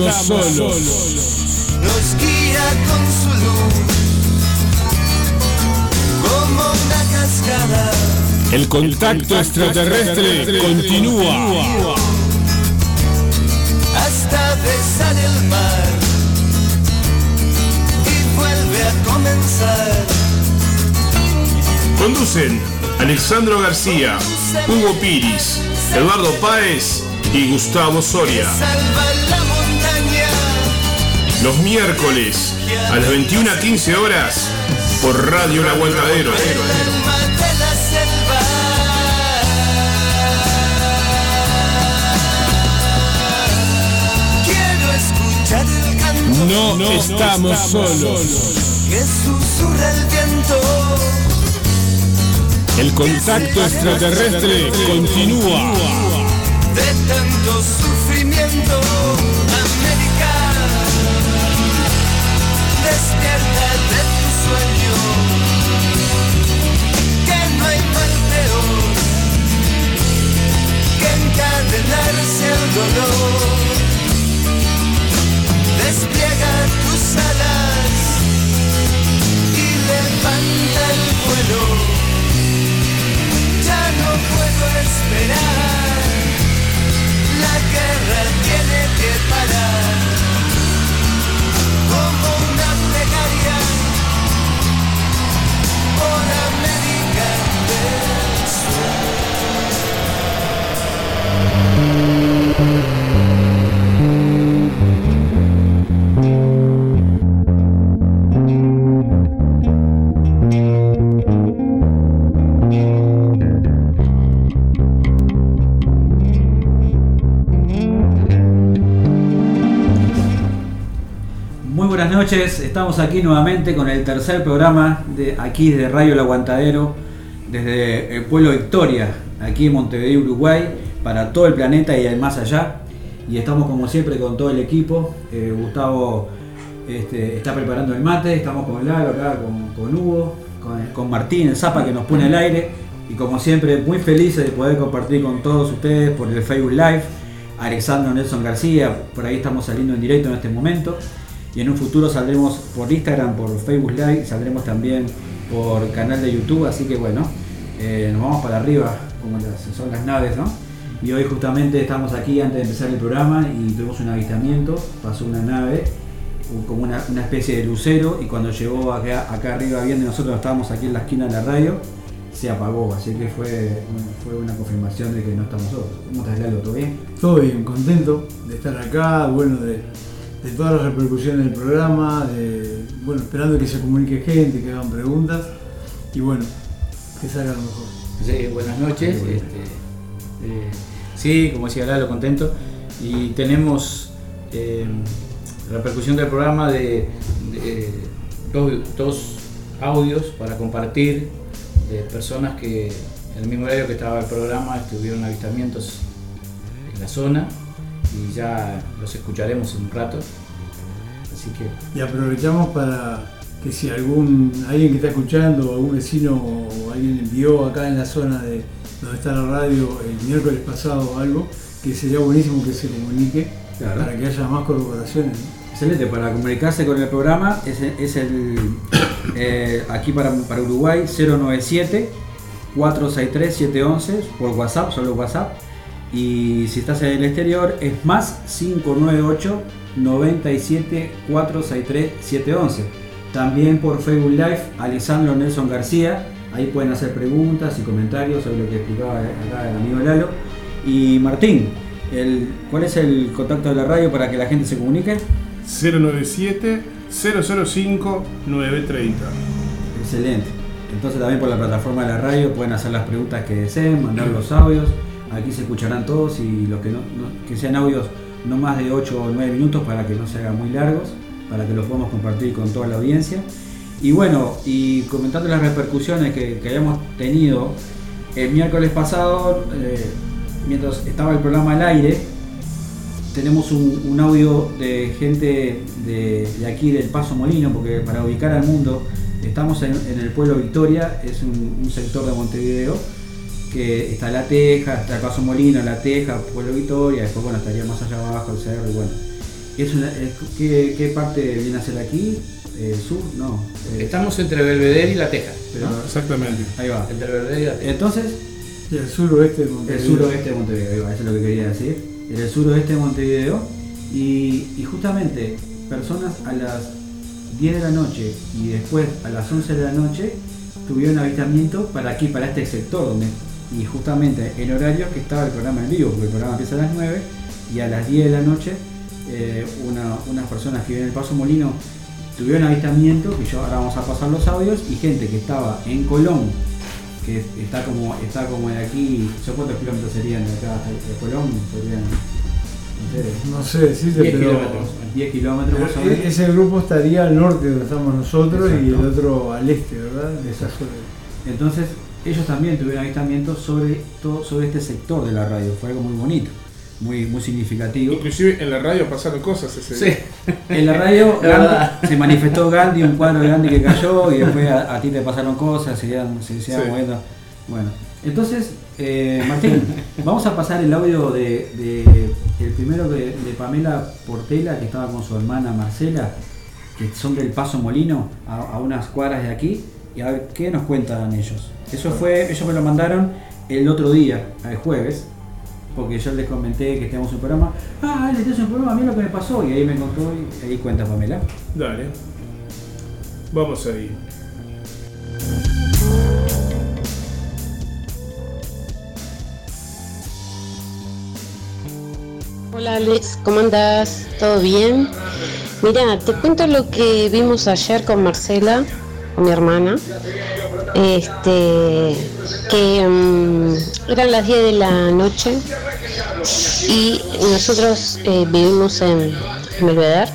estamos solos. Nos guía con su luz, como una cascada. El contacto extraterrestre continúa. hasta besar el mar y vuelve a comenzar. Conducen Alexandro García, Hugo Piris, Eduardo Páez y Gustavo Soria. Los miércoles a las 21 a 15 horas por Radio El Aguantadero. canto No estamos solos. que susurra el viento. El contacto extraterrestre continúa. de tanto sufrimiento. Al dolor. Despliega tus alas y levanta el vuelo. Ya no puedo esperar. La guerra tiene que parar estamos aquí nuevamente con el tercer programa de aquí de Radio El Aguantadero, desde el pueblo Victoria, aquí en Montevideo, Uruguay, para todo el planeta y el más allá. Y estamos como siempre con todo el equipo. Eh, Gustavo este, está preparando el mate, estamos con Lalo acá, con, con Hugo, con, Martín, el Zapa que nos pone al aire. Y como siempre, muy felices de poder compartir con todos ustedes por el Facebook Live. Alexandro Nelson García, por ahí estamos saliendo en directo en este momento. Y en un futuro saldremos por Instagram, por Facebook Live, saldremos también por canal de YouTube, así que bueno, eh, nos vamos para arriba, como son las naves, ¿no? Y hoy justamente estamos aquí antes de empezar el programa y tuvimos un avistamiento, pasó una nave, como una, una especie de lucero, y cuando llegó acá, acá arriba viendo, nosotros estábamos aquí en la esquina de la radio, se apagó, así que fue, fue una confirmación de que no estamos solos. ¿Cómo estás, Lalo? ¿Todo bien? Todo bien, contento de estar acá, bueno, de, de todas las repercusiones del programa, de, bueno, esperando que se comunique gente, que hagan preguntas y bueno, que salga lo mejor. Sí, buenas noches. este, eh, sí, como decía Lalo, contento. Y tenemos eh, repercusión del programa de, de dos, audios para compartir de personas que en el mismo horario que estaba el programa tuvieron avistamientos en la zona y ya los escucharemos en un rato. Así que Y aprovechamos para que si algún alguien que está escuchando, algún vecino o alguien envió acá en la zona de donde está la radio el miércoles pasado algo, que sería buenísimo que se comunique Claro. para que haya más corroboraciones. ¿no? Excelente, para comunicarse con el programa es, es el eh, aquí para, para Uruguay 097 463 711 por WhatsApp, solo WhatsApp. Y si estás en el exterior es más 598 97 463 711. También por Facebook Live, Alessandro Nelson García. Ahí pueden hacer preguntas y comentarios sobre lo que explicaba acá el amigo Lalo. Y Martín, el, ¿cuál es el contacto de la radio para que la gente se comunique? 097 005 930. Excelente. Entonces también por la plataforma de la radio pueden hacer las preguntas que deseen, mandar los audios. Aquí se escucharán todos y los que no, no- que sean audios no más de 8 o 9 minutos para que no se hagan muy largos, para que los podamos compartir con toda la audiencia. Y bueno, y comentando las repercusiones que, que hayamos tenido el miércoles pasado, eh, mientras estaba el programa al aire, tenemos un, audio de gente de, de aquí del Paso Molino, porque para ubicar al mundo, estamos en, en el pueblo Victoria, es un, sector de Montevideo que está La Teja, está Paso Molino, La Teja, Pueblo Victoria, después bueno estaría más allá abajo el cerro y bueno. ¿qué, qué parte viene a ser aquí? Eh, ¿Sur? No. eh, Estamos entre Belvedere y La Teja. pero- Exactamente. ahí va. Entre Belvedere y La Teja. Entonces, Y el suroeste de el Montevideo. suroeste de Montevideo, ahí va, eso es lo que quería decir. En el suroeste de Montevideo y, y justamente personas a las 10 de la noche y después a las 11 de la noche tuvieron avistamiento para aquí, para este sector donde y justamente en horario que estaba el programa en vivo, porque el programa empieza a las 9 y a las 10 de la noche eh, una- unas personas que viven en el Paso Molino tuvieron avistamiento, que yo ahora vamos a pasar los audios, y gente que estaba en Colón, que es- está como, está como de aquí, ¿yo cuántos kilómetros serían de acá hasta de Colón? Serían, no sé, No sé decirte, 10 pero. kilómetros. 10 kilómetros más o E- menos. Ese grupo estaría al norte donde estamos nosotros y el otro al este, ¿verdad? Entonces, ellos también tuvieron avistamiento sobre, todo, sobre este sector de la radio, fue algo muy bonito, muy, muy significativo. Inclusive en la radio pasaron cosas ese Sí. día. En la radio. Gandhi- se manifestó Gandhi, un cuadro de Gandhi que cayó y después a, a ti te pasaron cosas, se iban, se, Sí. moviendo. Bueno, entonces, eh, Martín, vamos a pasar el audio de, de- el primero de, de Pamela Portela, que estaba con su hermana Marcela, que son del Paso Molino, a, a unas cuadras de aquí, y a ver qué nos cuentan ellos. Eso fue, ellos me lo mandaron el otro día, el jueves, porque yo les comenté que teníamos un programa. Ah, él tenés un programa, mira lo que me pasó. Y ahí me contó y ahí cuenta Pamela. Dale. Vamos ahí. Hola Alex, ¿cómo andás? ¿Todo bien? Mira, te cuento lo que vimos ayer con Marcela, con mi hermana. Este, que mm, eran las 10 de la noche y nosotros eh, vivimos en Belvedere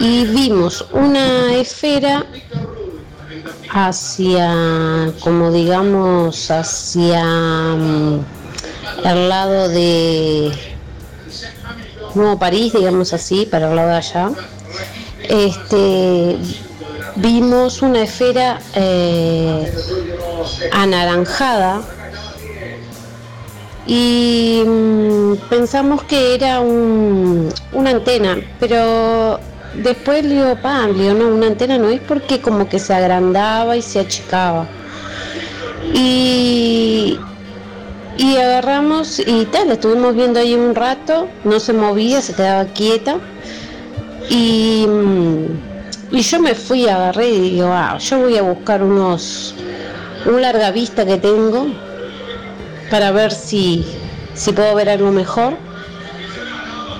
y vimos una esfera hacia, como digamos, hacia mm, el lado de Nuevo París, digamos así, para el lado de allá. Este, vimos una esfera eh, anaranjada y mm, pensamos que era un- una antena, pero después le digo, pa, le digo, no, una antena no es porque como que se agrandaba y se achicaba. Y, y agarramos y tal, estuvimos viendo ahí un rato, no se movía, se quedaba quieta. Y, mm, y yo me fui, agarré y digo, ah, yo voy a buscar unos, un larga vista que tengo para ver si, si puedo ver algo mejor.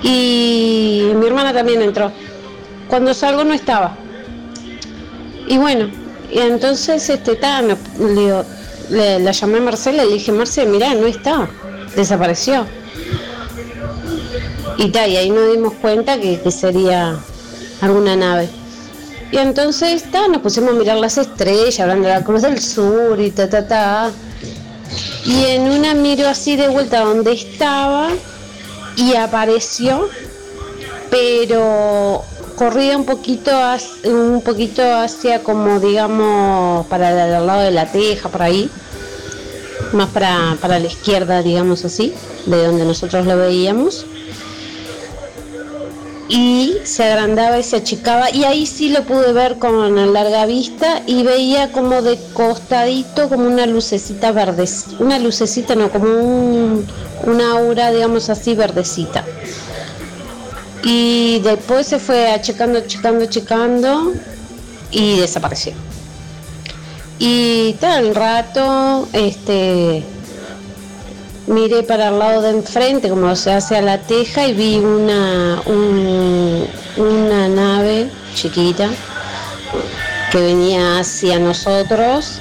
Y mi hermana también entró. Cuando salgo no estaba. Y bueno, y entonces este ta, me- le, le- la llamé a Marcela y le dije, Marcela, mirá, no está, desapareció. Y ta, y ahí nos dimos cuenta que, que sería alguna nave. Y entonces ta, nos pusimos a mirar las estrellas, hablando de la Cruz del Sur y ta ta ta. Y en una miro así de vuelta donde estaba y apareció, pero corría un poquito un poquito hacia como digamos para el, lado de la teja, por ahí, más para, para la izquierda, digamos así, de donde nosotros lo veíamos. Y se agrandaba y se achicaba y ahí sí lo pude ver con larga vista y veía como de costadito como una lucecita verde, una lucecita no, como un, una aura digamos así verdecita y después se fue achicando, achicando, achicando y desapareció. Y tal rato, este, miré para el lado de enfrente, como se hace a la teja, y vi una, un- una nave chiquita que venía hacia nosotros.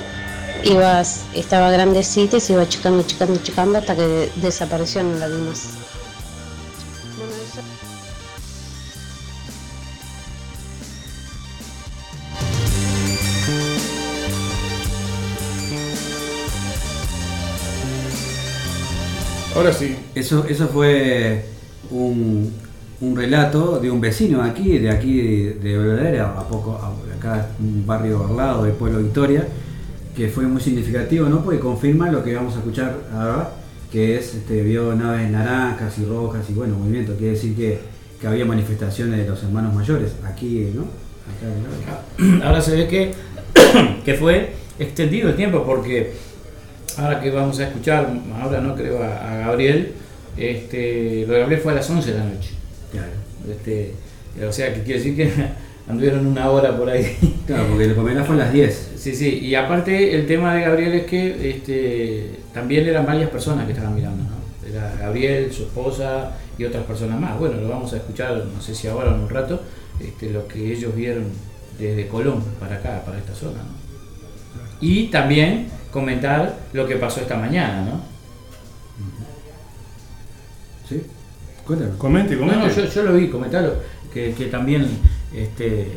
Iba, estaba grandecita y se iba achicando, achicando, achicando hasta que desapareció, no la vi Ahora sí. Eso, eso fue un, un relato de un vecino aquí, de aquí de, de Belvedere, a poco, a- acá un barrio al lado del pueblo Victoria, que fue muy significativo, ¿no? Porque confirma lo que vamos a escuchar ahora, que es, este, vio naves naranjas y rojas y bueno, movimiento, quiere decir que, que había manifestaciones de los hermanos mayores aquí, ¿no? Acá, Ahora se ve que, que fue extendido el tiempo porque ahora que vamos a escuchar, ahora no creo a, a Gabriel, este, lo de Gabriel fue a las 11 de la noche. Claro. Este, o sea, que quiere decir que anduvieron una hora por ahí. Claro, porque el Pomela fue a las 10. Sí, sí, y aparte el tema de Gabriel es que este, también eran varias personas que estaban mirando, ¿no? Era Gabriel, su esposa y otras personas más. Bueno, lo vamos a escuchar, no sé si ahora o en un rato, este, lo que ellos vieron desde Colón para acá, para esta zona, ¿no? Y también comentar lo que pasó esta mañana, ¿no? ¿Sí? Cuéntame. Comente, No, comente. no, yo, yo lo vi, comentalo, que, que también, este,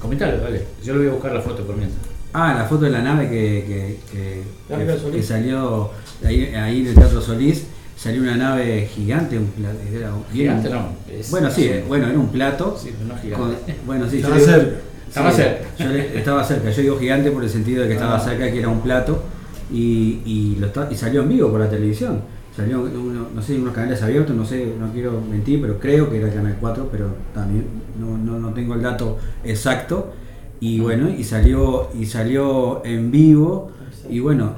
comentalo, dale, yo le voy a buscar la foto por mientras. Ah, la foto de la nave que, que, que- salió ahí, ahí en el Teatro Solís, salió una nave gigante, un pla- era un- Gigante no. es- Bueno, sí, eh, bueno, era un plato. Sí, pero no gigante. con- bueno, sí, yo. Estaba sí, cerca. yo le- estaba cerca. Yo digo gigante por el sentido de que estaba Ah. cerca, que era un plato y, y, lo y salió en vivo por la televisión. Salió, uno- no sé, unos canales abiertos, no sé, no quiero mentir, pero creo que era el canal 4, pero también no, no, no tengo el dato exacto. Y bueno, y salió, y salió en vivo, y bueno,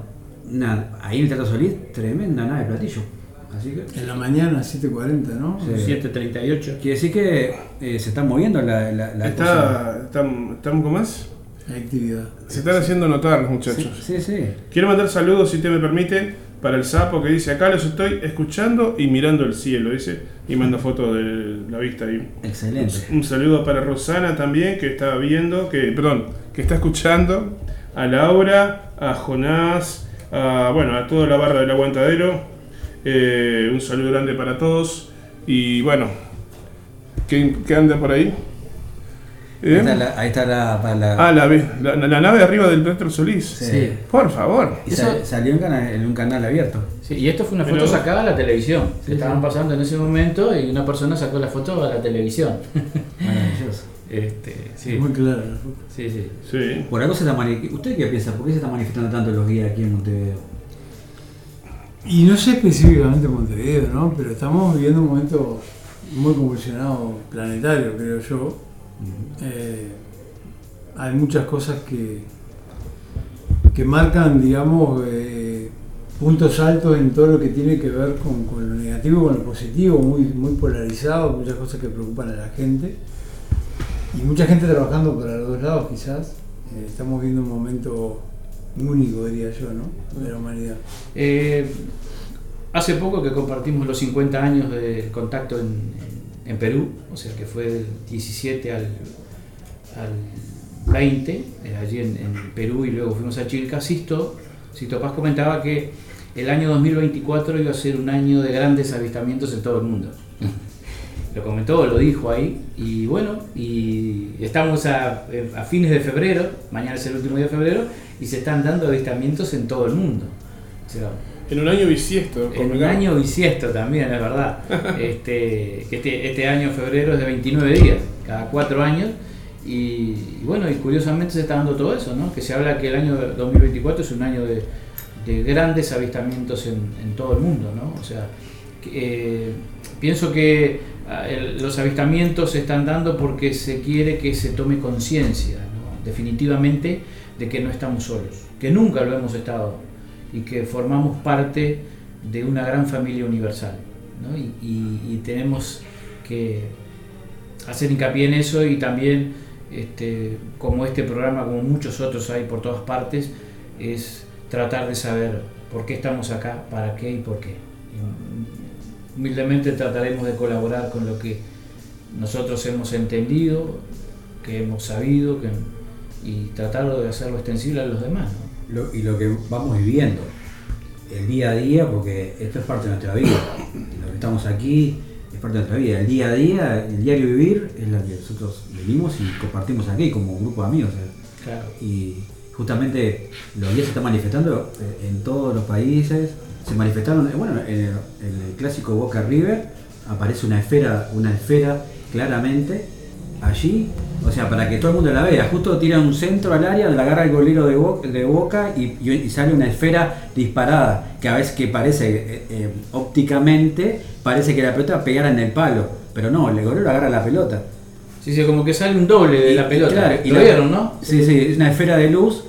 nada, ahí en el Teatro Solís, tremenda nave de platillo. Así que En la mañana, 7.40, ¿no? Sí. 738. quiere decir que eh, se está moviendo la, la, la cosa. Está, están, están actividad. Se están haciendo notar los muchachos. sí, sí. Quiero mandar saludos, si te me permiten, para el sapo que dice acá los estoy escuchando y mirando el cielo, dice. Y manda foto de la vista ahí. Excelente. Un saludo para Rosana también, que está viendo, que, perdón, que está escuchando. A Laura, a Jonás, a, bueno, a toda la barra del aguantadero. Eh, un saludo grande para todos. Y bueno, ¿qué, qué anda por ahí? Ahí ¿Eh? está la, ahí está la, la- Ah, la, ve- la, la nave arriba del Teatro Solís. Sí. Por favor. y sa- salió en, un canal abierto. Sí, y esto fue una foto Pero- sacada a la televisión. Sí, que estaban pasando en ese momento y una persona sacó la foto a la televisión. Maravilloso. este, sí, muy claro. sí, sí. Sí. Por algo se está mani- ¿Usted qué piensa? ¿Por qué se está manifestando tanto los guías aquí en Montevideo? Y no sé específicamente Montevideo, ¿no? Pero estamos viviendo un momento muy convulsionado planetario, creo yo. Eh, hay muchas cosas que, que marcan, digamos, eh, puntos altos en todo lo que tiene que ver con, con lo negativo y con lo positivo, muy, muy polarizado, muchas cosas que preocupan a la gente. Y mucha gente trabajando para los dos lados, quizás. Eh, estamos viendo un momento único, diría yo, ¿no? De la humanidad. Eh, hace poco que compartimos los 50 años de contacto en, en- en Perú, o sea que fue del 17 al, al 20, eh, allí en, en Perú y luego fuimos a Chilca. Sisto, Sisto Paz comentaba que el año 2024 iba a ser un año de grandes avistamientos en todo el mundo. Lo comentó, lo dijo ahí, y bueno, y estamos a, a fines de febrero, mañana es el último día de febrero, y se están dando avistamientos en todo el mundo. O sea, En un año bisiesto. en un año bisiesto también, es verdad. Este, este, este año febrero es de 29 días, cada cuatro años. Y, y bueno, y curiosamente se está dando todo eso, ¿no? Que se habla que el año 2024 es un año de, de grandes avistamientos en, en todo el mundo, ¿no? O sea, eh, pienso que ah, el- los avistamientos se están dando porque se quiere que se tome conciencia, ¿no? definitivamente, de que no estamos solos, que nunca lo hemos estado y que formamos parte de una gran familia universal. ¿no? Y, tenemos que hacer hincapié en eso y también, este, como este programa, como muchos otros hay por todas partes, es tratar de saber por qué estamos acá, para qué y por qué. Humildemente trataremos de colaborar con lo que nosotros hemos entendido, que hemos sabido, que, y tratar de hacerlo extensible a los demás. ¿no? Lo- y lo que vamos viviendo, el día a día, porque esto es parte de nuestra vida. Lo que estamos aquí es parte de nuestra vida. El día a día, el diario vivir, es lo que nosotros vivimos y compartimos aquí como un grupo de amigos. ¿eh? Claro. Y justamente los días se están manifestando eh, en todos los países. Se manifestaron, eh, bueno, en el, en el clásico Boca River aparece una esfera, una esfera claramente allí O sea, para que todo el mundo la vea. Justo tira un centro al área, la agarra el golero de, Bo- de boca y, y- y sale una esfera disparada. Que a veces que parece, eh, eh, ópticamente, parece que la pelota pegara en el palo. Pero no, el golero agarra la pelota. Sí, sí, como que sale un doble de Y- la pelota. claro, y ¿Lo la- vieron, no? Sí, sí, es una esfera de luz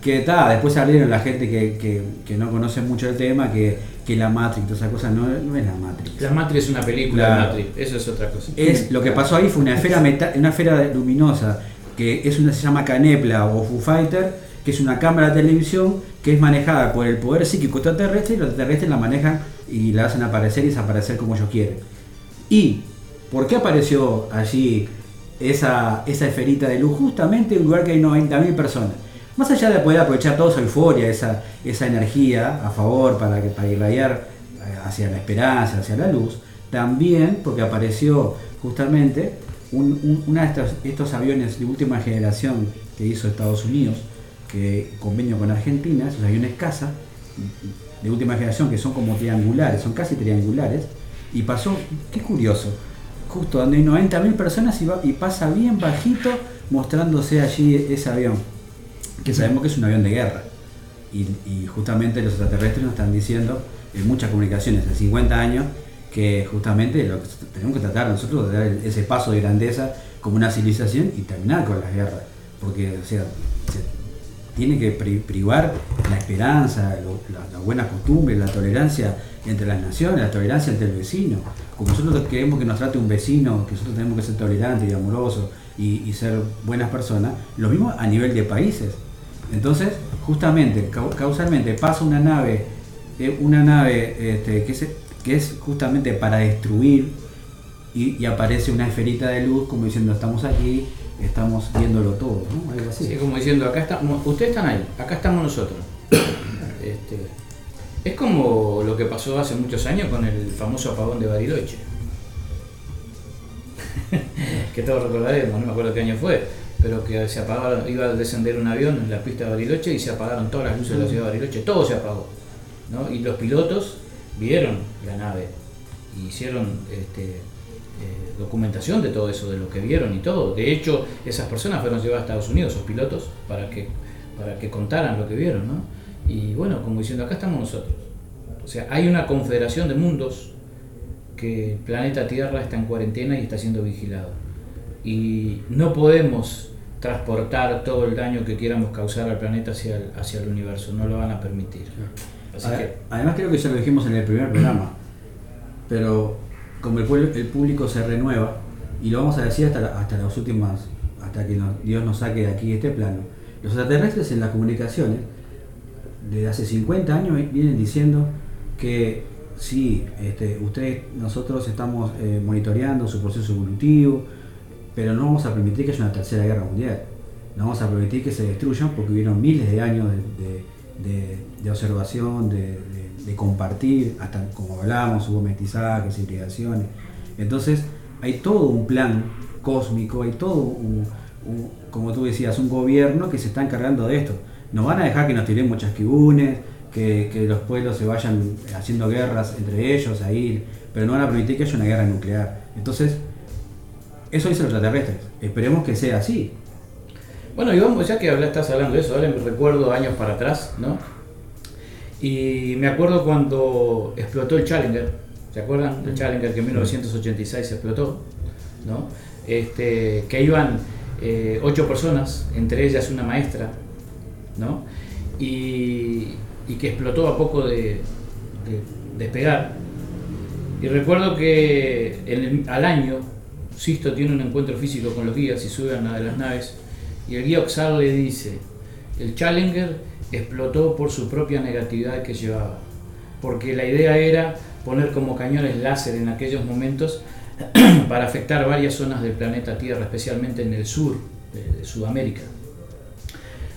que está. Después salieron la gente que, que- que no conoce mucho el tema, que, que la Matrix, toda esa cosa, no, no es la Matrix. La Matrix es una película Claro. de Matrix, eso es otra cosa. Es, lo que pasó ahí fue una esfera, meta- una esfera luminosa, que es una, se llama Canepla o Foo Fighter, que es una cámara de televisión que es manejada por el poder psíquico extraterrestre y los extraterrestres la manejan y la hacen aparecer y desaparecer como ellos quieren. ¿Y por qué apareció allí esa, esa esferita de luz? Justamente en un lugar que hay 90.000 personas. Más allá de poder aprovechar toda esa euforia, esa, esa energía a favor para, que, para irradiar eh, hacia la esperanza, hacia la luz, también porque apareció justamente un, un- una de estos, estos aviones de última generación que hizo Estados Unidos, que convenio con Argentina, esos aviones caza de última generación que son como triangulares, son casi triangulares, y pasó, qué curioso, justo donde hay 90.000 personas y, va- y pasa bien bajito mostrándose allí ese avión, que sabemos que es un avión de guerra. Y, justamente los extraterrestres nos están diciendo en muchas comunicaciones, en 50 años, que justamente lo que tenemos que tratar nosotros de dar ese paso de grandeza como una civilización y terminar con las guerras. Porque, o sea, se tiene que pri- privar la esperanza, lo- la- las buenas costumbres, la tolerancia entre las naciones, la tolerancia entre el vecino. Como nosotros queremos que nos trate un vecino, que nosotros tenemos que ser tolerantes y amorosos y, y ser buenas personas, lo mismo a nivel de países. Entonces, justamente, cau- causalmente pasa una nave, eh, una nave este, que, es justamente para destruir y, y aparece una esferita de luz como diciendo estamos aquí, estamos viéndolo todo, ¿no? Algo así. Sí, como diciendo, acá estamos, ustedes están ahí, acá estamos nosotros. Este, es como lo que pasó hace muchos años con el famoso apagón de Bariloche. que todos recordaremos, no me acuerdo qué año fue, pero que se apagaron, iba a descender un avión en la pista de Bariloche y se apagaron todas las luces de la ciudad de Bariloche, todo se apagó. ¿no? Y los pilotos vieron la nave y hicieron este, eh, documentación de todo eso, de lo que vieron y todo. De hecho, esas personas fueron llevadas a Estados Unidos, esos pilotos, para que, para que contaran lo que vieron. ¿no? Y bueno, como diciendo, acá estamos nosotros. O sea, hay una confederación de mundos que el planeta Tierra está en cuarentena y está siendo vigilado. Y no podemos transportar todo el daño que quieramos causar al planeta hacia el, hacia el universo, no lo van a permitir. Así que, Además creo que ya lo dijimos en el primer programa, pero como el, pueblo- el público se renueva, y lo vamos a decir hasta, la- hasta las últimas, hasta que nos- Dios nos saque de aquí este plano, los extraterrestres en las comunicaciones, desde hace 50 años vienen diciendo que sí, este, ustedes, nosotros estamos eh, monitoreando su proceso evolutivo, pero no vamos a permitir que haya una tercera guerra mundial. No vamos a permitir que se destruyan porque hubieron miles de años de, de- observación, de, compartir, hasta como hablábamos, hubo mestizajes, hibridaciones. Entonces, hay todo un plan cósmico, hay todo un, un- como tú decías, un gobierno que se está encargando de esto. Nos van a dejar que nos tiremos chasquibunes, que, que los pueblos se vayan haciendo guerras entre ellos ahí, pero no van a permitir que haya una guerra nuclear. Entonces, eso dicen los extraterrestres. Esperemos que sea así. Bueno, y vamos, ya que estás hablando de eso, ahora me recuerdo años para atrás, ¿no? Y me acuerdo cuando explotó el Challenger, ¿se acuerdan? El Challenger que en 1986 explotó, ¿no? Este, que iban eh, ocho personas, entre ellas una maestra, ¿no? Y, y que explotó a poco de, de despegar. Y recuerdo que en el- al año Sisto tiene un encuentro físico con los guías y sube a una de las naves y el guía Oxar le dice, el Challenger explotó por su propia negatividad que llevaba, porque la idea era poner como cañones láser en aquellos momentos para afectar varias zonas del planeta Tierra, especialmente en el sur de, de Sudamérica.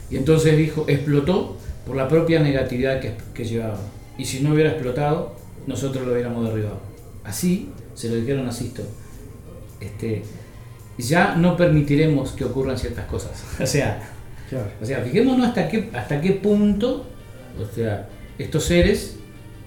Y entonces dijo, explotó por la propia negatividad que, que llevaba. Y si no hubiera explotado, nosotros lo hubiéramos derribado. Así se lo dijeron a Sisto. Este, ya no permitiremos que ocurran ciertas cosas. O sea, o sea, fijémonos hasta qué, hasta qué punto o sea, estos seres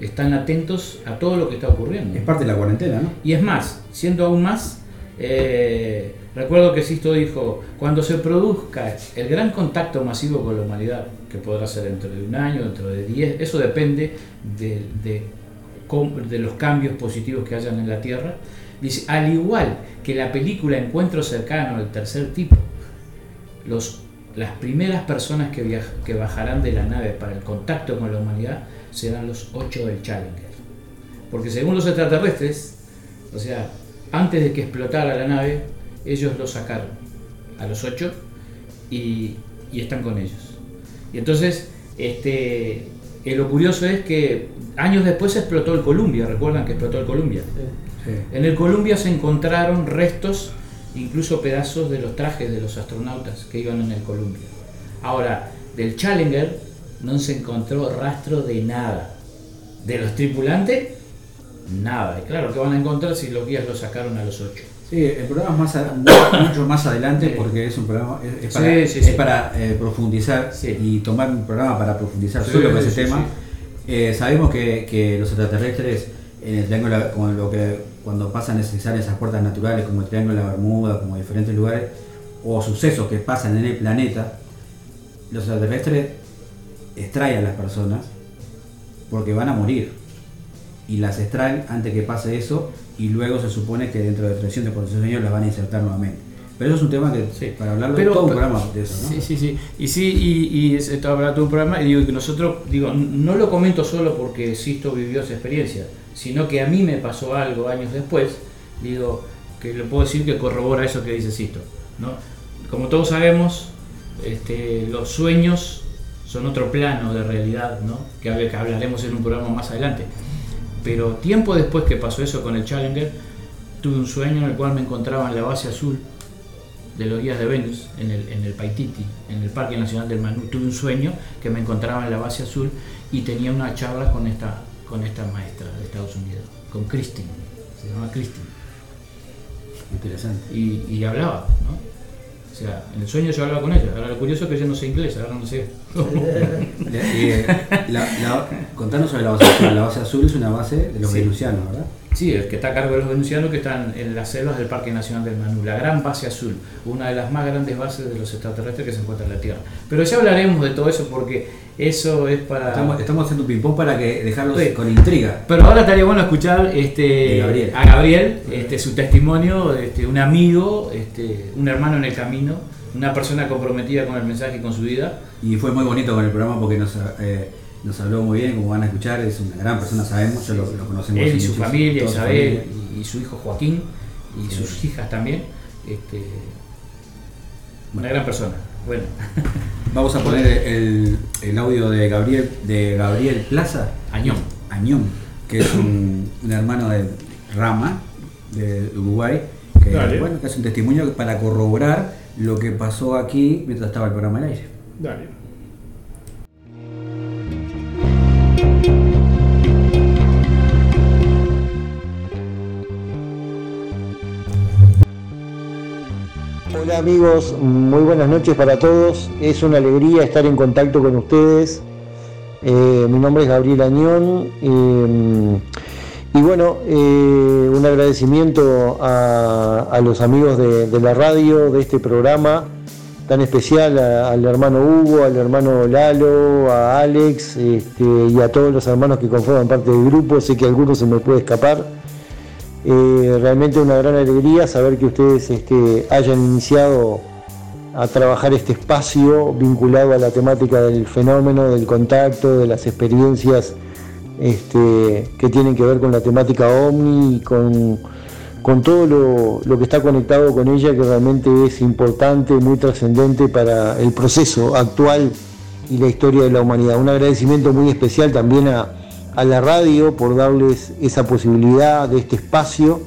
están atentos a todo lo que está ocurriendo. Es parte de la cuarentena, ¿no? Y es más, siendo aún más, eh, Recuerdo que Sisto dijo, cuando se produzca el gran contacto masivo con la humanidad, que podrá ser dentro de un año, dentro de 10, eso depende de, de los cambios positivos que hayan en la Tierra. Dice, al igual que la película Encuentro cercano, el tercer tipo, los, las primeras personas que, que bajarán de la nave para el contacto con la humanidad serán los ocho del Challenger. Porque según los extraterrestres, o sea, antes de que explotara la nave, ellos lo sacaron a los ocho y, y están con ellos. Y entonces, este, eh, lo curioso es que años después explotó el Columbia, recuerdan que explotó el Columbia. En el Columbia se encontraron restos, incluso pedazos de los trajes de los astronautas que iban en el Columbia. Ahora, del Challenger no se encontró rastro de nada. De los tripulantes, nada. Y claro, que van a encontrar si los guías lo sacaron a los ocho? Sí, el programa es más a- mucho más adelante porque es un programa es, es para, Sí, sí, es para, eh, profundizar y tomar un programa para profundizar con ese tema. Eh, sabemos que, que los extraterrestres en el triángulo, como lo que cuando pasan salen esas puertas naturales como el triángulo de la Bermuda, como diferentes lugares o sucesos que pasan en el planeta, los extraterrestres extraen a las personas porque van a morir y las extraen antes que pase eso y luego se supone que dentro de 300 por 400 años las van a insertar nuevamente. Pero eso es un tema que Sí. para hablarlo Pero- todo un programa de eso, ¿no? Sí, sí, sí. Y sí, y, y es- esto habrá todo un programa, y digo que nosotros, digo, no lo comento solo porque Sisto vivió esa experiencia, sino que a mí me pasó algo años después, digo, que le puedo decir que corrobora eso que dice Sisto. ¿no? Como todos sabemos, este, los sueños son otro plano de realidad, ¿no? que, hab- que hablaremos en un programa más adelante. Pero tiempo después que pasó eso con el Challenger, tuve un sueño en el cual me encontraba en la base azul de los días de Venus, en el, en el Paititi, en el Parque Nacional del Manú, tuve un sueño que me encontraba en la base azul y tenía una charla con esta, con esta maestra de Estados Unidos, con Christine, se llama Christine, Interesante. y, y hablaba, ¿no? O sea, en el sueño yo hablaba con ella. Ahora lo curioso es que yo no sé inglés, ahora no sé. Eh, la- la- contanos sobre la base azul. La base azul es una base de los Sí. venusianos, ¿verdad? Sí, el que está a cargo de los venusianos que están en las selvas del Parque Nacional del Manú, la gran base azul, una de las más grandes bases de los extraterrestres que se encuentra en la Tierra. Pero ya hablaremos de todo eso porque eso es para... Estamos, estamos haciendo un ping-pong para que dejarlos Sí. con intriga. Pero ahora estaría bueno escuchar este, Gabriel. a Gabriel este, su testimonio, este, un amigo, este, un hermano en el camino, una persona comprometida con el mensaje y con su vida. Y fue muy bonito con el programa porque nos, eh, nos habló muy bien, como van a escuchar, es una gran persona, sabemos, yo lo, lo conocemos. Él y su familia, su Isabel, familia. y, su hijo Joaquín, y Sí. sus hijas también. Este, una gran persona. Bueno, Vamos a poner el, el audio de Gabriel, de Gabriel Plaza, Añón. Añón, que es un, un hermano de Rama, de Uruguay, que, Dale. bueno, que hace un testimonio para corroborar lo que pasó aquí mientras estaba el programa al aire. Dale. Hola amigos, muy buenas noches para todos. Es una alegría estar en contacto con ustedes. Eh, mi nombre es Gabriel Añón. eh, y bueno, eh, un agradecimiento a, los amigos de, la radio, de este programa tan especial, al hermano Hugo, al hermano Lalo, a Alex este, y a todos los hermanos que conforman parte del grupo. Sé que algunos se me puede escapar. Eh, realmente una gran alegría saber que ustedes este, hayan iniciado a trabajar este espacio vinculado a la temática del fenómeno, del contacto, de las experiencias este, que tienen que ver con la temática OVNI y con, con todo lo, lo que está conectado con ella, que realmente es importante, muy trascendente para el proceso actual y la historia de la humanidad. Un agradecimiento muy especial también a, a la radio por darles esa posibilidad de este espacio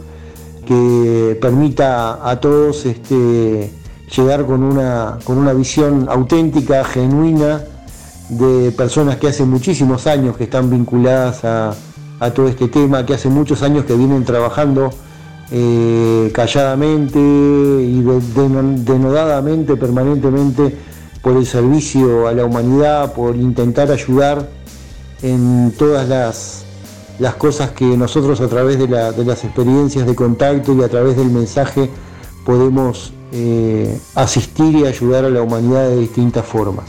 que permita a todos este, llegar con una, con una visión auténtica, genuina, de personas que hace muchísimos años que están vinculadas a, a todo este tema, que hace muchos años que vienen trabajando eh, calladamente y de- de- denodadamente, permanentemente, por el servicio a la humanidad, por intentar ayudar en todas las, las cosas que nosotros a través de, la- de las experiencias de contacto y a través del mensaje podemos eh, asistir y ayudar a la humanidad de distintas formas.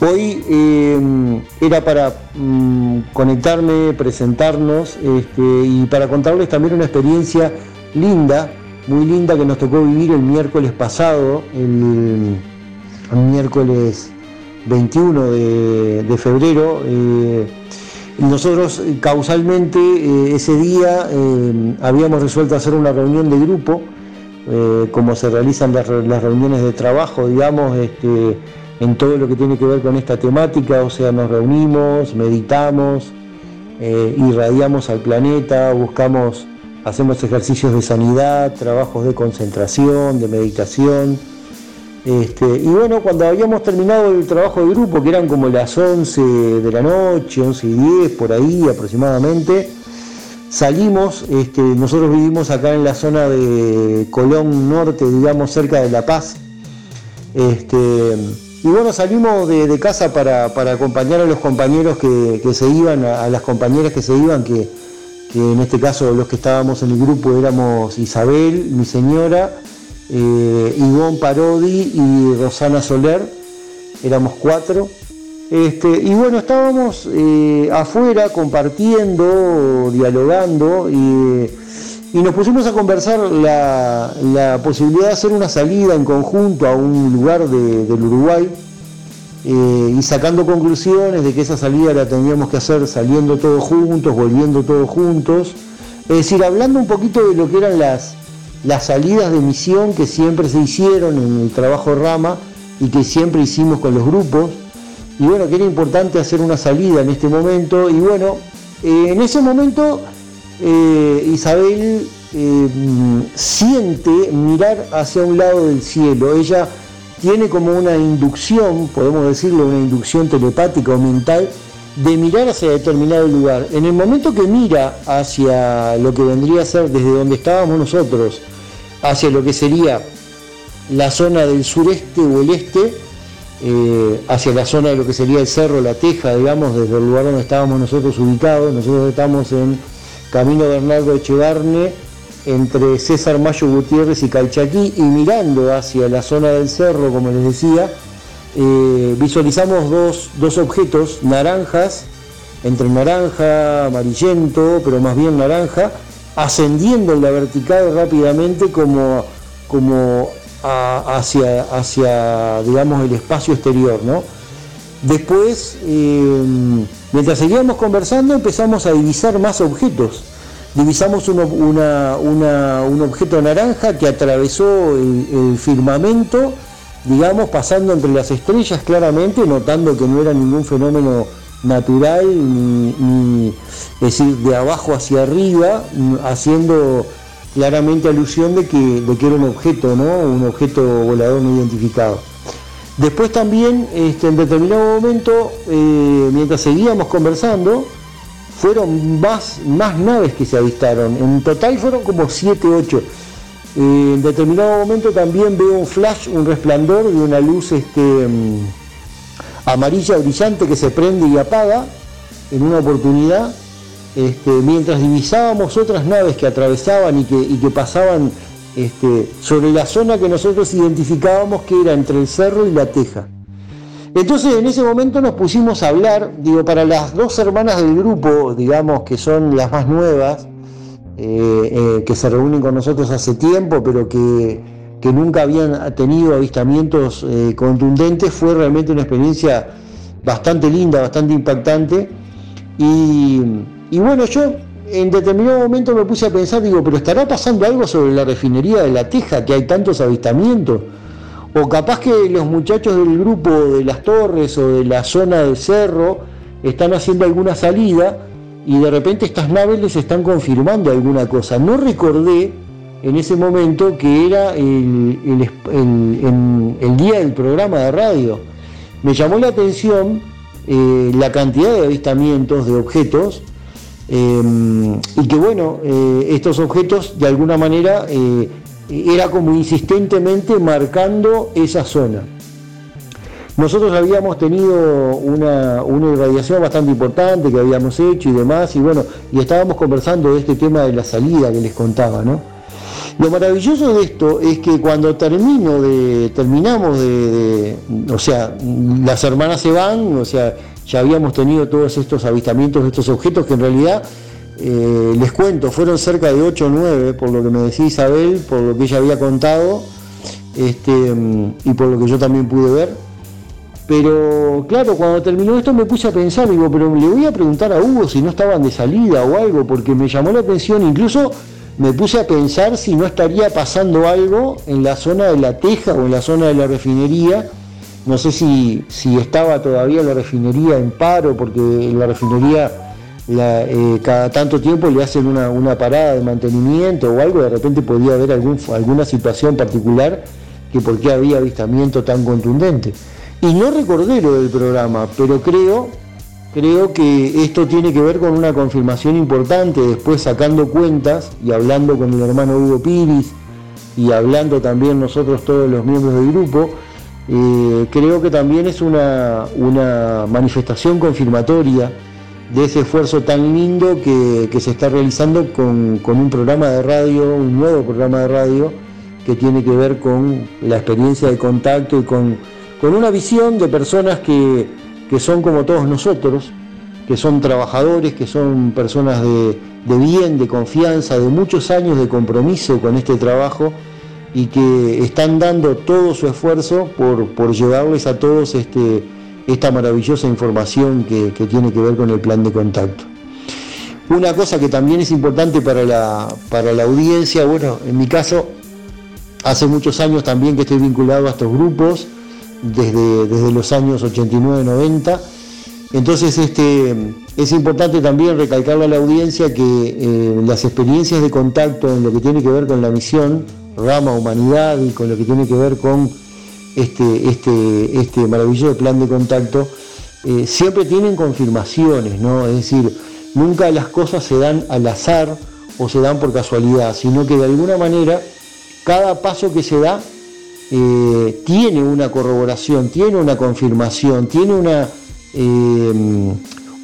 Hoy eh, era para mm, conectarme, presentarnos este, y para contarles también una experiencia linda, muy linda que nos tocó vivir el miércoles pasado, el miércoles 21 de, febrero. eh, nosotros causalmente eh, ese día eh, habíamos resuelto hacer una reunión de grupo, como se realizan las, las reuniones de trabajo, digamos, este, en todo lo que tiene que ver con esta temática, o sea, nos reunimos, meditamos, irradiamos al planeta, buscamos, hacemos ejercicios de sanidad, trabajos de concentración, de meditación. Este, y bueno, cuando habíamos terminado el trabajo de grupo, que eran como las 11 de la noche, 11 y 10, por ahí aproximadamente, salimos, este, nosotros vivimos acá en la zona de Colón Norte, digamos, cerca de La Paz. Este, y bueno, salimos de, casa para, acompañar a los compañeros que, se iban, a, a las compañeras que se iban, que, que en este caso los que estábamos en el grupo éramos Isabel, mi señora, eh, Ivonne Parodi y Rosana Soler, éramos cuatro. Este, y bueno, estábamos eh, afuera compartiendo, dialogando y, nos pusimos a conversar la, la posibilidad de hacer una salida en conjunto a un lugar de- del Uruguay eh, y sacando conclusiones de que esa salida la teníamos que hacer saliendo todos juntos, volviendo todos juntos. Es decir, hablando un poquito de lo que eran las, las salidas de misión que siempre se hicieron en el trabajo Rama y que siempre hicimos con los grupos. Y bueno, que era importante hacer una salida en este momento. Y bueno, eh, en ese momento eh, Isabel eh, siente mirar hacia un lado del cielo. Ella tiene como una inducción, podemos decirlo, una inducción telepática o mental, de mirar hacia determinado lugar. En el momento que mira hacia lo que vendría a ser desde donde estábamos nosotros, hacia lo que sería la zona del sureste o el este, eh, hacia la zona de lo que sería el cerro La Teja, digamos, desde el lugar donde estábamos nosotros ubicados. Nosotros estamos en Camino Bernardo Echevarne, entre César Mayo Gutiérrez y Calchaquí, y mirando hacia la zona del cerro, como les decía, eh, visualizamos dos, dos objetos naranjas, entre naranja, amarillento, pero más bien naranja, ascendiendo en la vertical rápidamente como, como hacia, hacia, digamos, el espacio exterior, ¿no? Después, eh, mientras seguíamos conversando, empezamos a divisar más objetos. Divisamos una- un objeto naranja que atravesó el, el firmamento, digamos, pasando entre las estrellas claramente, notando que no era ningún fenómeno natural, ni, ni- decir, de abajo hacia arriba, haciendo claramente alusión de que, de que era un objeto, ¿no? Un objeto volador no identificado. Después también, este, en determinado momento, eh, mientras seguíamos conversando, fueron más, más naves que se avistaron. En total fueron como 7, 8. Eh, en determinado momento también veo un flash, un resplandor de una luz este, mm, amarilla brillante que se prende y apaga en una oportunidad. Este, mientras divisábamos otras naves que atravesaban y que, pasaban este, sobre la zona que nosotros identificábamos que era entre el cerro y la teja. Entonces en ese momento nos pusimos a hablar, digo, para las dos hermanas del grupo, digamos, que son las más nuevas, eh, eh, que se reúnen con nosotros hace tiempo, pero que, que nunca habían tenido avistamientos eh, contundentes, fue realmente una experiencia bastante linda, bastante impactante. Y, y bueno, yo en determinado momento me puse a pensar, digo, pero ¿estará pasando algo sobre la refinería de La Teja, que hay tantos avistamientos? O capaz que los muchachos del grupo de las torres o de la zona del cerro están haciendo alguna salida y de repente estas naves les están confirmando alguna cosa. No recordé en ese momento que era el, día del programa de radio. Me llamó la atención eh, la cantidad de avistamientos de objetos eh, y que bueno, eh, estos objetos de alguna manera era como insistentemente marcando esa zona. Nosotros habíamos tenido una, una irradiación bastante importante que habíamos hecho y demás, y bueno, y estábamos conversando de este tema de la salida que les contaba, ¿no? Lo maravilloso de esto es que cuando termino de, terminamos de, o sea, las hermanas se van, o sea, ya habíamos tenido todos estos avistamientos de estos objetos que en realidad, eh, les cuento, fueron cerca de 8 o 9, por lo que me decía Isabel, por lo que ella había contado, este, y por lo que yo también pude ver. Pero claro, cuando terminó esto me puse a pensar, digo, pero le voy a preguntar a Hugo si no estaban de salida o algo, porque me llamó la atención, incluso me puse a pensar si no estaría pasando algo en la zona de la teja o en la zona de la refinería. No sé si, si estaba todavía la refinería en paro, porque la refinería la- eh, cada tanto tiempo le hacen una, una parada de mantenimiento o algo, de repente podía haber algún, alguna situación particular que por qué había avistamiento tan contundente. Y no recordé lo del programa, pero creo, creo que esto tiene que ver con una confirmación importante, después sacando cuentas y hablando con el hermano Hugo Piris y hablando también nosotros todos los miembros del grupo, eh, creo que también es una, una manifestación confirmatoria de ese esfuerzo tan lindo que, que se está realizando con, con un programa de radio, un nuevo programa de radio que tiene que ver con la experiencia de contacto y con, con una visión de personas que, que son como todos nosotros, que son trabajadores, que son personas de, bien, de confianza, de muchos años de compromiso con este trabajo y que están dando todo su esfuerzo por, por llevarles a todos este, esta maravillosa información que, que tiene que ver con el plan de contacto. Una cosa que también es importante para la, para la audiencia, bueno, en mi caso, hace muchos años también que estoy vinculado a estos grupos, desde, desde los años 89-90. Entonces este, es importante también recalcarle a la audiencia que eh, las experiencias de contacto en lo que tiene que ver con la misión, rama humanidad y con lo que tiene que ver con este, este, este maravilloso plan de contacto, eh, siempre tienen confirmaciones, ¿no? Es decir, nunca las cosas se dan al azar o se dan por casualidad, sino que de alguna manera cada paso que se da eh, tiene una corroboración, tiene una confirmación, tiene una, eh,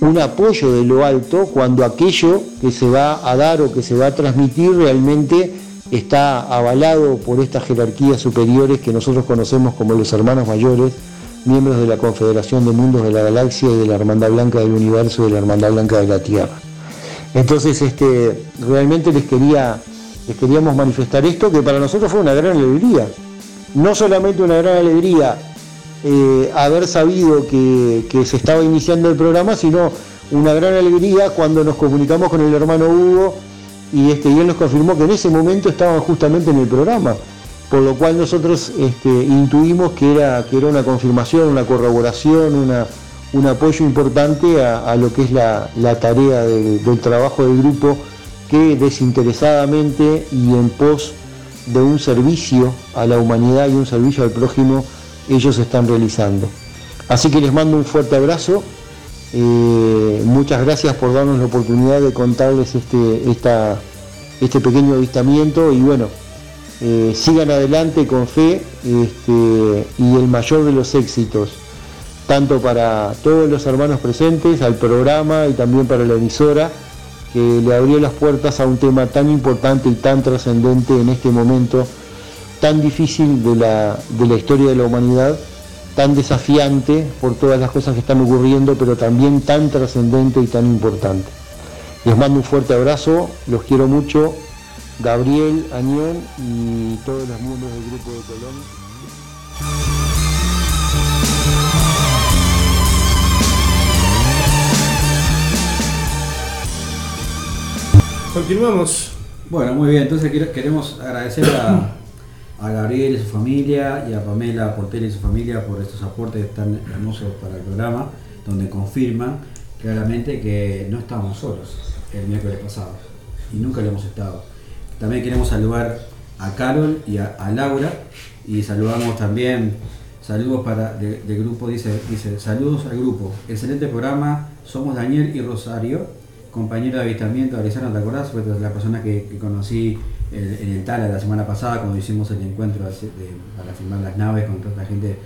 un apoyo de lo alto cuando aquello que se va a dar o que se va a transmitir realmente está avalado por estas jerarquías superiores que nosotros conocemos como los hermanos mayores, miembros de la Confederación de Mundos de la Galaxia y de la Hermandad Blanca del Universo y de la Hermandad Blanca de la Tierra. Entonces, este, realmente les, quería, les queríamos manifestar esto, que para nosotros fue una gran alegría. No solamente una gran alegría eh, haber sabido que, se estaba iniciando el programa, sino una gran alegría cuando nos comunicamos con el hermano Hugo y, este, y él nos confirmó que en ese momento estaban justamente en el programa, por lo cual nosotros este, intuimos que era, que era una confirmación, una corroboración, una, un apoyo importante a, a lo que es la, la tarea del- del trabajo del grupo que desinteresadamente y en pos de un servicio a la humanidad y un servicio al prójimo ellos están realizando. Así que les mando un fuerte abrazo. eh, muchas gracias por darnos la oportunidad de contarles este, este pequeño avistamiento y bueno, eh, sigan adelante con fe este, y el mayor de los éxitos, tanto para todos los hermanos presentes, al programa y también para la emisora, que le abrió las puertas a un tema tan importante y tan trascendente en este momento tan difícil de la, de la historia de la humanidad, tan desafiante por todas las cosas que están ocurriendo, pero también tan trascendente y tan importante. Les mando un fuerte abrazo, los quiero mucho, Gabriel, Añón y todos los miembros del grupo de Colón. Continuamos. Bueno, muy bien, entonces queremos agradecer a, a Gabriel y su familia y a Pamela Portel y su familia por estos aportes tan hermosos para el programa, donde confirman claramente que no estamos solos el miércoles pasado y nunca lo hemos estado. También queremos saludar a Carol y a, Laura y saludamos también, saludos para de- del grupo, dice, dice, saludos al grupo, excelente programa, somos Daniel y Rosario compañero de avistamiento Arizona, ¿te acordás? Fue la persona que, que conocí en, en el Tala la semana pasada cuando hicimos el encuentro de- para filmar las naves con toda la gente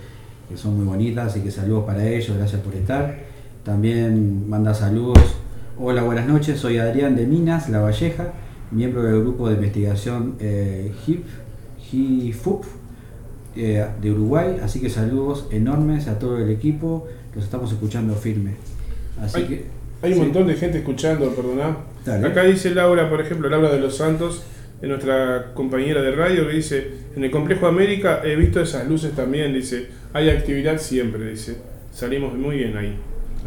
que son muy bonitas, así que saludos para ellos, gracias por estar. También manda saludos. Hola, buenas noches, soy Adrián de Minas, La Valleja. miembro del grupo de investigación eh, HIP, HIFUP eh, de Uruguay. Así que saludos enormes a todo el equipo, los estamos escuchando firme. Así que Hay un sí. montón de gente escuchando, perdona. Dale. Acá dice Laura, por ejemplo, Laura de los Santos, de nuestra compañera de radio, que dice, en el complejo América he visto esas luces también, dice, hay actividad siempre, dice, salimos muy bien ahí.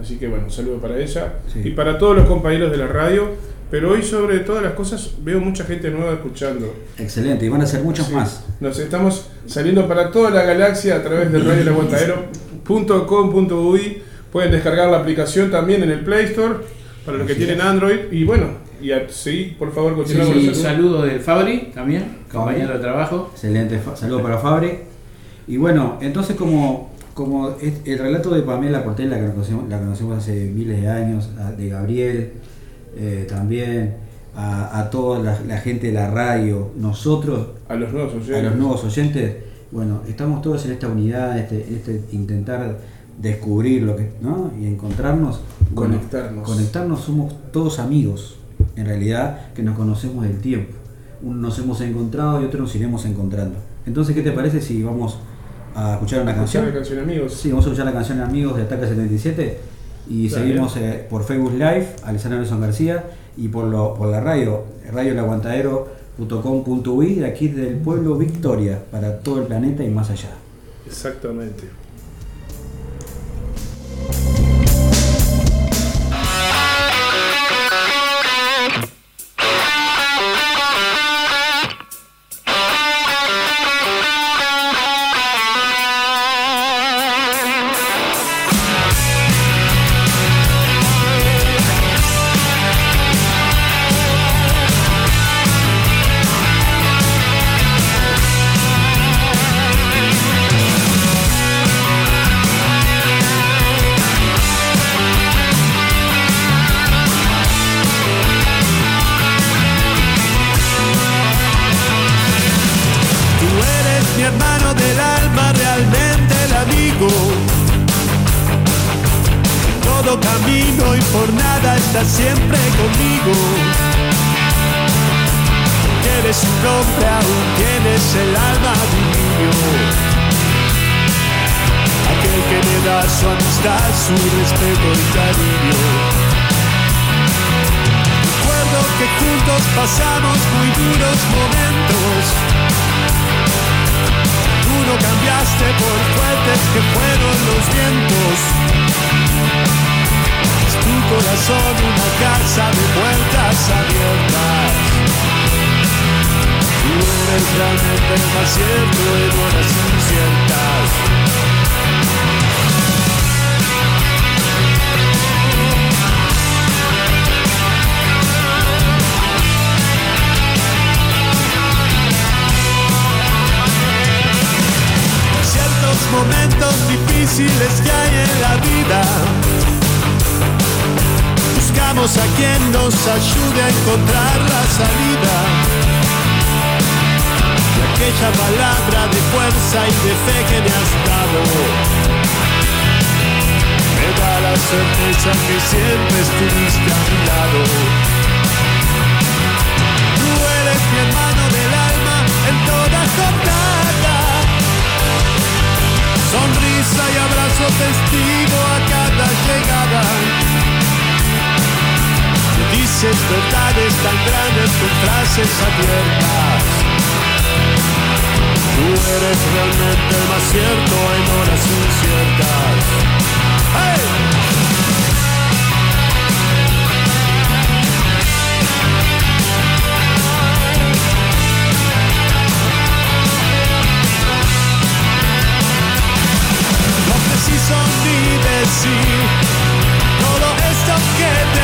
Así que bueno, saludo para ella Sí. y para todos los compañeros de la radio, pero hoy sobre todas las cosas veo mucha gente nueva escuchando. Excelente, y van a ser muchos Sí. más. Nos estamos saliendo para toda la galaxia a través de radioelaguantadero.com.uy. Pueden descargar la aplicación también en el Play Store para los que tienen. Android. Y bueno, y a seguir, por favor, Sí, continuamos. sí, saludos. saludo de Fabri también, compañero de trabajo. Excelente, saludo para Fabre. Y bueno, entonces como, como es- el relato de Pamela que la conocemos, la conocemos hace miles de años, de Gabriel, eh, también a, a toda la, la gente de la radio, nosotros, A los nuevos oyentes. a los nuevos oyentes, bueno, estamos todos en esta unidad, este, este intentar descubrir lo que, ¿no? Y encontrarnos. Conectarnos. conectarnos, somos todos amigos, en realidad, que nos conocemos del tiempo. Unos nos hemos encontrado y otros nos iremos encontrando. Entonces, ¿qué te parece si vamos a escuchar una Escuchar canción? la canción, amigos. Sí, vamos a escuchar la canción Amigos de Ataque 77 y Dale. seguimos eh, por Facebook Live, Alessandro Nelson García, y por, lo, por la radio, radioelaguantadero.com.uy, de aquí del pueblo Victoria, para todo el planeta y más allá. Exactamente. Tú corazón una casa de puertas abiertas. Realmente el más cierto en horas inciertas. Nos ayude a encontrar la salida. Y aquella palabra de fuerza y de fe que me has dado. Me da la certeza que siempre estuviste a mi lado. Tú eres mi hermano del alma en toda jornada. Sonrisa y abrazo testigo a cada llegada. Dices verdades tan grandes con frases abiertas. Tú eres realmente el más cierto en horas inciertas. ¡Hey! No preciso ni decir todo esto que te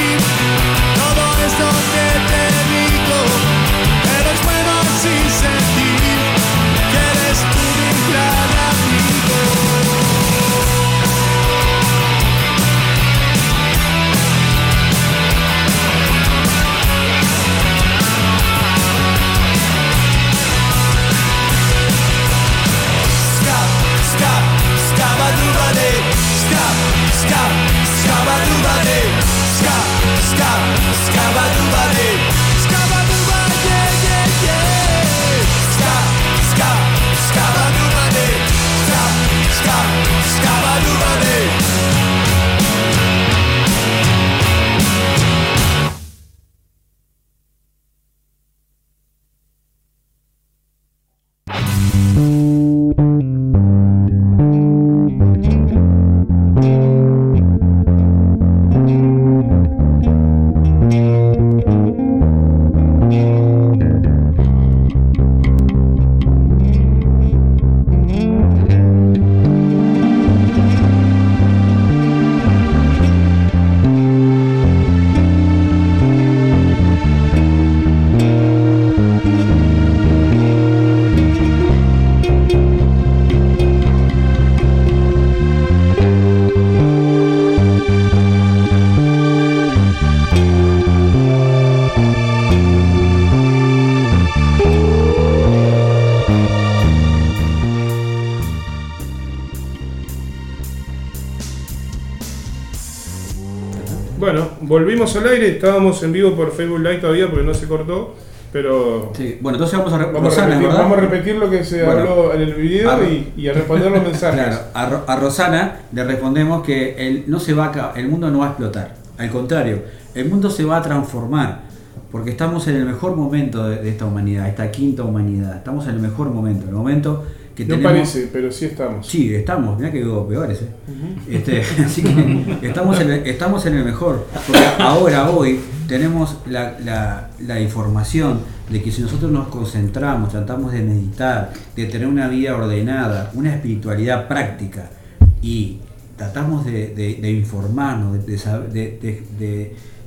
al aire, estábamos en vivo por Facebook Live todavía porque no se cortó, pero Sí, bueno, entonces vamos a, re- vamos, a Rosana, repetir, ¿verdad? vamos a repetir lo que se Bueno. habló en el video A- y, y a responder los mensajes. Claro, a, Ro- a Rosana le respondemos que el, no se va a, el mundo no va a explotar. Al contrario, el mundo se va a transformar. Porque estamos en el mejor momento de, de esta humanidad, esta quinta humanidad. Estamos en el mejor momento, el momento que no tenemos. parece, pero sí estamos. Sí, estamos, mirá que digo peores, ¿eh? Este, así que estamos en, el, estamos en el mejor. Porque ahora, hoy, tenemos la, la- la información de que si nosotros nos concentramos, tratamos de meditar, de tener una vida ordenada, una espiritualidad práctica y tratamos de, de- de informarnos,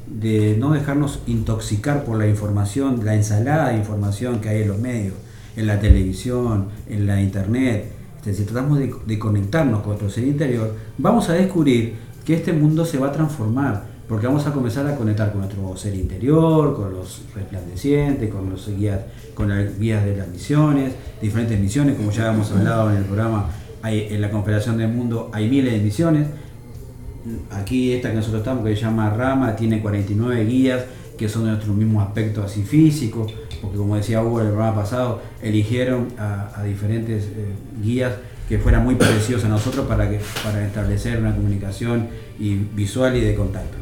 de no dejarnos intoxicar por la información, la ensalada de información que hay en los medios, en la televisión, en la internet. Este, si tratamos de, conectarnos con nuestro ser interior, vamos a descubrir que este mundo se va a transformar, porque vamos a comenzar a conectar con nuestro ser interior, con los resplandecientes, con los guías, con las guías de las misiones, diferentes misiones, como ya hemos hablado en el programa, en la Confederación del Mundo hay miles de misiones, aquí esta que nosotros estamos, que se llama Rama, tiene 49 guías que son de nuestros mismos aspectos así físicos, porque como decía Hugo en el programa pasado, eligieron a, a diferentes eh, guías que fueran muy parecidos a nosotros para, que, para establecer una comunicación y visual y de contacto.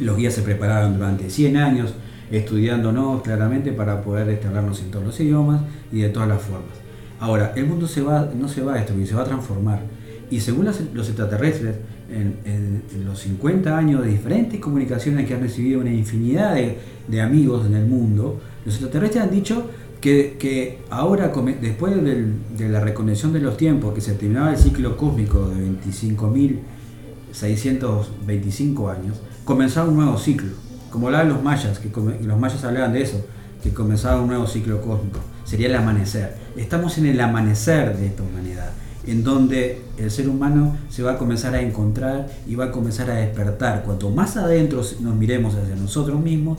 Los guías se prepararon durante 100 años estudiándonos claramente para poder este, en todos los idiomas y de todas las formas. Ahora, el mundo se va, no se va a destruir, se va a transformar. Y según los extraterrestres, en, los 50 años de diferentes comunicaciones que han recibido una infinidad de amigos en el mundo, los extraterrestres han dicho que, que ahora, después de la reconexión de los tiempos, que se terminaba el ciclo cósmico de 25.625 años, comenzaba un nuevo ciclo. Como hablaban los mayas, que los mayas hablaban de eso, que comenzaba un nuevo ciclo cósmico. Sería el amanecer. Estamos en el amanecer de esta humanidad, en donde el ser humano se va a comenzar a encontrar y va a comenzar a despertar. Cuanto más adentro nos miremos hacia nosotros mismos,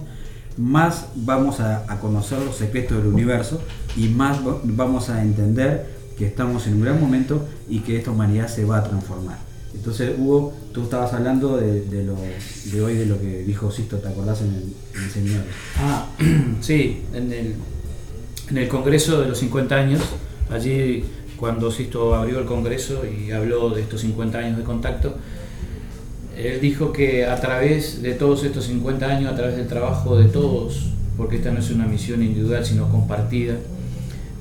más vamos a, conocer los secretos del universo y más va- vamos a entender que estamos en un gran momento y que esta humanidad se va a transformar. Entonces, Hugo, tú estabas hablando de, de lo, de hoy, de lo que dijo Sisto, ¿te acordás en el, en el seminario? Ah, sí, en el, en el Congreso de los 50 años, allí cuando Sisto abrió el Congreso y habló de estos 50 años de contacto, él dijo que a través de todos estos 50 años, a través del trabajo de todos, porque esta no es una misión individual sino compartida,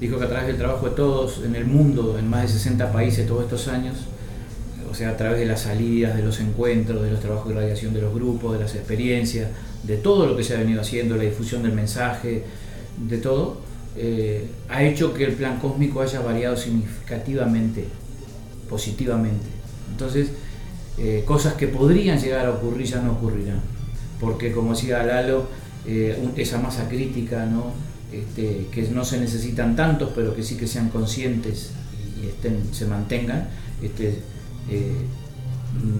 dijo que a través del trabajo de todos en el mundo, en más de 60 países todos estos años, o sea, a través de las salidas, de los encuentros, de los trabajos de radiación de los grupos, de las experiencias, de todo lo que se ha venido haciendo, la difusión del mensaje, de todo, eh, ha hecho que el plan cósmico haya variado significativamente, positivamente. Entonces, eh, cosas que podrían llegar a ocurrir ya no ocurrirán, porque como decía Lalo, eh, esa masa crítica, ¿no? Este, que no se necesitan tantos, pero que sí que sean conscientes y estén, se mantengan, este, eh,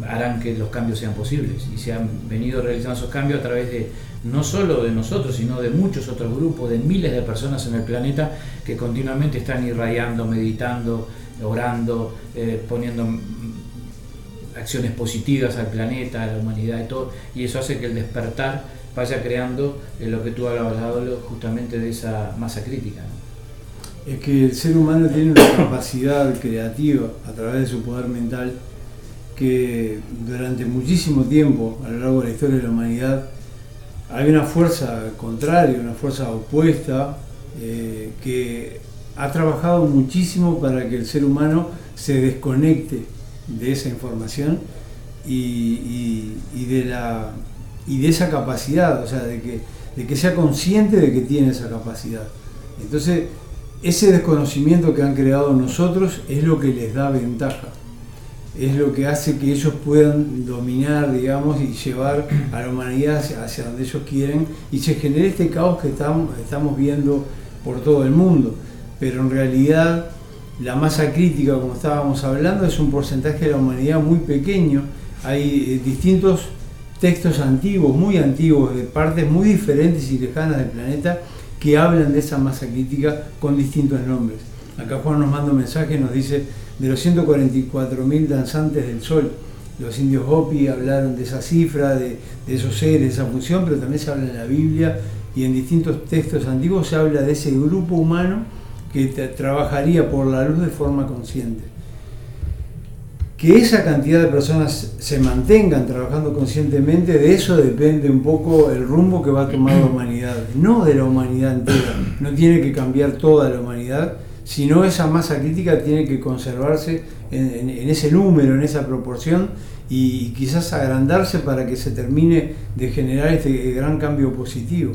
harán que los cambios sean posibles. Y se han venido realizando esos cambios a través de no solo de nosotros, sino de muchos otros grupos, de miles de personas en el planeta que continuamente están irradiando, meditando, orando, poniendo acciones positivas al planeta, a la humanidad y todo, y eso hace que el despertar vaya creando eh, lo que tú hablabas, justamente de esa masa crítica. Es que el ser humano tiene una capacidad creativa a través de su poder mental que durante muchísimo tiempo, a lo largo de la historia de la humanidad, hay una fuerza contraria, una fuerza opuesta, eh, que ha trabajado muchísimo para que el ser humano se desconecte de esa información y, de, la, y de esa capacidad, o sea, de que, de que sea consciente de que tiene esa capacidad. Entonces, ese desconocimiento que han creado nosotros es lo que les da ventaja es lo que hace que ellos puedan dominar, digamos, y llevar a la humanidad hacia, hacia donde ellos quieren y se genere este caos que estamos, estamos viendo por todo el mundo. Pero en realidad la masa crítica, como estábamos hablando, es un porcentaje de la humanidad muy pequeño. Hay eh, distintos textos antiguos, muy antiguos, de partes muy diferentes y lejanas del planeta, que hablan de esa masa crítica con distintos nombres. Acá Juan nos manda un mensaje, nos dice, de los 144.000 danzantes del sol, los indios Hopi hablaron de esa cifra, de, de esos seres, de esa función, pero también se habla en la Biblia y en distintos textos antiguos se habla de ese grupo humano que trabajaría por la luz de forma consciente. Que esa cantidad de personas se mantengan trabajando conscientemente, de eso depende un poco el rumbo que va a tomar la humanidad, no de la humanidad entera, no tiene que cambiar toda la humanidad, sino esa masa crítica tiene que conservarse en, ese número, en esa proporción y, quizás agrandarse para que se termine de generar este gran cambio positivo.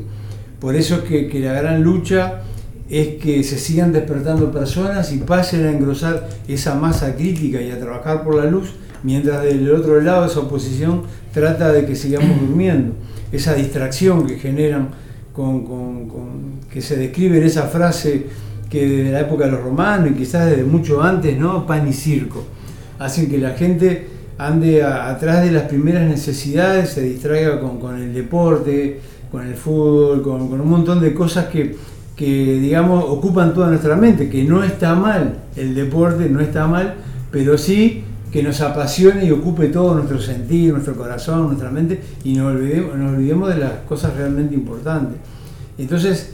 Por eso es que la gran lucha es que se sigan despertando personas y pasen a engrosar esa masa crítica y a trabajar por la luz, mientras del otro lado esa oposición trata de que sigamos durmiendo. Esa distracción que generan, con, con- con- que se describe en esa frase que desde la época de los romanos y quizás desde mucho antes, ¿no? Pan y circo. Hacen que la gente ande a- atrás de las primeras necesidades, se distraiga con, con el deporte, con el fútbol, con, con un montón de cosas que, que, digamos, ocupan toda nuestra mente, que no está mal, el deporte no está mal, pero sí que nos apasione y ocupe todo nuestro sentir, nuestro corazón, nuestra mente, y nos olvidemos, nos olvidemos de las cosas realmente importantes. Entonces,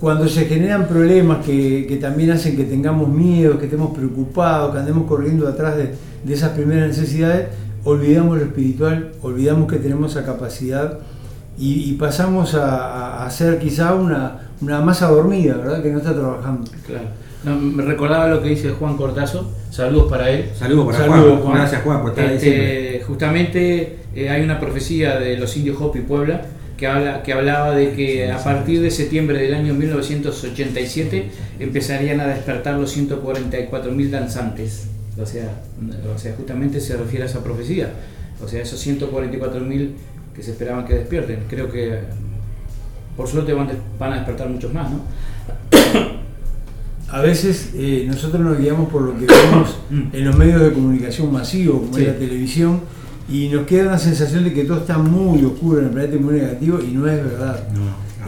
cuando se generan problemas que, que también hacen que tengamos miedo, que estemos preocupados, que andemos corriendo atrás de, de esas primeras necesidades, olvidamos lo espiritual, olvidamos que tenemos esa capacidad y, pasamos a, a- ser quizá una, una masa dormida, ¿verdad? Que no está trabajando. Claro. No, me recordaba lo que dice Juan Cortazo. Saludos para él. Saludos para Saludos, Juan. Juan. Gracias Juan por estar ahí Este, siempre. justamente eh, hay una profecía de los indios Hopi Puebla que, habla, que hablaba de que a partir de septiembre del año 1987 empezarían a despertar los 144.000 danzantes. O sea, o sea, justamente se refiere a esa profecía. O sea, esos 144.000 que se esperaban que despierten. Creo que por suerte van, a despertar muchos más, ¿no? A veces eh, nosotros nos guiamos por lo que vemos en los medios de comunicación masivos, como Sí. es la televisión, y nos queda una sensación de que todo está muy oscuro en el planeta y muy negativo, y no es verdad.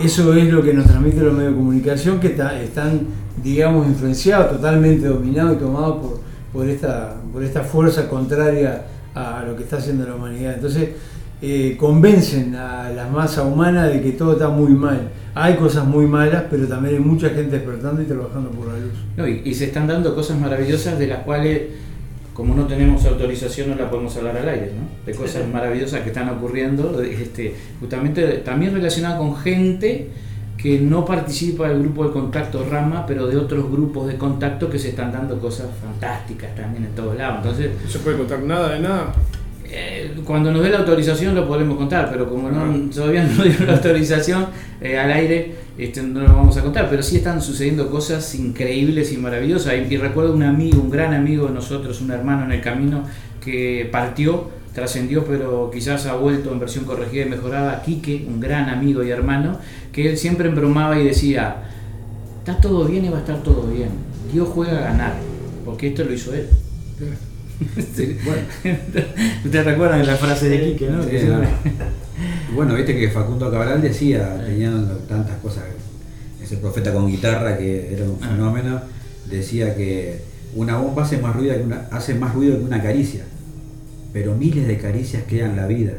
Eso es lo que nos transmiten los medios de comunicación, que está- están, digamos, influenciados, totalmente dominados y tomados por, por, esta, por esta fuerza contraria a lo que está haciendo la humanidad. Entonces, eh, convencen a la masa humana de que todo está muy mal. Hay cosas muy malas, pero también hay mucha gente despertando y trabajando por la luz. No, y, y se están dando cosas maravillosas de las cuales, como no tenemos autorización, no la podemos hablar al aire, ¿no? De cosas maravillosas que están ocurriendo, este, justamente también relacionadas con gente que no participa del grupo de contacto Rama, pero de otros grupos de contacto que se están dando cosas fantásticas también en todos lados. Entonces, No se puede contar nada de nada. Eh, cuando nos dé la autorización lo podemos contar, pero como no, todavía no dio la autorización eh, al aire, este, no lo vamos a contar. Pero sí están sucediendo cosas increíbles y maravillosas. Y, y recuerdo un amigo, un gran amigo de nosotros, un hermano en el camino, que partió, trascendió, pero quizás ha vuelto en versión corregida y mejorada, Quique, un gran amigo y hermano, que él siempre embromaba y decía, está todo bien y va a estar todo bien. Dios juega a ganar, porque esto lo hizo él. Sí. Bueno, ¿Ustedes recuerdan la frase de Quique, no? Sí, Bueno, viste que Facundo Cabral decía, tenían tantas cosas, ese profeta con guitarra que era un Ah. fenómeno, decía que una bomba hace más ruido que una, hace más ruido que una caricia, pero miles de caricias crean la vida,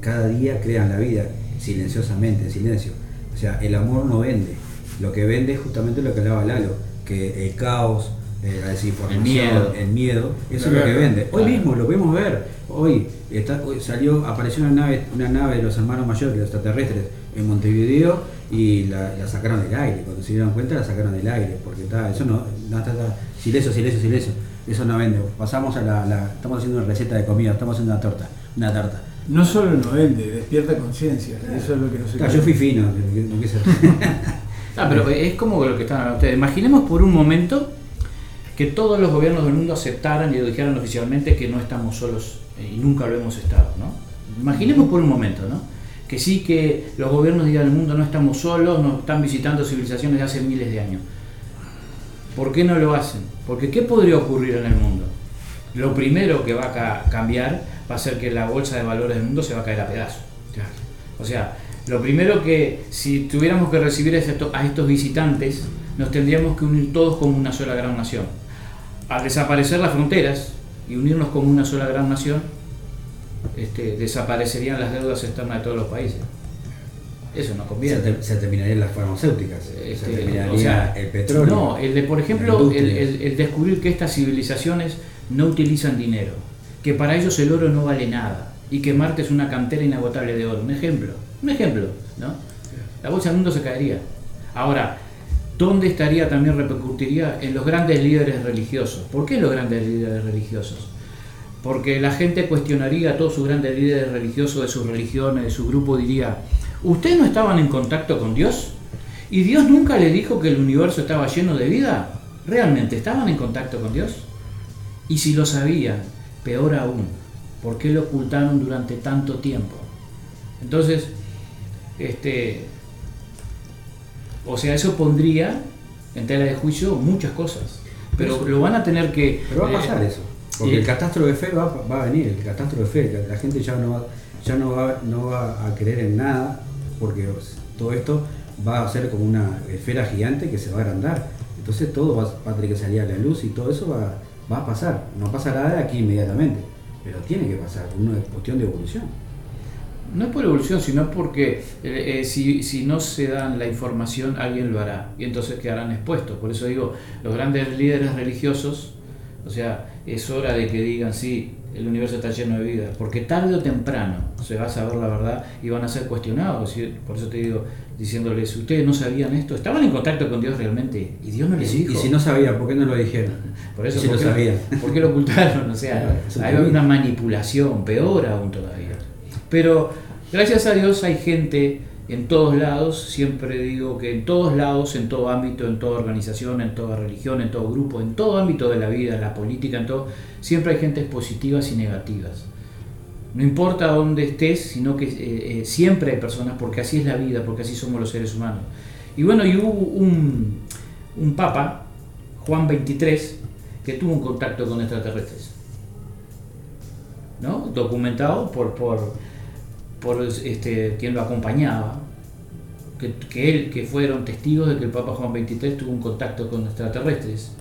cada día crean la vida, silenciosamente, en silencio. O sea, el amor no vende, lo que vende es justamente lo que hablaba Lalo, que el caos, eh, la desinformación, El miedo. el miedo, eso La es lo que vende. Hoy Claro. mismo lo podemos ver, hoy, está, hoy salió, apareció una nave, una nave de los hermanos mayores, los extraterrestres, en Montevideo, y la, la sacaron del aire. Cuando se dieron cuenta la sacaron del aire, porque está, eso no, no está, está- silencio, silencio, silencio. Eso no vende. Pasamos a la, la- estamos haciendo una receta de comida, estamos haciendo una torta, una tarta. No solo no vende, despierta conciencia. Eso es lo que no se Claro, yo fui fino, no, no quise- Ah, pero es como lo que están hablando ustedes. Imaginemos por un momento que todos los gobiernos del mundo aceptaran y lo dijeran oficialmente que no estamos solos eh, y nunca lo hemos estado, ¿no? Imaginemos por un momento, ¿no? Que sí que los gobiernos digan del mundo no estamos solos, nos están visitando civilizaciones de hace miles de años. ¿Por qué no lo hacen? Porque ¿qué podría ocurrir en el mundo? Lo primero que va a ca- cambiar va a ser que la bolsa de valores del mundo se va a caer a pedazos. O sea, lo primero que si tuviéramos que recibir a estos visitantes, nos tendríamos que unir todos como una sola gran nación. Al desaparecer las fronteras y unirnos como una sola gran nación, este, desaparecerían las deudas externas de todos los países. Eso no se, conviene. te- se terminarían las farmacéuticas, Este, se terminaría o sea, el petróleo. No, el de, por ejemplo, el, el- el descubrir que estas civilizaciones no utilizan dinero, que para ellos el oro no vale nada y que Marte es una cantera inagotable de oro. Un ejemplo, un ejemplo, ¿no? La bolsa del mundo se caería. Ahora, ¿dónde estaría también repercutiría? En los grandes líderes religiosos. ¿Por qué los grandes líderes religiosos? Porque la gente cuestionaría a todos sus grandes líderes religiosos de sus religiones, de su grupo, diría, ¿ustedes no estaban en contacto con Dios? ¿Y Dios nunca le dijo que el universo estaba lleno de vida? ¿Realmente estaban en contacto con Dios? Y si lo sabían, peor aún, ¿por qué lo ocultaron durante tanto tiempo? Entonces, este, o sea, eso pondría en tela de juicio muchas cosas. Pero lo van a tener que... Pero va a eh, pasar eso. Porque el catastro de fe va, va a venir, el catastro de fe, la, gente ya no va, ya no va, no va a creer en nada, porque todo esto va a ser como una esfera gigante que se va a agrandar. Entonces todo va, va a tener que salir a la luz y todo eso va, va a pasar. No pasará de aquí inmediatamente, pero tiene que pasar, una cuestión de evolución. No es por evolución, sino porque eh, eh, si, si no se dan la información, alguien lo hará y entonces quedarán expuestos. Por eso digo, los grandes líderes religiosos, o sea, es hora de que digan, sí, el universo está lleno de vida, porque tarde o temprano se va a saber la verdad y van a ser cuestionados. ¿sí? Por eso te digo, diciéndoles, ustedes no sabían esto, estaban en contacto con Dios realmente y Dios no les dijo. y si no sabía, ¿por qué no lo dijeron? Por eso, si ¿por lo qué- sabían. ¿Por qué lo ocultaron? O sea, Claro, hay una manipulación, peor aún todavía. Pero gracias a Dios hay gente en todos lados, siempre digo que en todos lados, en todo ámbito, en toda organización, en toda religión, en todo grupo, en todo ámbito de la vida, la política, en todo, siempre hay gentes positivas y negativas. No importa dónde estés, sino que eh, eh, siempre hay personas, porque así es la vida, porque así somos los seres humanos. Y bueno, y hubo un, un papa, Juan XXIII, que tuvo un contacto con extraterrestres. ¿No? Documentado por, por, por este, quien lo acompañaba. Que, que él, que fueron testigos de que el Papa Juan XXIII tuvo un contacto con extraterrestres.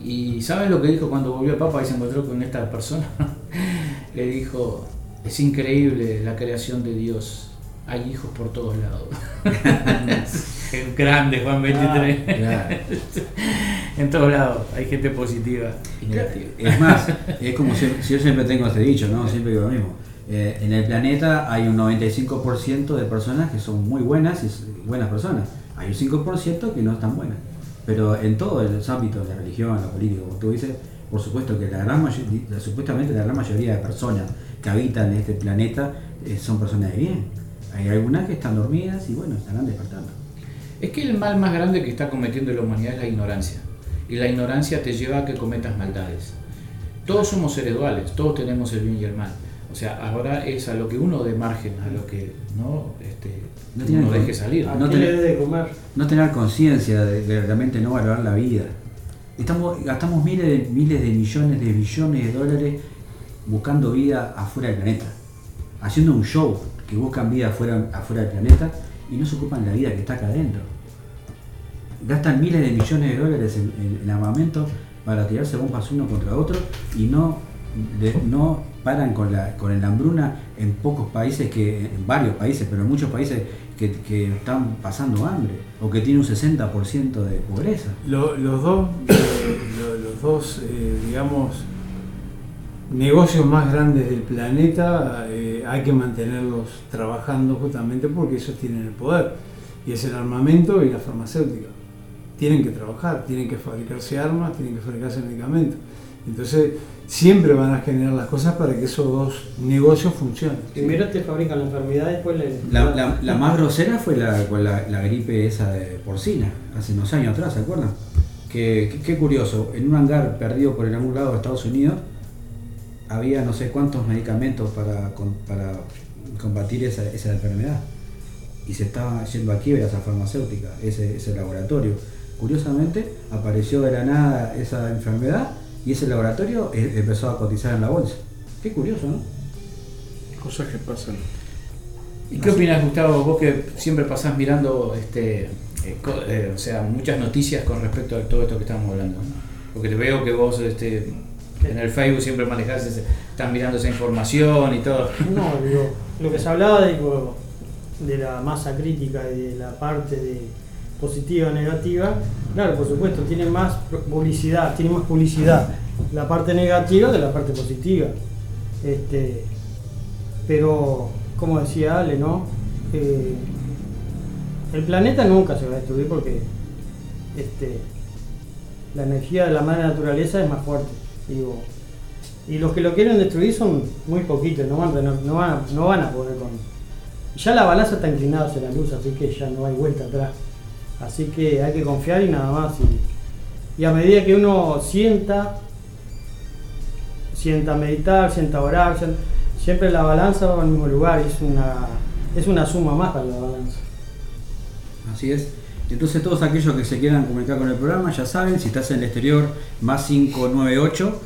Y ¿saben lo que dijo cuando volvió el Papa y se encontró con esta persona? Le dijo, es increíble la creación de Dios. Hay hijos por todos lados. Es grande Juan XXIII. Claro. en todos lados hay gente positiva y negativa. Es más, es como si, si yo siempre tengo este dicho, ¿no? Siempre digo lo mismo. Eh, en el planeta hay un 95% de personas que son muy buenas y buenas personas. Hay un 5% que no están buenas. Pero en todos los ámbitos la religión, la política, como tú dices, por supuesto que la gran mayoría, supuestamente la gran mayoría de personas que habitan este planeta eh, son personas de bien. Hay algunas que están dormidas y bueno, estarán despertando. Es que el mal más grande que está cometiendo la humanidad es la ignorancia. Y la ignorancia te lleva a que cometas maldades. Todos somos seres duales, todos tenemos el bien y el mal. O sea, ahora es a lo que uno de margen, a lo que no, este, No tiene uno con- deje salir. ¿A No tener- le debe de comer? no tener conciencia de, de realmente no valorar la vida. Estamos, gastamos miles de, miles de millones de billones de dólares buscando vida afuera del planeta, haciendo un show que buscan vida afuera, afuera del planeta y no se ocupan la vida que está acá adentro. Gastan miles de millones de dólares en, en- en armamento para tirarse bombas uno contra otro y no, de- no paran con la, con la hambruna en pocos países, que en varios países, pero en muchos países que, que están pasando hambre o que tienen un 60% de pobreza. Lo- los dos, eh, lo- los dos eh, digamos, negocios más grandes del planeta eh, hay que mantenerlos trabajando justamente porque ellos tienen el poder. y es el armamento y la farmacéutica. Tienen que trabajar, tienen que fabricarse armas, tienen que fabricarse medicamentos. Entonces, siempre van a generar las cosas para que esos dos negocios funcionen. Primero te fabrican la enfermedad, después le... La, la- la más grosera fue la, con la, la gripe esa de porcina, hace unos años atrás, ¿se acuerdan? Que, que- qué curioso, en un hangar perdido por el algún lado de Estados Unidos había no sé cuántos medicamentos para, para combatir esa, esa enfermedad. Y se estaba yendo a quiebra esa farmacéutica, ese, ese laboratorio. Curiosamente apareció de la nada esa enfermedad y ese laboratorio eh, empezó a cotizar en la bolsa. Qué curioso, ¿no? Cosas que pasan. ¿Y qué opinas, Gustavo? Vos que siempre pasás mirando este, eh, eh, o sea, muchas noticias con respecto a todo esto que estamos hablando. ¿no? Porque te veo que vos este, en el Facebook siempre manejás, ese- estás mirando esa información y todo. No, digo, lo que se hablaba de, de la masa crítica y de la parte de positiva negativa, claro, por supuesto, tiene más publicidad, tiene más publicidad la parte negativa que la parte positiva. Este, pero, como decía Ale, ¿no? Eh, el planeta nunca se va a destruir porque este, la energía de la madre naturaleza es más fuerte. Digo, y los que lo quieren destruir son muy poquitos, no van, tener- no van, no van a poder con. Ya la balanza está inclinada hacia la luz, así que ya no hay vuelta atrás. Así que hay que confiar y nada más. Y, y a medida que uno sienta, sienta meditar, sienta orar, siempre la balanza va al mismo lugar es una, es una suma más para la balanza. Así es. Entonces todos aquellos que se quieran comunicar con el programa, ya saben, si estás en el exterior, más 598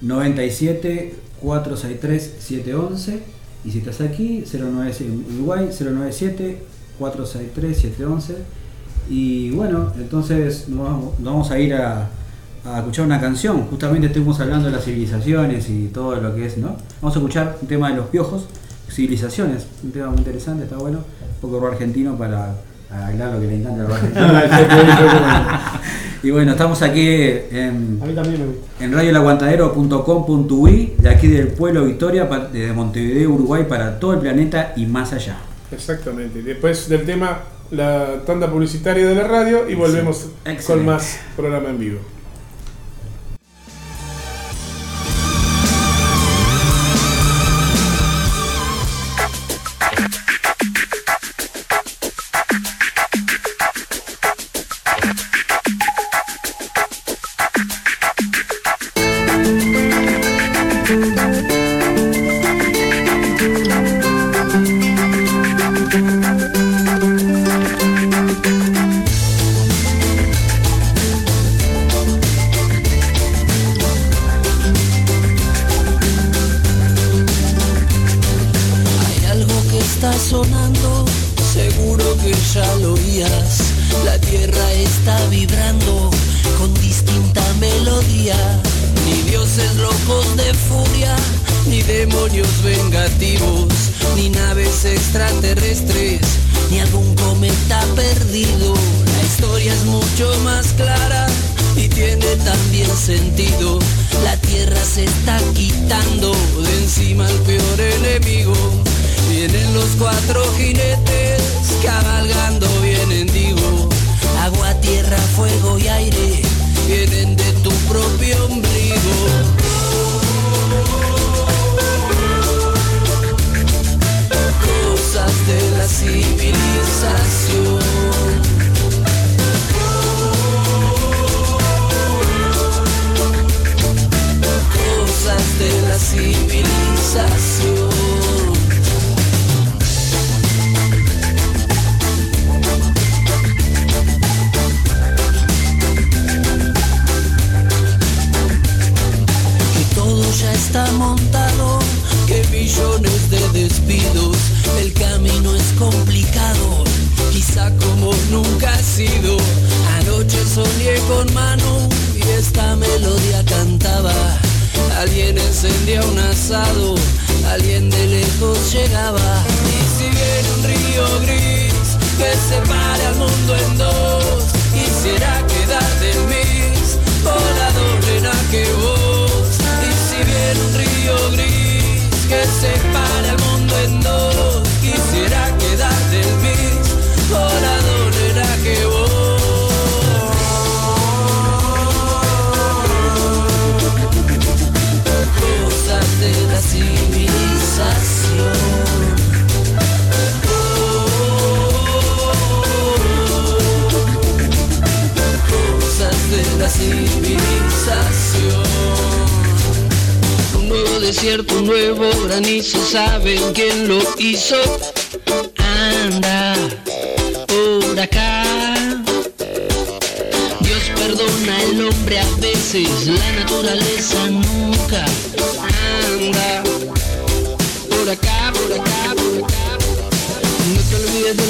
97 463 711 y si estás aquí, 097 en Uruguay, 097 463 711 y bueno, entonces nos vamos, nos vamos a ir a, a escuchar una canción, justamente estuvimos hablando de las civilizaciones y todo lo que es, ¿no? Vamos a escuchar un tema de los piojos, civilizaciones, un tema muy interesante, está bueno, un poco argentino para bailar lo que le encanta al argentino. y bueno, estamos aquí en, A mí también me gusta. en radioelaguantadero.com.uy, de aquí del pueblo Victoria, pa- de Montevideo, Uruguay, para todo el planeta y más allá. Exactamente. Después del tema, la tanda publicitaria de la radio y volvemos con más programa en vivo.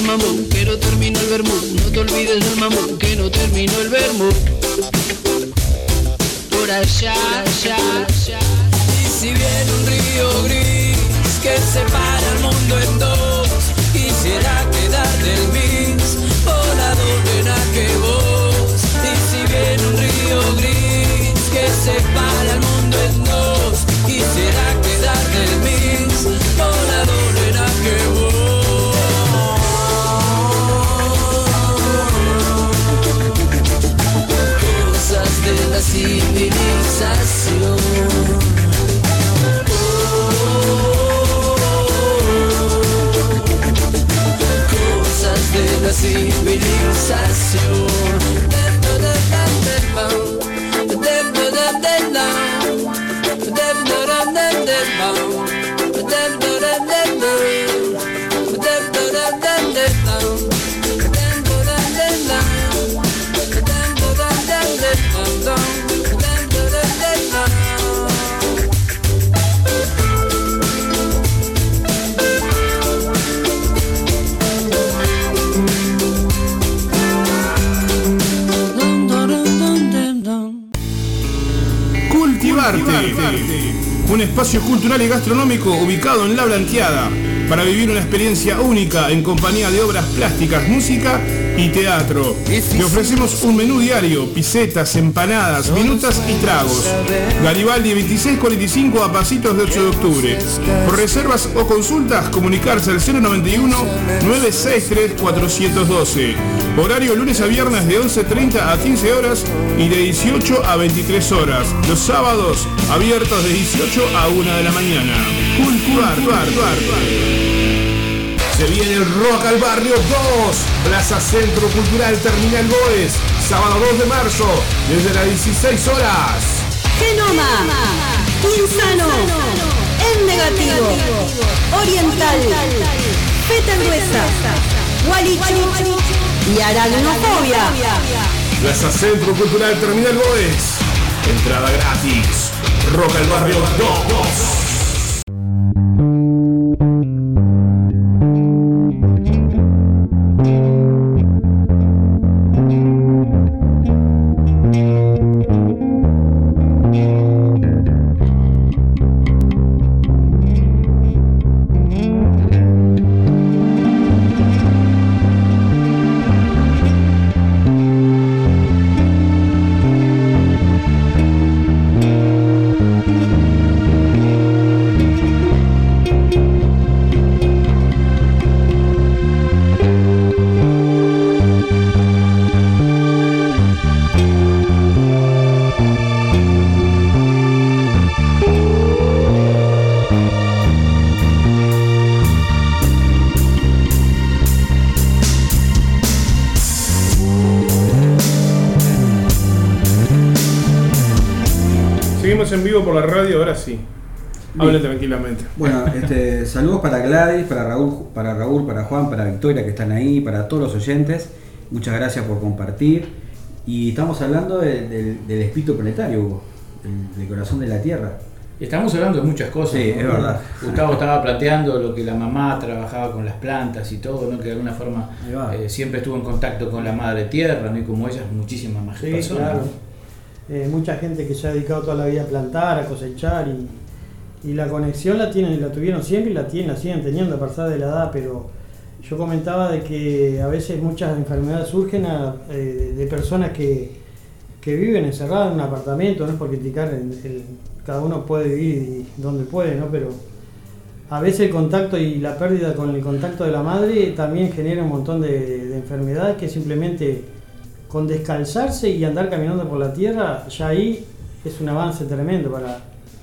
Mamón, que no terminó el vermú. No te olvides del mamón, que no terminó el vermú. Por allá, allá, allá. Y si viene un río gris que separa el mundo en dos, quisiera quedar del mix, civilización. cosas de la civilización. Un espacio cultural y gastronómico ubicado en La Blanqueada para vivir una experiencia única en compañía de obras plásticas, música y teatro. Te ofrecemos un menú diario, pisetas, empanadas, minutas y tragos. Garibaldi 2645 a pasitos de 8 de octubre. Por reservas o consultas, comunicarse al 091 963 412. Horario lunes a viernes de 11.30 a 15 horas y de 18 a 23 horas. Los sábados abiertos de 18 a 1 de la mañana. Cultuar, Se viene el Rock al Barrio 2, Plaza Centro Cultural Terminal Boes, sábado 2 de marzo, desde las 16 horas. Genoma, Insano, En Negativo, Oriental, Peta Gruesa, Gualichu y Aracnofobia. Plaza Centro Cultural Terminal Boes, entrada gratis. Rock al Barrio 2. Victoria que están ahí, para todos los oyentes. Muchas gracias por compartir. Y estamos hablando de- del- del espíritu planetario, Hugo, del, del corazón de la Tierra. Estamos hablando de muchas cosas. Sí, ¿no? es verdad. Gustavo estaba planteando lo que la mamá trabajaba con las plantas y todo, ¿no? que de alguna forma eh, siempre estuvo en contacto con la madre tierra, ¿no? y como ellas, muchísimas más Sí, personas. claro. Eh, mucha gente que se ha dedicado toda la vida a plantar, a cosechar y, y la conexión la tienen, la tuvieron siempre y la tienen, la siguen teniendo a pesar de la edad, pero yo comentaba de que a veces muchas enfermedades surgen eh, de personas que, que viven encerradas en un apartamento, no es por criticar, el- cada uno puede vivir donde puede, ¿no? pero a veces el contacto y la pérdida con el contacto de la madre también genera un montón de, de enfermedades que simplemente con descalzarse y andar caminando por la tierra, ya ahí es un avance tremendo para,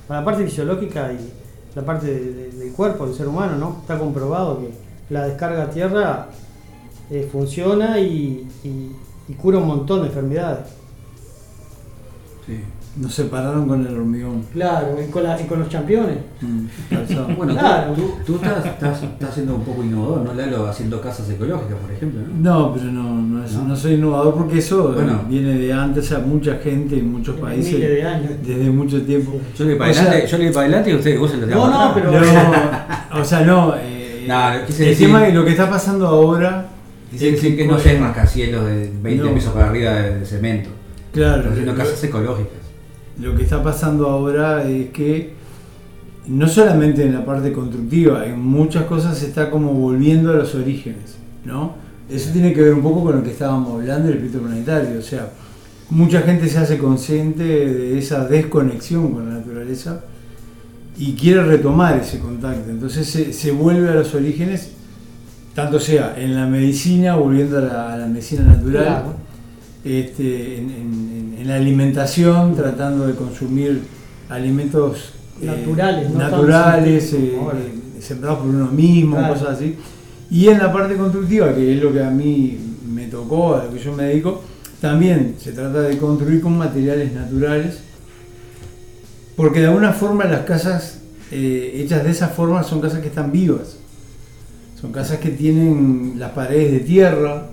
para la parte fisiológica y la parte de- de- del cuerpo del ser humano, ¿no? Está comprobado que la descarga a tierra eh, funciona y, y- y cura un montón de enfermedades. Sí. Nos separaron con el hormigón. Claro, y con, la- y con los campeones. Mm. Bueno, Claro. tú, tú estás, estás, estás siendo un poco innovador, ¿no, Lalo? Haciendo casas ecológicas, por ejemplo, ¿no? No, pero no, no, es- ¿No? no soy innovador porque eso eh, Bueno. viene de antes, a mucha gente en muchos países miles de años. desde mucho tiempo. Yo le para adelante, yo le para adelante y usted, vos se lo No, no, pero- No, o sea, no. eh, El decir- tema es lo que está pasando ahora Dice es que, que no rascacielos de 20 No. pisos para arriba de, de cemento. Claro, Están haciendo casas ecológicas. Lo que está pasando ahora es que no solamente en la parte constructiva, en muchas cosas se está como volviendo a los orígenes, ¿no? Eso tiene que ver un poco con lo que estábamos hablando del espíritu planetario, o sea, mucha gente se hace consciente de esa desconexión con la naturaleza y quiere retomar ese contacto, entonces se, se vuelve a los orígenes, tanto sea en la medicina, volviendo a la, a la medicina natural, Claro. este, en, en- en la alimentación, tratando de consumir alimentos eh, Naturales, no tan naturales, eh, eh, sembrados por uno mismo, Claro. cosas así. Y en la parte constructiva, que es lo que a mí me tocó, a lo que yo me dedico, también se trata de construir con materiales naturales, porque de alguna forma las casas eh, hechas de esa forma son casas que están vivas. Son casas que tienen las paredes de tierra,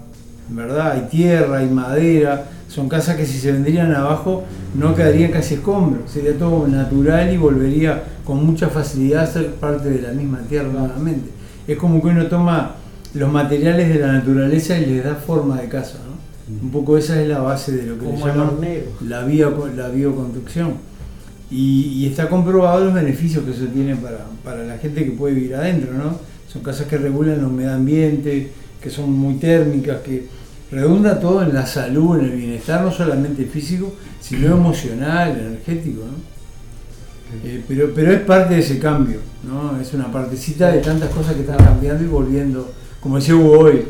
¿verdad? Hay tierra, hay madera. Son casas que si se vendrían abajo no quedarían casi escombros. Sería todo natural y volvería con mucha facilidad a ser parte de la misma tierra nuevamente. Es como que uno toma los materiales de la naturaleza y les da forma de casa, ¿no? Un poco esa es la base de lo que llaman hornero. la, bio- la bioconstrucción. Y, y está comprobado los beneficios que eso tiene para, para la gente que puede vivir adentro, ¿no? Son casas que regulan la humedad ambiente, que son muy térmicas, que redunda todo en la salud, en el bienestar, no solamente físico, sino emocional, energético, ¿no? Eh, pero, pero es parte de ese cambio, ¿no? Es una partecita de tantas cosas que están cambiando y volviendo. Como decía Hugo hoy,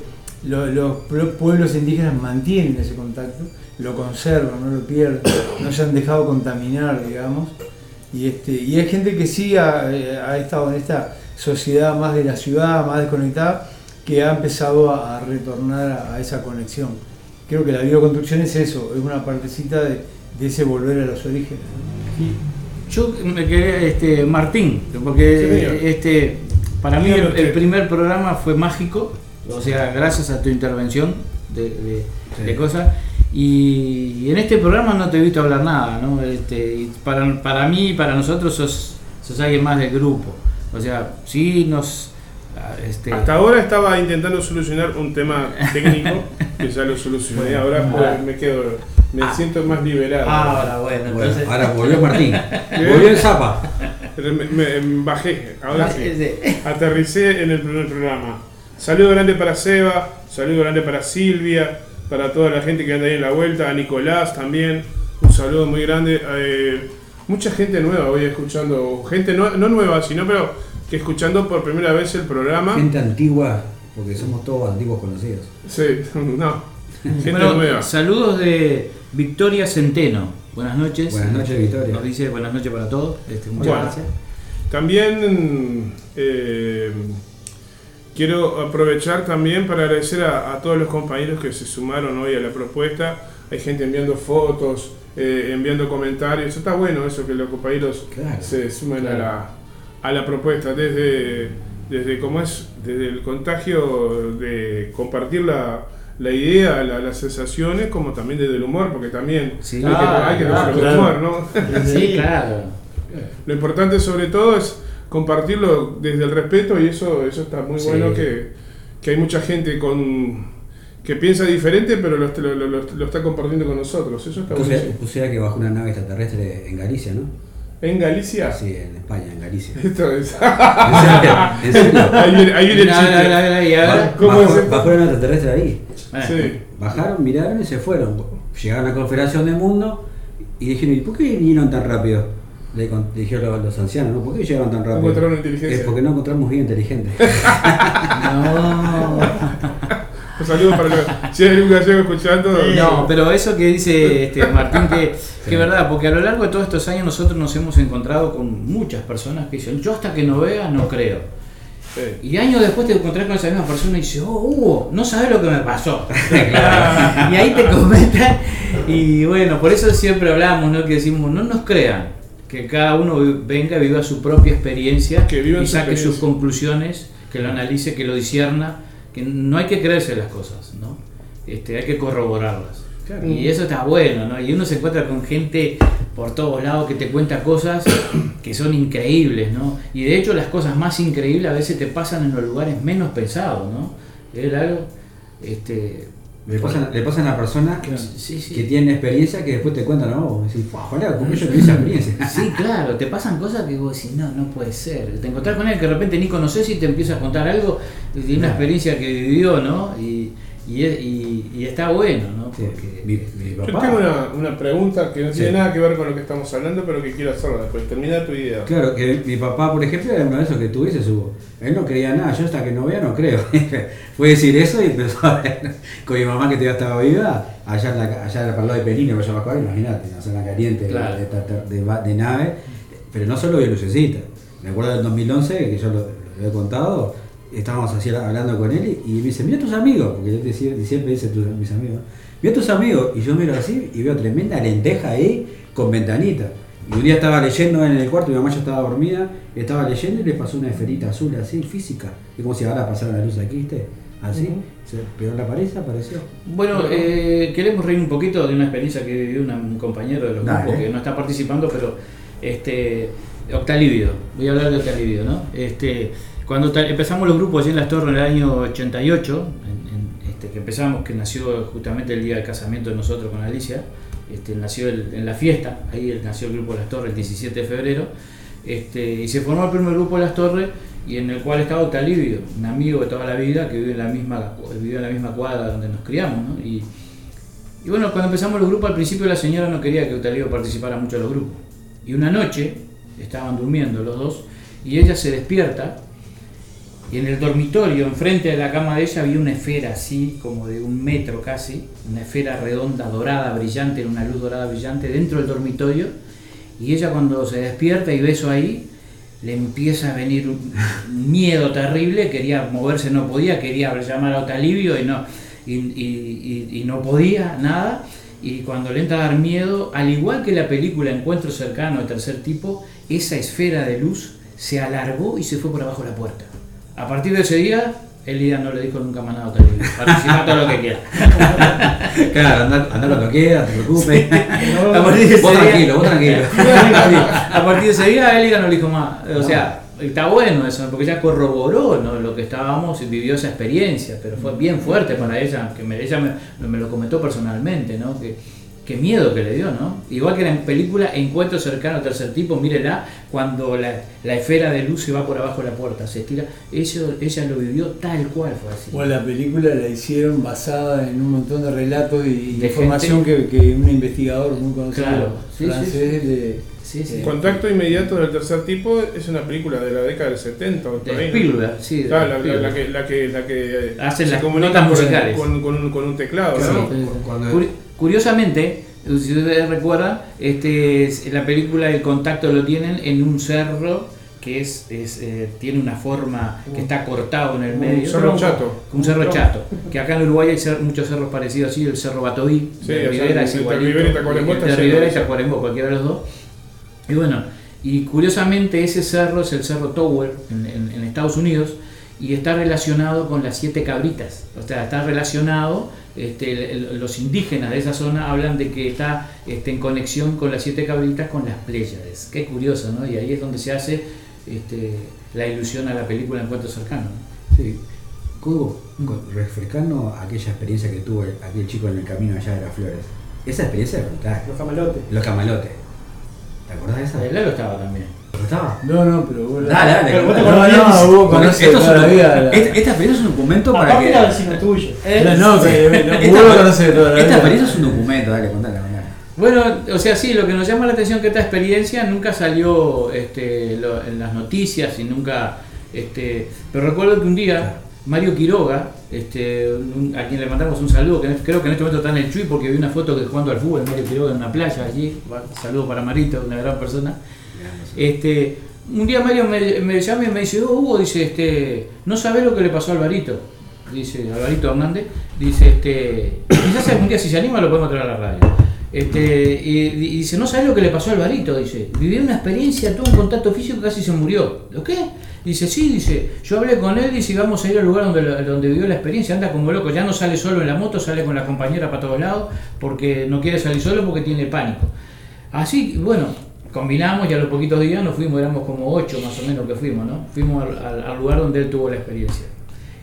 lo- los pue- pueblos indígenas mantienen ese contacto, lo conservan, no lo pierden, no se han dejado contaminar, digamos. Y, este, y hay gente que sí ha, eh, ha estado en esta sociedad más de la ciudad, más desconectada, que ha empezado a, a retornar a, a esa conexión. Creo que la bioconstrucción es eso, es una partecita de, de ese volver a los orígenes. Yo me quedé, este, Martín, porque Sí, este, para mí el, primer programa fue mágico, o sea, gracias a tu intervención de, de- Sí. de cosas. Y, en este programa no te he visto hablar nada, ¿no? Este, y para, para mí y para nosotros sos, sos alguien más del grupo. O sea, sí nos... ah, Este, Hasta ahora estaba intentando solucionar un tema técnico que ya lo solucioné. Ahora pues, me quedo, me siento más liberado. ahora, bueno, Bueno, entonces... ahora volvió Martín. Volvió el Zapa. Me, me- bajé, ahora sí. Aterricé en el primer programa. Saludo grande para Seba, saludo grande para Silvia, para toda la gente que anda ahí en la vuelta, a Nicolás también. Un saludo muy grande. eh, mucha gente nueva voy escuchando, gente no, no nueva, sino pero que escuchando por primera vez el programa. Gente antigua, porque somos todos antiguos conocidos. Sí, no. Gente Bueno, nueva. saludos de Victoria Centeno. Buenas noches. Buenas noches, Victoria. Nos dice buenas noches para todos. Este, muchas Bueno. gracias. También eh, quiero aprovechar también para agradecer a, a todos los compañeros que se sumaron hoy a la propuesta. Hay gente enviando fotos, eh, enviando comentarios. Está bueno eso que los compañeros Claro, se sumen a, la, a la propuesta. Desde, desde cómo es, desde el contagio de compartir la, la idea, la- las sensaciones, como también desde el humor, porque también Sí, hay que, hay que claro, el humor, ¿no? Sí, claro. Lo importante sobre todo es compartirlo desde el respeto y eso, eso está muy Sí. bueno que, que hay mucha gente con que piensa diferente pero lo, lo- lo- está compartiendo con nosotros. Eso está buenísimo. sea que bajó una nave extraterrestre en Galicia, ¿no? En Galicia. Sí, en España, en Galicia. Esto es- ¿En serio? ¿En serio? ahí. Sí. Bajaron, miraron y se fueron. Llegaron a la Confederación del Mundo y dijeron, ¿y por qué vinieron tan rápido? Le con- dijeron los, los ancianos, ¿no? ¿Por qué llegaron tan rápido? inteligencia. Es porque no encontramos bien inteligente. No. Un saludo para los, si hay algún gallego escuchando. No, pero eso que dice este, Martín, que, es verdad, porque a lo largo de todos estos años nosotros nos hemos encontrado con muchas personas que dicen, yo hasta que no vea no creo. Sí. Y años después te encontrás con esa misma persona y dices, oh, Hugo, no sabes lo que me pasó. y ahí te comentan. Y bueno, por eso siempre hablamos, ¿no? Que decimos, no nos crean. Que cada uno venga viva su propia experiencia Que y su saque sus conclusiones, que lo analice, que lo discierna. Que no hay que creerse las cosas, ¿no? Este, hay que corroborarlas. Claro. Y eso está bueno, ¿no? Y uno se encuentra con gente por todos lados que te cuenta cosas que son increíbles, ¿no? Y de hecho las cosas más increíbles a veces te pasan en los lugares menos pensados, ¿no? Es algo, este... Le pasan, le pasan a personas Sí, sí. que tienen experiencia que después te cuentan, no, vos decís, ojalá, como yo tuve esa experiencia. Sí, claro, te pasan cosas que vos decís, no, no puede ser. Te encontrás con él que de repente ni conoces y te empieza a contar algo de una Claro. experiencia que vivió, ¿no? Y, y, es- y- y está bueno, ¿no? Porque mi, mi Yo tengo una, una pregunta que no tiene Sí. nada que ver con lo que estamos hablando, pero que quiero hacerla después. Termina tu idea. Claro, que mi papá, por ejemplo, era uno de esos que tuviese su. Él no creía nada, yo hasta que no vea no creo. Fue decir eso y empezó a ver con mi mamá que todavía estaba viva, allá en la, allá para el lado de Perino, vaya a imagínate, una zona caliente de- Claro. de, de- de- de nave, pero no solo de lucecita. Me acuerdo del 2011, que yo lo, lo he contado, estábamos así hablando con él y me dice, mira tus amigos, porque él decía- siempre dice tus, mis amigos, mira tus amigos, y yo miro así y veo tremenda lenteja ahí con ventanita. Y un día estaba leyendo en el cuarto, mi mamá ya estaba dormida, estaba leyendo y le pasó una esferita azul así, física. Es como si ahora pasara la luz aquí, ¿viste? Así, se pegó en la pared y apareció. Bueno, eh, queremos reír un poquito de una experiencia que vivió un compañero de los Dale. grupos que no está participando, pero este Octalivido, voy a hablar de Octalivido, ¿no? Este, cuando empezamos los grupos allí en Las Torres en el año 88, en- en, este, que empezamos, que nació justamente el día del casamiento de nosotros con Alicia, este, nació el- en la fiesta, ahí nació el grupo Las Torres el 17 de febrero, este, y se formó el primer grupo de Las Torres y en el cual estaba Octalivio, un amigo de toda la vida que vive en la misma, vive en la misma cuadra donde nos criamos. ¿no? Y, y bueno, cuando empezamos los grupos, al principio la señora no quería que Octalivio participara mucho en los grupos. Y una noche estaban durmiendo los dos y ella se despierta y en el dormitorio, enfrente de la cama de ella, había una esfera así, como de un metro casi, una esfera redonda, dorada, brillante, una luz dorada brillante dentro del dormitorio. Y ella cuando se despierta y ve eso ahí, le empieza a venir un un miedo terrible, quería moverse, no podía, quería llamar a Otalivio y no, y, y- y- y no podía, nada. Y cuando le entra a dar miedo, al igual que la película Encuentro cercano de tercer tipo, esa esfera de luz se alargó y se fue por abajo de la puerta. A partir de ese día, Elida no le dijo nunca más nada a Otalivio. Participa todo lo que quiera. Claro, anda, anda cuando quieras, te preocupes. A partir de ese vos día- tranquilo, vos tranquilo. a partir de ese día Elida no le dijo más. O sea, está bueno eso, porque ella corroboró ¿no? lo que estábamos y vivió esa experiencia, pero fue bien fuerte para ella, que me, ella me, me lo comentó personalmente, ¿no? Que, qué miedo que le dio, ¿no? Igual que en la película Encuentro cercano al tercer tipo, mírela, cuando la, la esfera de luz se va por abajo de la puerta, se estira, eso, ella lo vivió tal cual fue así. Bueno, la película la hicieron basada en un montón de relatos y De información que, que un investigador muy conocido Claro, sí, sí, francés sí. le- Sí, sí. Contacto inmediato del tercer tipo es una película de la década del 70 o por De ahí, ¿no? Spielberg, sí, de Claro, la, la- Spielberg. la que, la que, la que Hacen se las notas con- musicales. Con, con un, con un teclado, Claro, Curiosamente, si ustedes recuerdan, este, es- la película El Contacto lo tienen en un cerro que es, es, eh, tiene una forma que está cortado en el Un medio. cerro chato. Un cerro chato. Que acá en Uruguay hay cer- muchos cerros parecidos así, el cerro Batoí, Sí, de Rivera, es igualito, de Rivera y. Tacuarembó, cualquiera de los dos. Y bueno, y curiosamente ese cerro es el cerro Tower en, en- en Estados Unidos y está relacionado con las siete cabritas. O sea, está relacionado, este, el- el- los indígenas de esa zona hablan de que está este, en conexión con las siete cabritas con las Pléyades. Qué curioso, ¿no? Y ahí es donde se hace este, la ilusión a la película Encuentro Cercano. ¿no? Sí. Cubo, refrescando aquella experiencia que tuvo el- aquel chico en el camino allá de las flores. Esa experiencia es brutal. Los camalotes. Los camalotes. ¿Te acordás de esa? El Lalo estaba también. ¿Pero estaba? No, no, pero vos Dale, dale. Pero vos te No, no, vos conocés esto es un- la vida. esta, esta experiencia es un documento para que. era vecino tuyo. No, no, que- no, esta, vos lo conocés toda la esta vida. experiencia es un documento, dale, contale, contale. Bueno, o sea, sí, lo que nos llama la atención es que esta experiencia nunca salió este, lo- en las noticias y nunca... Este, pero recuerdo que un día Mario Quiroga, este, a quien le mandamos un saludo, en- creo que en este momento está en el Chuy porque vi una foto que jugando al fútbol, Mario Quiroga en una playa allí, saludo para Marito, una gran persona. Este, un día Mario me, llama y me dice, oh, Hugo, dice, este, no sabes lo que le pasó a Alvarito. Dice Alvarito Hernández, dice, este, quizás algún día si se anima lo podemos traer a la radio. Este, y, dice, no sabes lo que le pasó a Alvarito, dice, vivió una experiencia, tuvo un contacto físico casi se murió. ¿Lo qué? Dice, sí, dice, yo hablé con él, dice, y vamos a ir al lugar donde, donde vivió la experiencia, anda como loco, ya no sale solo en la moto, sale con la compañera para todos lados, porque no quiere salir solo porque tiene pánico. Así, bueno, combinamos y a los poquitos días nos fuimos, éramos como ocho más o menos que fuimos, ¿no? Fuimos al lugar donde él tuvo la experiencia.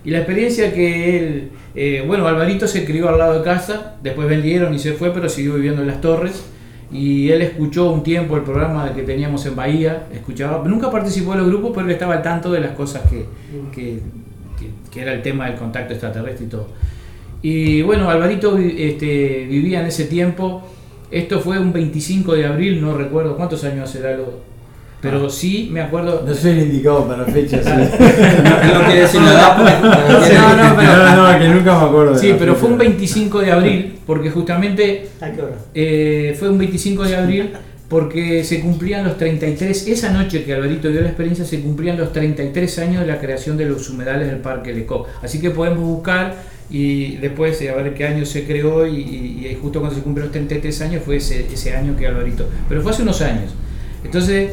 Y la experiencia que él, eh, bueno, Alvarito se crió al lado de casa, después vendieron y se fue, pero siguió viviendo en las torres. Y él escuchó un tiempo el programa que teníamos en Bahía, escuchaba, nunca participó en los grupos, pero él estaba al tanto de las cosas que, que, que- que era el tema del contacto extraterrestre y todo. Y bueno, Alvarito vi- este, vivía en ese tiempo, esto fue un 25 de abril, no recuerdo cuántos años hace algo, pero sí me acuerdo... No soy el indicado para fechas. ¿sí? No quiere decir nada, porque- No, no, pero- no, no, que nunca me acuerdo. de Sí, pero fecha. fue un 25 de abril, porque justamente ¿A qué hora? eh, fue un 25 de abril porque se cumplían los 33, esa noche que Alvarito dio la experiencia, se cumplían los 33 años de la creación de los humedales del Parque Lecoq. Así que podemos buscar y después eh, a ver qué año se creó y, y- y justo cuando se cumplieron los 33 años fue ese, ese año que Alvarito. Pero fue hace unos años. Entonces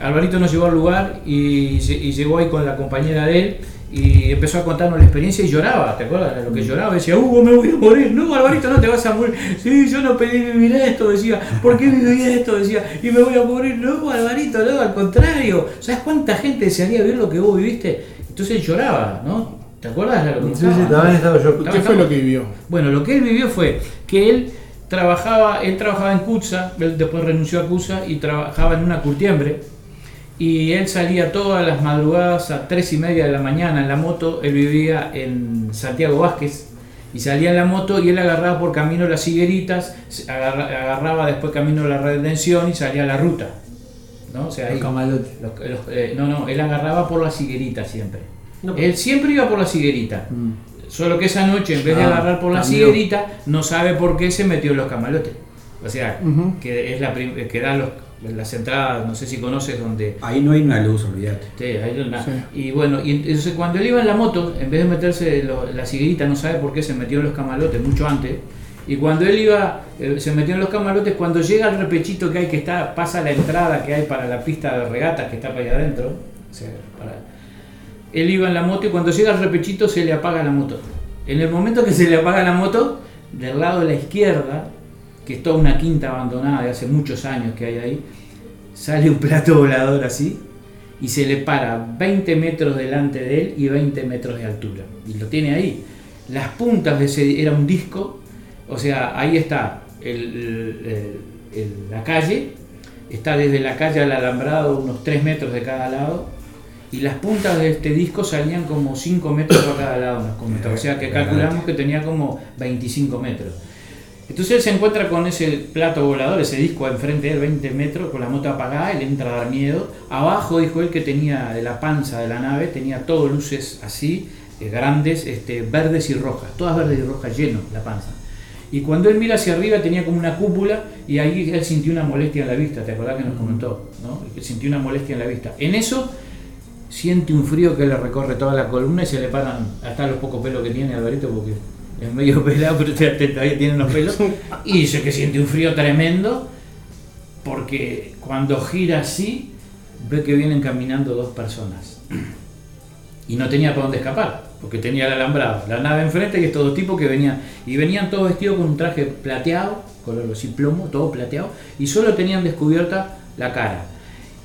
Alvarito nos llevó al lugar y, y llegó ahí con la compañera de él y empezó a contarnos la experiencia y lloraba, ¿te acuerdas lo que lloraba? Decía, Hugo, me voy a morir. No, Alvarito, no te vas a morir. Sí, yo no pedí vivir esto, decía. ¿Por qué viví esto? Decía, y me voy a morir. No, Alvarito, no, al contrario. ¿Sabes cuánta gente desearía vivir lo que vos viviste? Entonces lloraba, ¿no? ¿Te acuerdas de lo que Sí, también estaba yo. ¿Qué fue lo que vivió? bueno, lo que él vivió fue que él trabajaba, él trabajaba en CUTSA, él después renunció a CUTSA y trabajaba en una curtiembre. Y él salía todas las madrugadas a tres y media de la mañana en la moto. Él vivía en Santiago Vázquez y salía en la moto y él agarraba por camino las higueritas, agarra- agarraba después camino la redención y salía a la ruta. ¿no? O sea, Los ahí- camalotes. los- los- eh, no, no, él agarraba por las higueritas siempre. No, Él siempre iba por las higueritas. Mm. Solo que esa noche, en vez de Ah, agarrar por la higuerita, no sabe por qué se metió en los camalotes. O sea, que es la que da los, las entradas, no sé si conoces, donde Ahí no hay una luz, olvídate. Sí, ahí no- na- Sí. Y bueno, y entonces cuando él iba en la moto, en vez de meterse lo- la siguerita, no sabe por qué se metió en los camalotes mucho antes. Y cuando él iba, eh, se metió en los camalotes, cuando llega al repechito que hay, que está, pasa la entrada que hay para la pista de regatas que está para allá adentro. o sea, para- él iba en la moto y cuando llega al repechito se le apaga la moto. En el momento que se le apaga la moto, del lado de la izquierda, que es toda una quinta abandonada de hace muchos años que hay ahí, sale un plato volador así y se le para 20 metros delante de él y 20 metros de altura. Y lo tiene ahí. Las puntas de ese era un disco, o sea, ahí está el- el- el- la calle, está desde la calle al alambrado unos 3 metros de cada lado. Y las puntas de este disco salían como 5 metros a cada lado, nos comentó. O sea que calculamos que tenía como 25 metros. Entonces él se encuentra con ese plato volador, ese disco enfrente de él, 20 metros, con la moto apagada, él entra a dar miedo. Abajo dijo él que tenía de la panza de la nave, tenía todo luces así, eh, grandes, este, verdes y rojas, todas verdes y rojas, lleno la panza. Y cuando él mira hacia arriba tenía como una cúpula y ahí él sintió una molestia en la vista, ¿te acordás que nos comentó? ¿no? Que sintió una molestia en la vista. En eso siente un frío que le recorre toda la columna y se le paran hasta los pocos pelos que tiene Alvarito porque es medio pelado pero todavía tiene unos pelos. Y dice que siente un frío tremendo porque cuando gira así ve que vienen caminando dos personas. Y no tenía para dónde escapar porque tenía el alambrado, la nave enfrente y estos dos tipos que venían. Y venían todos vestidos con un traje plateado, color así plomo, todo plateado y solo tenían descubierta la cara.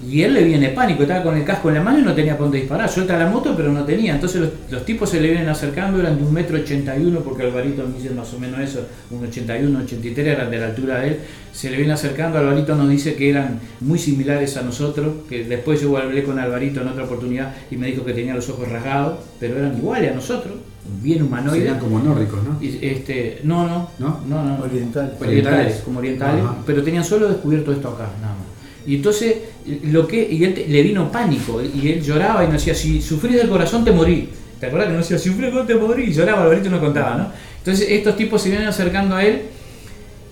Y él le viene pánico, estaba con el casco en la mano y no tenía por dónde disparar. Suelta la moto, pero no tenía. Entonces los, los tipos se le vienen acercando, eran de un metro ochenta y uno, porque Alvarito me dice más o menos eso, un 81, 83, eran de la altura de él. Se le viene acercando, Alvarito nos dice que eran muy similares a nosotros, que después yo hablé con Alvarito en otra oportunidad y me dijo que tenía los ojos rasgados, pero eran iguales a nosotros, bien humanoides. Serían como nórdicos, ¿no? Y, este, no, no, ¿No? no, no, no. Oriental. Orientales, como orientales, Ajá. pero tenían solo descubierto esto acá, nada más. Y entonces lo que y él te- le vino pánico y él lloraba y nos decía, si sufrís del corazón te morí. ¿Te acuerdas que nos decía, si sufrís del corazón te morí? Y lloraba, Alvarito no contaba, ¿no? Entonces estos tipos se vienen acercando a él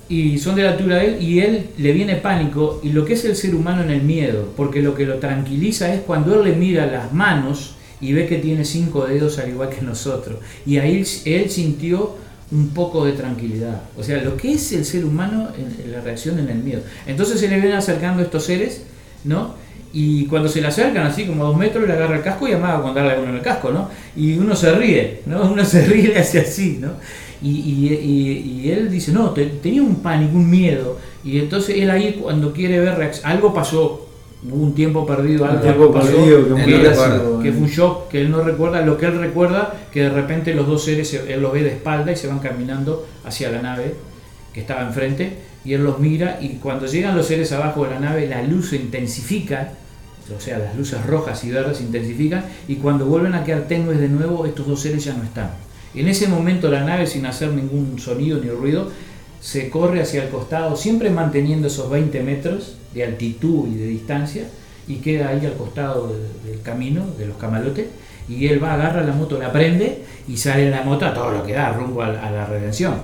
y son de la altura de él y él le viene pánico y lo que es el ser humano en el miedo, porque lo que lo tranquiliza es cuando él le mira las manos y ve que tiene cinco dedos al igual que nosotros y ahí él sintió un poco de tranquilidad, o sea, lo que es el ser humano en, la reacción en el miedo. Entonces se le ven acercando estos seres, ¿no? Y cuando se le acercan así como a dos metros le agarra el casco y amaga con darle a uno en el casco, ¿no? Y uno se ríe, ¿no? Uno se ríe y hace así, ¿no? Y, él dice, no, te- tenía un pánico, un miedo. Y entonces él ahí cuando quiere ver algo pasó, hubo un tiempo perdido, algo tiempo pasó, perdido, que fue un shock, que él no recuerda, lo que él recuerda, que de repente los dos seres, se- él los ve de espalda y se van caminando hacia la nave que estaba enfrente, y él los mira, y cuando llegan los seres abajo de la nave, la luz se intensifica, o sea, las luces rojas y verdes se intensifican, y cuando vuelven a quedar tenues de nuevo, estos dos seres ya no están. En ese momento la nave, sin hacer ningún sonido ni ruido, se corre hacia el costado, siempre manteniendo esos 20 metros de altitud y de distancia, y queda ahí al costado de- del camino, de los camalotes, y él va, agarra la moto, la prende, y sale en la moto a todo lo que da, rumbo a, a la redención.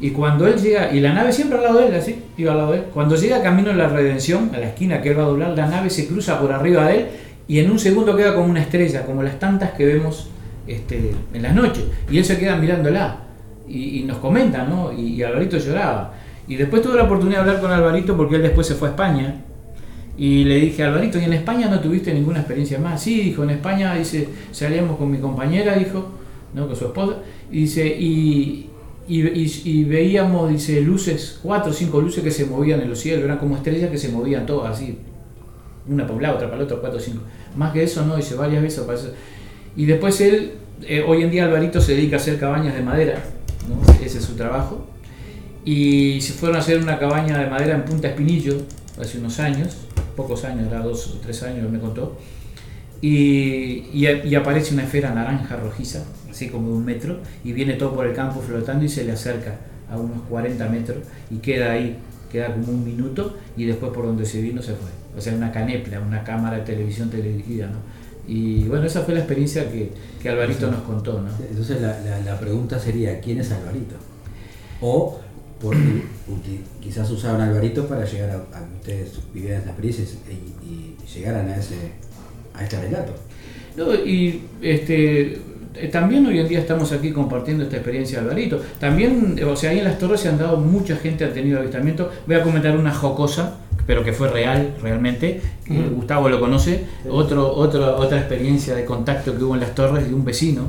Y cuando él llega, y la nave siempre al lado de él, así, iba al lado de él, cuando llega camino a la redención, a la esquina que él va a doblar, la nave se cruza por arriba de él, y en un segundo queda como una estrella, como las tantas que vemos este, en las noches, y él se queda mirándola y, nos comenta, ¿no? Y, Alvarito lloraba. Y después tuve la oportunidad de hablar con Alvarito porque él después se fue a España. Y le dije, Alvarito, ¿y en España no tuviste ninguna experiencia más? Sí, dijo, en España, dice, salíamos con mi compañera, dijo, ¿no? Con su esposa. Y dice, y, veíamos, dice, luces, cuatro o cinco luces que se movían en los cielos, eran como estrellas que se movían todas así. Una para un lado, otra para el otro, cuatro o cinco. Más que eso, no, dice, varias veces. Y después él, eh, hoy en día Alvarito se dedica a hacer cabañas de madera, ese es su trabajo. Y se fueron a hacer una cabaña de madera en Punta Espinillo hace unos años, pocos años, era dos o tres años me contó. Y aparece una esfera naranja rojiza, así como de un metro, y viene todo por el campo flotando y se le acerca a unos 40 metros y queda ahí, queda como un minuto y después por donde se vino se fue. O sea, una canepla, una cámara de televisión teledirigida, ¿no? Y bueno, esa fue la experiencia que, que Alvarito nos contó, ¿no? Entonces la, la- la pregunta sería, ¿quién es Alvarito? O porque quizás usaban Alvarito para llegar a, a que ustedes vivieran esa experiencia y, y llegaran a ese a este relato. No, y este, también hoy en día estamos aquí compartiendo esta experiencia de Alvarito. También, eh, o sea, ahí en las torres se han dado, mucha gente ha tenido avistamiento. Voy a comentar una jocosa, pero que fue real, realmente. Gustavo lo conoce. Otro, otro, otra experiencia de contacto que hubo en las torres de un vecino.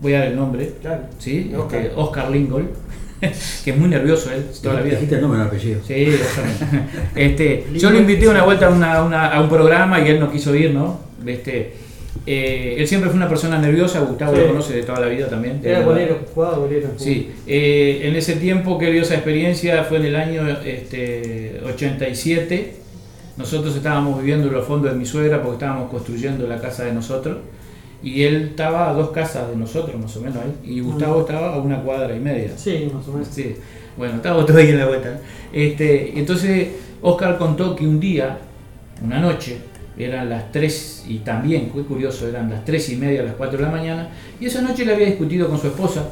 Voy a dar el nombre. Claro. ¿sí? Oscar. Este, Oscar Lingol. que es muy nervioso él, toda la vida. Dijiste el nombre, no el apellido. Sí, exactamente. este, yo lo invité una vuelta a, una- una- a un programa y él no quiso ir, ¿no? Este, eh, él siempre fue una persona nerviosa, Gustavo Sí. lo conoce de toda la vida también. Era bolero, jugaba bolero. Sí, eh, en ese tiempo que vio esa experiencia fue en el año este, 87. Nosotros estábamos viviendo en los fondos de mi suegra porque estábamos construyendo la casa de nosotros. Y él estaba a dos casas de nosotros, más o menos ahí. Y Gustavo estaba a una cuadra y media. Sí, más o menos. Sí, bueno, estábamos todos ahí en la vuelta. Este, entonces, Oscar contó que un día, una noche, eran las 3 y también, fue curioso, eran las 3 y media, las 4 de la mañana, y esa noche le había discutido con su esposa,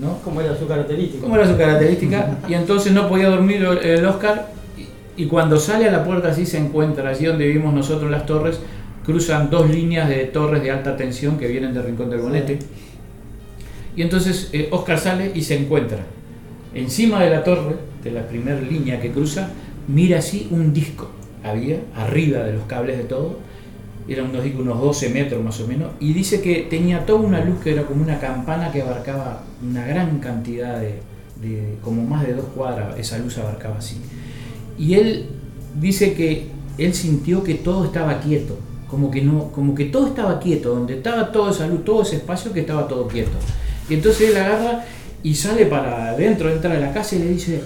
¿no? ¿Cómo era su característica? ¿Cómo era su característica? Y entonces no podía dormir el Oscar, y, y cuando sale a la puerta así se encuentra, allí donde vivimos nosotros las torres, cruzan dos líneas de torres de alta tensión que vienen de Rincón del Bonete. Y entonces eh, Oscar sale y se encuentra encima de la torre, de la primera línea que cruza, mira así un disco. Había arriba de los cables de todo, eran unos, unos 12 metros más o menos, y dice que tenía toda una luz que era como una campana que abarcaba una gran cantidad de, de- como más de dos cuadras, esa luz abarcaba así. Y él dice que él sintió que todo estaba quieto, como que no, como que todo estaba quieto, donde estaba toda esa luz, todo ese espacio que estaba todo quieto. Y entonces él agarra y sale para adentro, entra a la casa y le dice,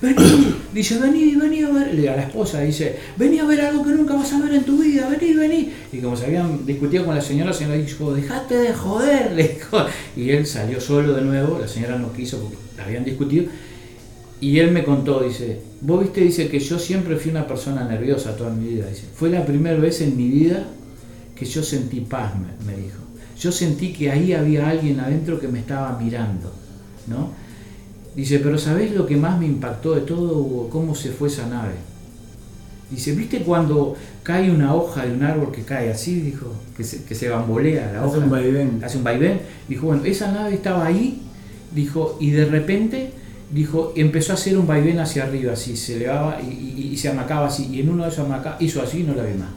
vení, dice, vení, vení a ver, le- a la esposa dice, vení a ver algo que nunca vas a ver en tu vida, vení, vení. Y como se habían discutido con la señora, la señora dijo, dejate de joder, le dijo. Y él salió solo de nuevo, la señora no quiso porque habían discutido. Y él me contó, dice, vos viste, dice que yo siempre fui una persona nerviosa toda mi vida. Dice, fue la primera vez en mi vida que yo sentí paz, me, me dijo. Yo sentí que ahí había alguien adentro que me estaba mirando, ¿no? Dice, pero ¿sabés lo que más me impactó de todo, Hugo? ¿Cómo se fue esa nave? Dice, ¿viste cuando cae una hoja de un árbol que cae así? Dijo, que se, que se bambolea la Hace hoja. un vaivén. Hace un vaivén. Dijo, bueno, esa nave estaba ahí, dijo, y de repente, dijo, empezó a hacer un vaivén hacia arriba, así, se elevaba y, y- y se amacaba así, y en uno de esos amacaba, hizo así y no la vi más.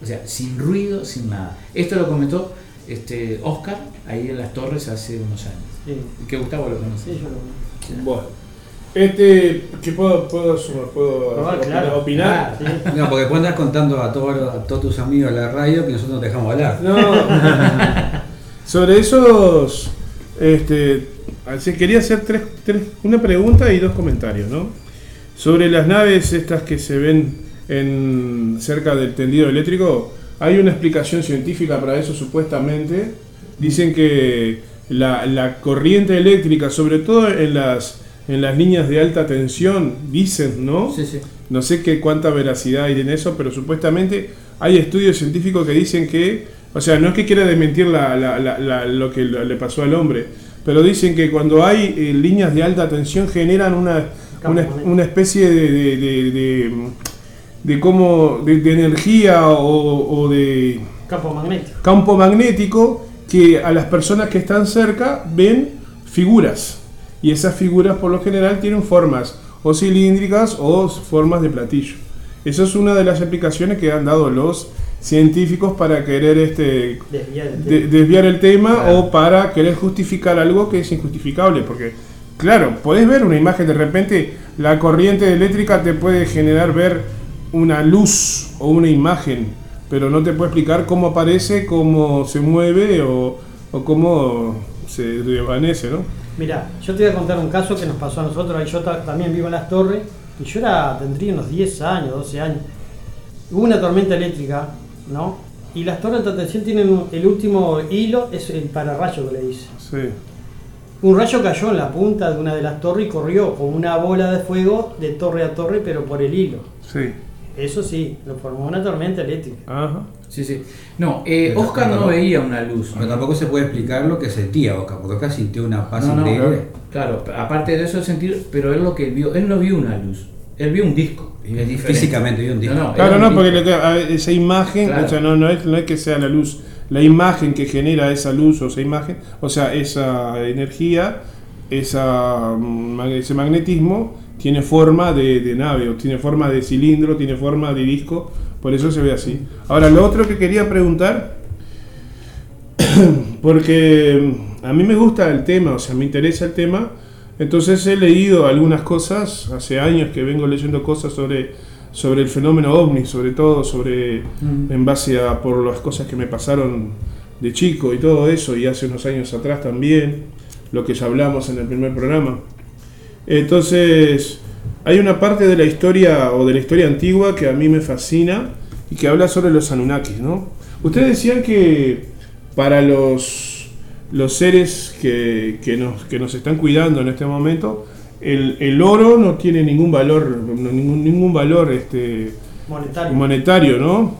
O sea, sin ruido, sin nada. Esto lo comentó este, Oscar ahí en las torres hace unos años. Sí. Que Gustavo lo conoce. Sí, yo lo Bueno. Este, ¿qué puedo, puedo, puedo Ah, opinar? claro. opinar? Ah, sí. No, porque después andás contando a todos, a todos tus amigos de la radio que nosotros nos dejamos hablar. No. Sobre esos, este, quería hacer tres, tres- una pregunta y dos comentarios, ¿no? Sobre las naves estas que se ven en cerca del tendido eléctrico, hay una explicación científica para eso supuestamente. Dicen que la, la corriente eléctrica, sobre todo en las en las líneas de alta tensión, dicen, ¿no? Sí, sí. No sé qué cuánta veracidad hay en eso, pero supuestamente hay estudios científicos que dicen que, o sea, no es que quiera desmentir la- la- la- la- lo que le pasó al hombre, pero dicen que cuando hay eh, líneas de alta tensión generan una, una, una especie de, de, de, de, de cómo- de- de energía o, o de Campo magnético. campo magnético que a las personas que están cerca ven figuras. Y esas figuras por lo general tienen formas o cilíndricas o formas de platillo. Esa es una de las explicaciones que han dado los científicos para querer este, Desviar el de- tema. desviar el tema Claro. o para querer justificar algo que es injustificable. Porque, claro, podés ver una imagen, de repente la corriente eléctrica te puede generar ver una luz o una imagen, pero no te puede explicar cómo aparece, cómo se mueve o, o cómo se desvanece, ¿no? Mira, yo te voy a contar un caso que nos pasó a nosotros. Yo ta- también vivo en las torres y yo era, tendría unos 10 años, 12 años. Hubo una tormenta eléctrica, ¿no? Y las torres de tensión tienen el último hilo, es el pararrayo que le dice. Sí. Un rayo cayó en la punta de una de las torres y corrió como una bola de fuego de torre a torre, pero por el hilo. Sí. Eso sí, lo formó una tormenta eléctrica. Ajá. Sí, sí. No, eh, Oscar no veía una luz. Pero tampoco se puede explicar lo que sentía Oscar, porque Oscar sintió una paz No, no, increíble. Claro, aparte de eso sentir, pero él lo que vio, él no vio una luz, él vio un disco. es. Físicamente vio un disco. No, no, Claro, no, porque disco. esa imagen, Claro. o sea, no, no, es, no es que sea la luz, la imagen que genera esa luz o esa imagen, o sea, esa energía, esa, mm, ese magnetismo, tiene forma de, de nave, o tiene forma de cilindro, tiene forma de disco, por eso se ve así. Ahora, lo otro que quería preguntar, porque mm, a mí me gusta el tema, o sea, me interesa el tema, entonces he leído algunas cosas, hace años que vengo leyendo cosas sobre, sobre el fenómeno ovni, sobre todo sobre Mm. en base a por las cosas que me pasaron de chico y todo eso, y hace unos años atrás también, lo que ya hablamos en el primer programa. Entonces, hay una parte de la historia o de la historia antigua que a mí me fascina y que habla sobre los Anunnakis, ¿no? Ustedes decían que para los, los seres que, que nos, que nos están cuidando en este momento, el, el oro no tiene ningún valor, no- ningún, ningún valor este, Monetario. monetario, ¿no?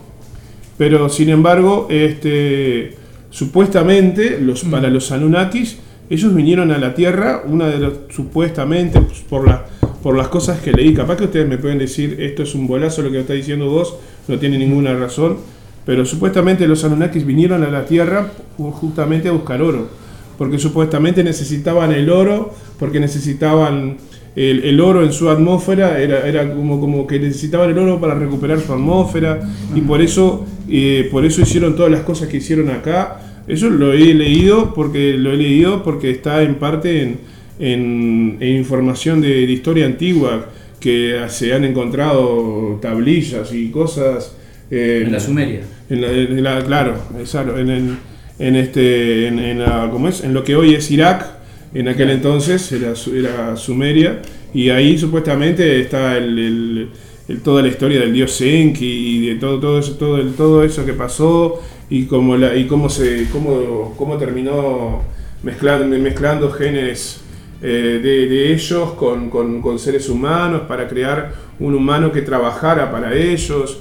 Pero sin embargo, este, supuestamente los, para los Anunnakis, ellos vinieron a la Tierra, una de supuestamente, pues, por, la, por las cosas que leí, capaz que ustedes me pueden decir, esto es un bolazo lo que está diciendo vos, no tiene ninguna razón, pero supuestamente los Anunnakis vinieron a la Tierra ju- justamente a buscar oro, porque supuestamente necesitaban el oro, porque necesitaban el, el oro en su atmósfera, era, era como, como que necesitaban el oro para recuperar su atmósfera, y por eso, eh, por eso hicieron todas las cosas que hicieron acá. Eso lo he leído porque lo he leído porque está en parte en, en- en información de, de historia antigua que se han encontrado tablillas y cosas eh, En la Sumeria. en la- en la- claro, exacto, en, en, en este, en, en la- ¿cómo es? En lo que hoy es Irak, en aquel entonces era, era Sumeria, y ahí supuestamente está el, el- el- toda la historia del dios Enki y de todo, todo eso, todo, el- todo eso que pasó y cómo, la, y cómo se, cómo, cómo terminó mezclando, mezclando genes eh, de, de ellos con, con- con seres humanos para crear un humano que trabajara para ellos.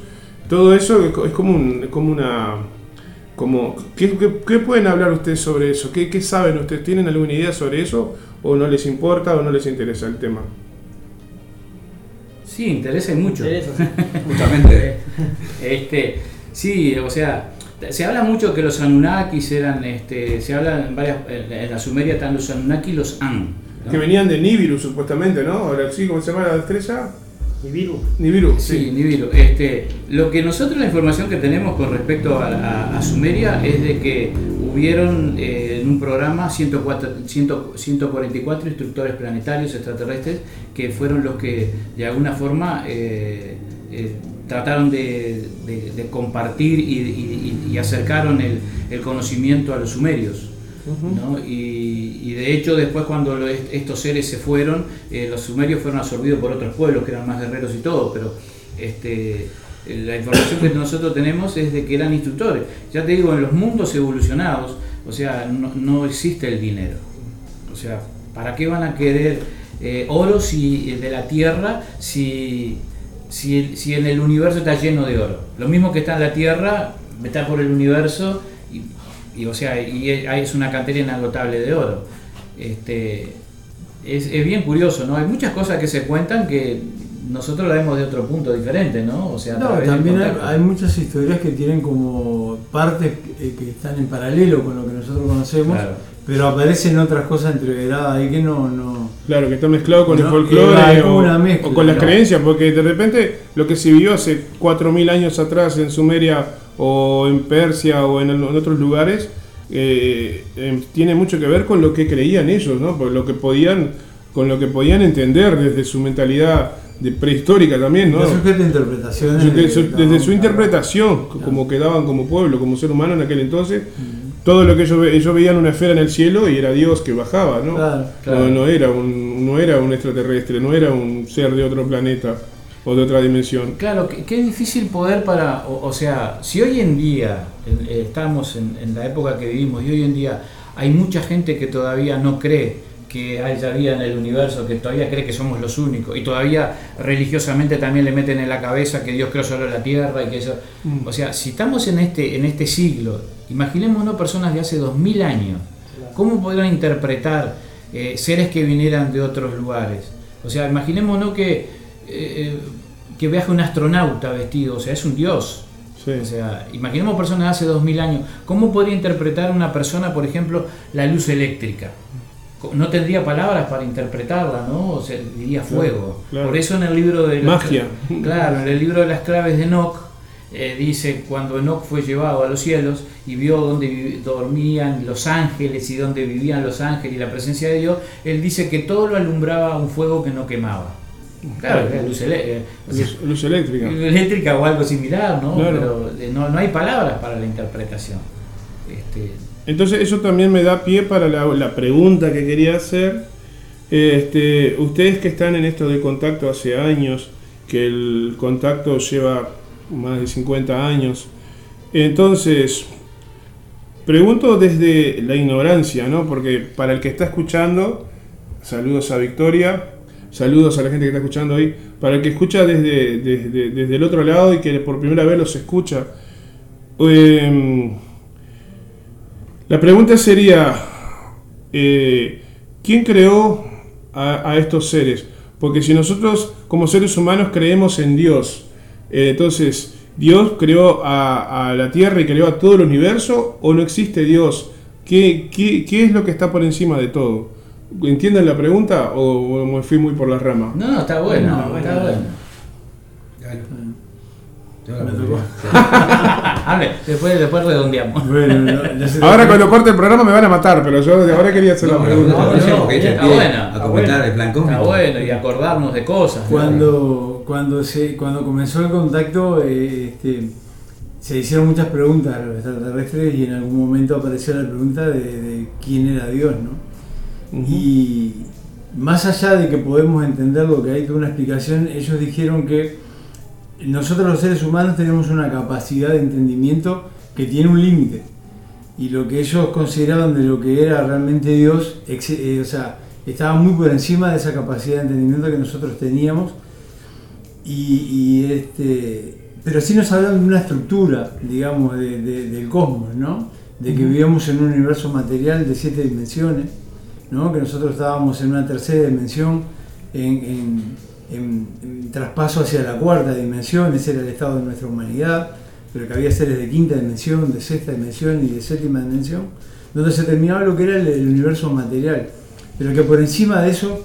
Todo eso es como, un- como una... Como, ¿qué, qué, qué pueden hablar ustedes sobre eso? ¿Qué, qué saben ustedes? ¿Tienen alguna idea sobre eso? o no les importa o no les interesa el tema. Sí, interesa y mucho. Interesa. Justamente. Este, sí, o sea, se habla mucho que los Anunnakis eran, este, se habla en varias, en la Sumeria están los Anunnaki y los An. ¿no? Que venían de Nibiru supuestamente, ¿no? Ahora sí, ¿cómo se llama la estrella? Nibiru. Nibiru, Sí, sí. Nibiru. Este, lo que nosotros, la información que tenemos con respecto a, a- a Sumeria es de que hubieron eh, en un programa 104, 100 144 instructores planetarios extraterrestres que fueron los que de alguna forma eh, eh, trataron de, de- de compartir y, y- y- y acercaron el, el conocimiento a los sumerios. ¿no? y, y de hecho después cuando lo- estos seres se fueron, eh, los sumerios fueron absorbidos por otros pueblos que eran más guerreros y todo, pero este, eh, la información que nosotros tenemos es de que eran instructores. Ya te digo, en los mundos evolucionados, o sea, no, no existe el dinero. O sea, ¿para qué van a querer eh, oro si, de la tierra si, si, el- si en el universo está lleno de oro? Lo mismo que está en la tierra, está por el universo y, y, o sea, y es una cantera inagotable de oro. Este, es, es bien curioso, ¿no? Hay muchas cosas que se cuentan que nosotros la vemos de otro punto diferente, ¿no? O sea, a No, también hay, muchas historias que tienen como partes eh, que están en paralelo con lo que nosotros conocemos, Claro. pero aparecen otras cosas entreveradas ahí que no... no Claro, que está mezclado con el No, folclore hay o, mezcla, o con las creencias, porque de repente lo que se vivió hace 4.000 años atrás en Sumeria o en Persia o en, en otros lugares eh, eh, tiene mucho que ver con lo que creían ellos, ¿no? Por lo que podían, con lo que podían entender desde su mentalidad de prehistórica también, ¿no? interpretaciones. Desde de- su, de- desde su interpretación, como quedaban como pueblo, como ser humano en aquel entonces, todo lo que ellos, ellos veían una esfera en el cielo y era Dios que bajaba, ¿no? Claro, claro. No, no era un, no era un extraterrestre, no era un ser de otro planeta o de otra dimensión. Claro, qué, difícil poder para, o, o sea, si hoy en día eh, estamos en, en la época que vivimos y hoy en día hay mucha gente que todavía no cree que haya vida en el universo, que todavía cree que somos los únicos y todavía religiosamente también le meten en la cabeza que Dios creó solo la tierra y que eso, o sea, si estamos en este en este siglo, imaginémonos personas de hace 2000 años, ¿cómo podrían interpretar eh, seres que vinieran de otros lugares? O sea, imaginémonos que eh, que viaje un astronauta vestido, o sea, es un dios. Sí. O sea, imaginemos personas de hace 2000 años, ¿cómo podría interpretar una persona, por ejemplo, la luz eléctrica? No tendría palabras para interpretarla, ¿no? O sea, diría fuego. claro. Por eso en el libro de las Magia. cla- Claro, en el libro de las claves de Enoch eh, dice cuando Enoch fue llevado a los cielos y vio dónde dormían los ángeles y dónde vivían los ángeles y la presencia de Dios, él dice que todo lo alumbraba un fuego que no quemaba. Claro, luz, eh, Luz, luz eléctrica. eléctrica o algo similar, ¿no? Pero eh, no, no hay palabras para la interpretación. Este, Entonces eso también me da pie para la, pregunta que quería hacer. Este, ustedes que están en esto de contacto hace años, que el contacto lleva más de 50 años, entonces pregunto desde la ignorancia, ¿no? Porque para el que está escuchando, saludos a Victoria, saludos a la gente que está escuchando ahí, para el que escucha desde, desde, desde el otro lado y que por primera vez los escucha, em, la pregunta sería, eh, ¿quién creó a, a estos seres? Porque si nosotros como seres humanos creemos en Dios, eh, entonces, ¿Dios creó a, a la Tierra y creó a todo el universo o no existe Dios? ¿Qué, qué, qué es lo que está por encima de todo? ¿Entienden la pregunta o, o me fui muy por las ramas? no, no, está bueno, No, está bueno. bueno. Me tocó. Hable, después, después redondeamos. Bueno, no, no sé- Ahora cuando corte el programa me van a matar, pero yo de ahora quería hacer la pregunta. está pie buena, a está comentar el plan Está bueno y acordarnos de cosas. Cuando, cuando, se, cuando comenzó el contacto, eh, este, se hicieron muchas preguntas a los extraterrestres y en algún momento apareció la pregunta de, de quién era Dios, ¿no? Y más allá de que podemos entender lo que hay toda una explicación, ellos dijeron que nosotros los seres humanos tenemos una capacidad de entendimiento que tiene un límite. Y lo que ellos consideraban de lo que era realmente Dios, eh, o sea, estaba muy por encima de esa capacidad de entendimiento que nosotros teníamos. Y, y, este, pero sí nos hablan de una estructura, digamos, de- de- del cosmos, ¿no? De que vivíamos en un universo material de siete dimensiones ¿no? que nosotros estábamos en una tercera dimensión, en, en- en- en traspaso hacia la cuarta dimensión, ese era el estado de nuestra humanidad, pero que había seres de quinta dimensión, de sexta dimensión y de séptima dimensión, donde se terminaba lo que era el, el universo material, pero que por encima de eso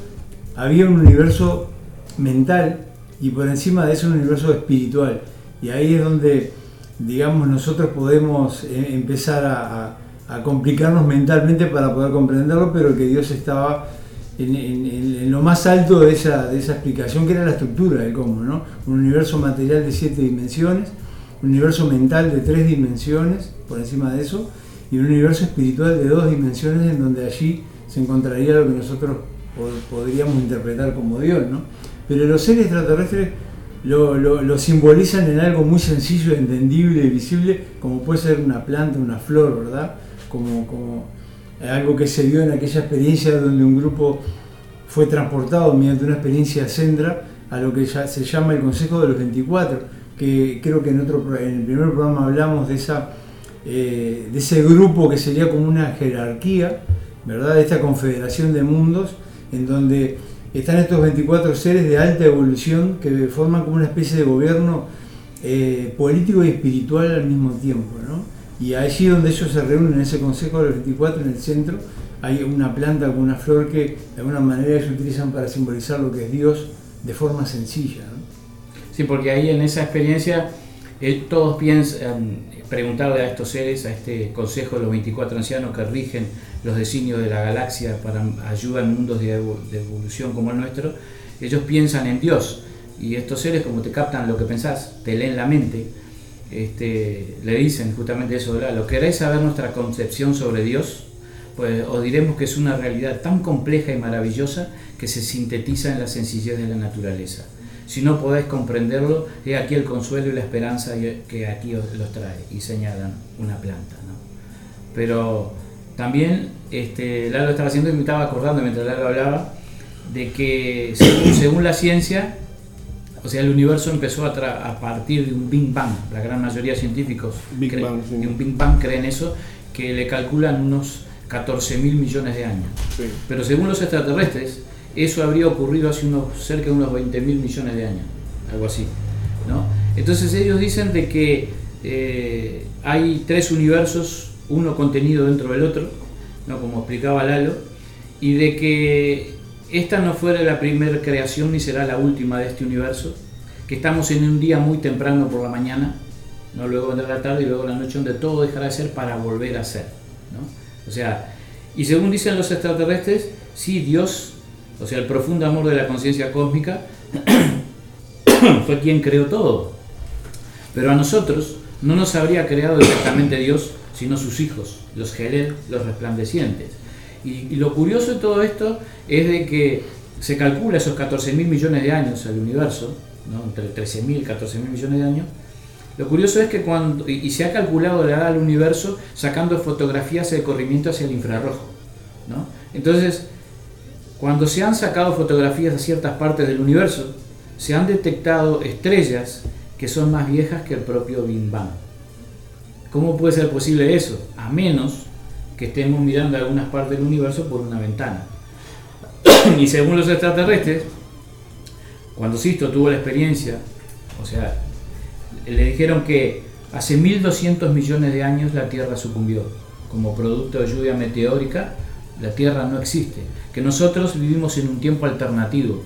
había un universo mental y por encima de eso un universo espiritual. Y ahí es donde, digamos, nosotros podemos eh, empezar a, a- a complicarnos mentalmente para poder comprenderlo, pero que Dios estaba en, lo más alto de esa, de esa explicación, que era la estructura del cómo, ¿no? Un universo material de siete dimensiones, un universo mental de tres dimensiones, por encima de eso, y un universo espiritual de dos dimensiones, en donde allí se encontraría lo que nosotros po- podríamos interpretar como Dios, ¿no? Pero los seres extraterrestres lo, lo- simbolizan en algo muy sencillo, entendible y visible, como puede ser una planta, una flor, ¿verdad? Como algo que se vio en aquella experiencia donde un grupo fue transportado mediante una experiencia Sendra a lo que se llama el Consejo de los 24, que creo que en, otro, en el primer programa hablamos de, esa, eh, de ese grupo que sería como una jerarquía, ¿verdad? Esta confederación de mundos, en donde están estos 24 seres de alta evolución que forman como una especie de gobierno eh, político y espiritual al mismo tiempo, ¿no? Y allí donde ellos se reúnen en ese Consejo de los 24, en el centro, hay una planta con una flor que de alguna manera ellos utilizan para simbolizar lo que es Dios de forma sencilla. ¿no? Sí, porque ahí en esa experiencia eh, todos piensan preguntarle a estos seres, a este consejo de los 24 ancianos que rigen los designios de la galaxia para ayuda en mundos de evolución como el nuestro, ellos piensan en Dios. Y estos seres, como te captan lo que pensás, te leen la mente, este, le dicen justamente eso. ¿Lo queréis saber nuestra concepción sobre Dios? Pues os diremos que es una realidad tan compleja y maravillosa que se sintetiza en la sencillez de la naturaleza. Si no podéis comprenderlo, he aquí el consuelo y la esperanza que aquí os los trae y señalan una planta. ¿no? Pero también este, Lalo estaba haciendo y me estaba acordando mientras Lalo hablaba de que según, según la ciencia, o sea, el universo empezó a, tra- a partir de un Big Bang. La gran mayoría de científicos Big Bang, sí. de un Big Bang creen eso, que le calculan unos 14 mil millones de años. Sí. Pero según los extraterrestres, eso habría ocurrido hace unos, cerca de unos 20 mil millones de años, algo así. ¿no? Entonces ellos dicen de que eh, hay tres universos, uno contenido dentro del otro, ¿no? como explicaba Lalo, y de que esta no fuera la primera creación ni será la última de este universo, que estamos en un día muy temprano por la mañana, ¿no? luego vendrá la tarde y luego la noche donde todo dejará de ser para volver a ser. ¿no? O sea, y según dicen los extraterrestres, sí, Dios, o sea, el profundo amor de la conciencia cósmica, fue quien creó todo. Pero a nosotros no nos habría creado directamente Dios, sino sus hijos, los Gelel, los resplandecientes. Y, lo curioso de todo esto es de que se calcula esos 14 mil millones de años al universo, entre 13 mil y 14 mil millones de años. Lo curioso es que cuando, y se ha calculado la edad del universo sacando fotografías de corrimiento hacia el infrarrojo. ¿no? Entonces, cuando se han sacado fotografías de ciertas partes del universo, se han detectado estrellas que son más viejas que el propio Big Bang. ¿Cómo puede ser posible eso? A menos que estemos mirando algunas partes del universo por una ventana. y según los extraterrestres, cuando Sisto tuvo la experiencia, o sea, le dijeron que hace 1200 millones de años la Tierra sucumbió. Como producto de lluvia meteórica, la Tierra no existe, que nosotros vivimos en un tiempo alternativo,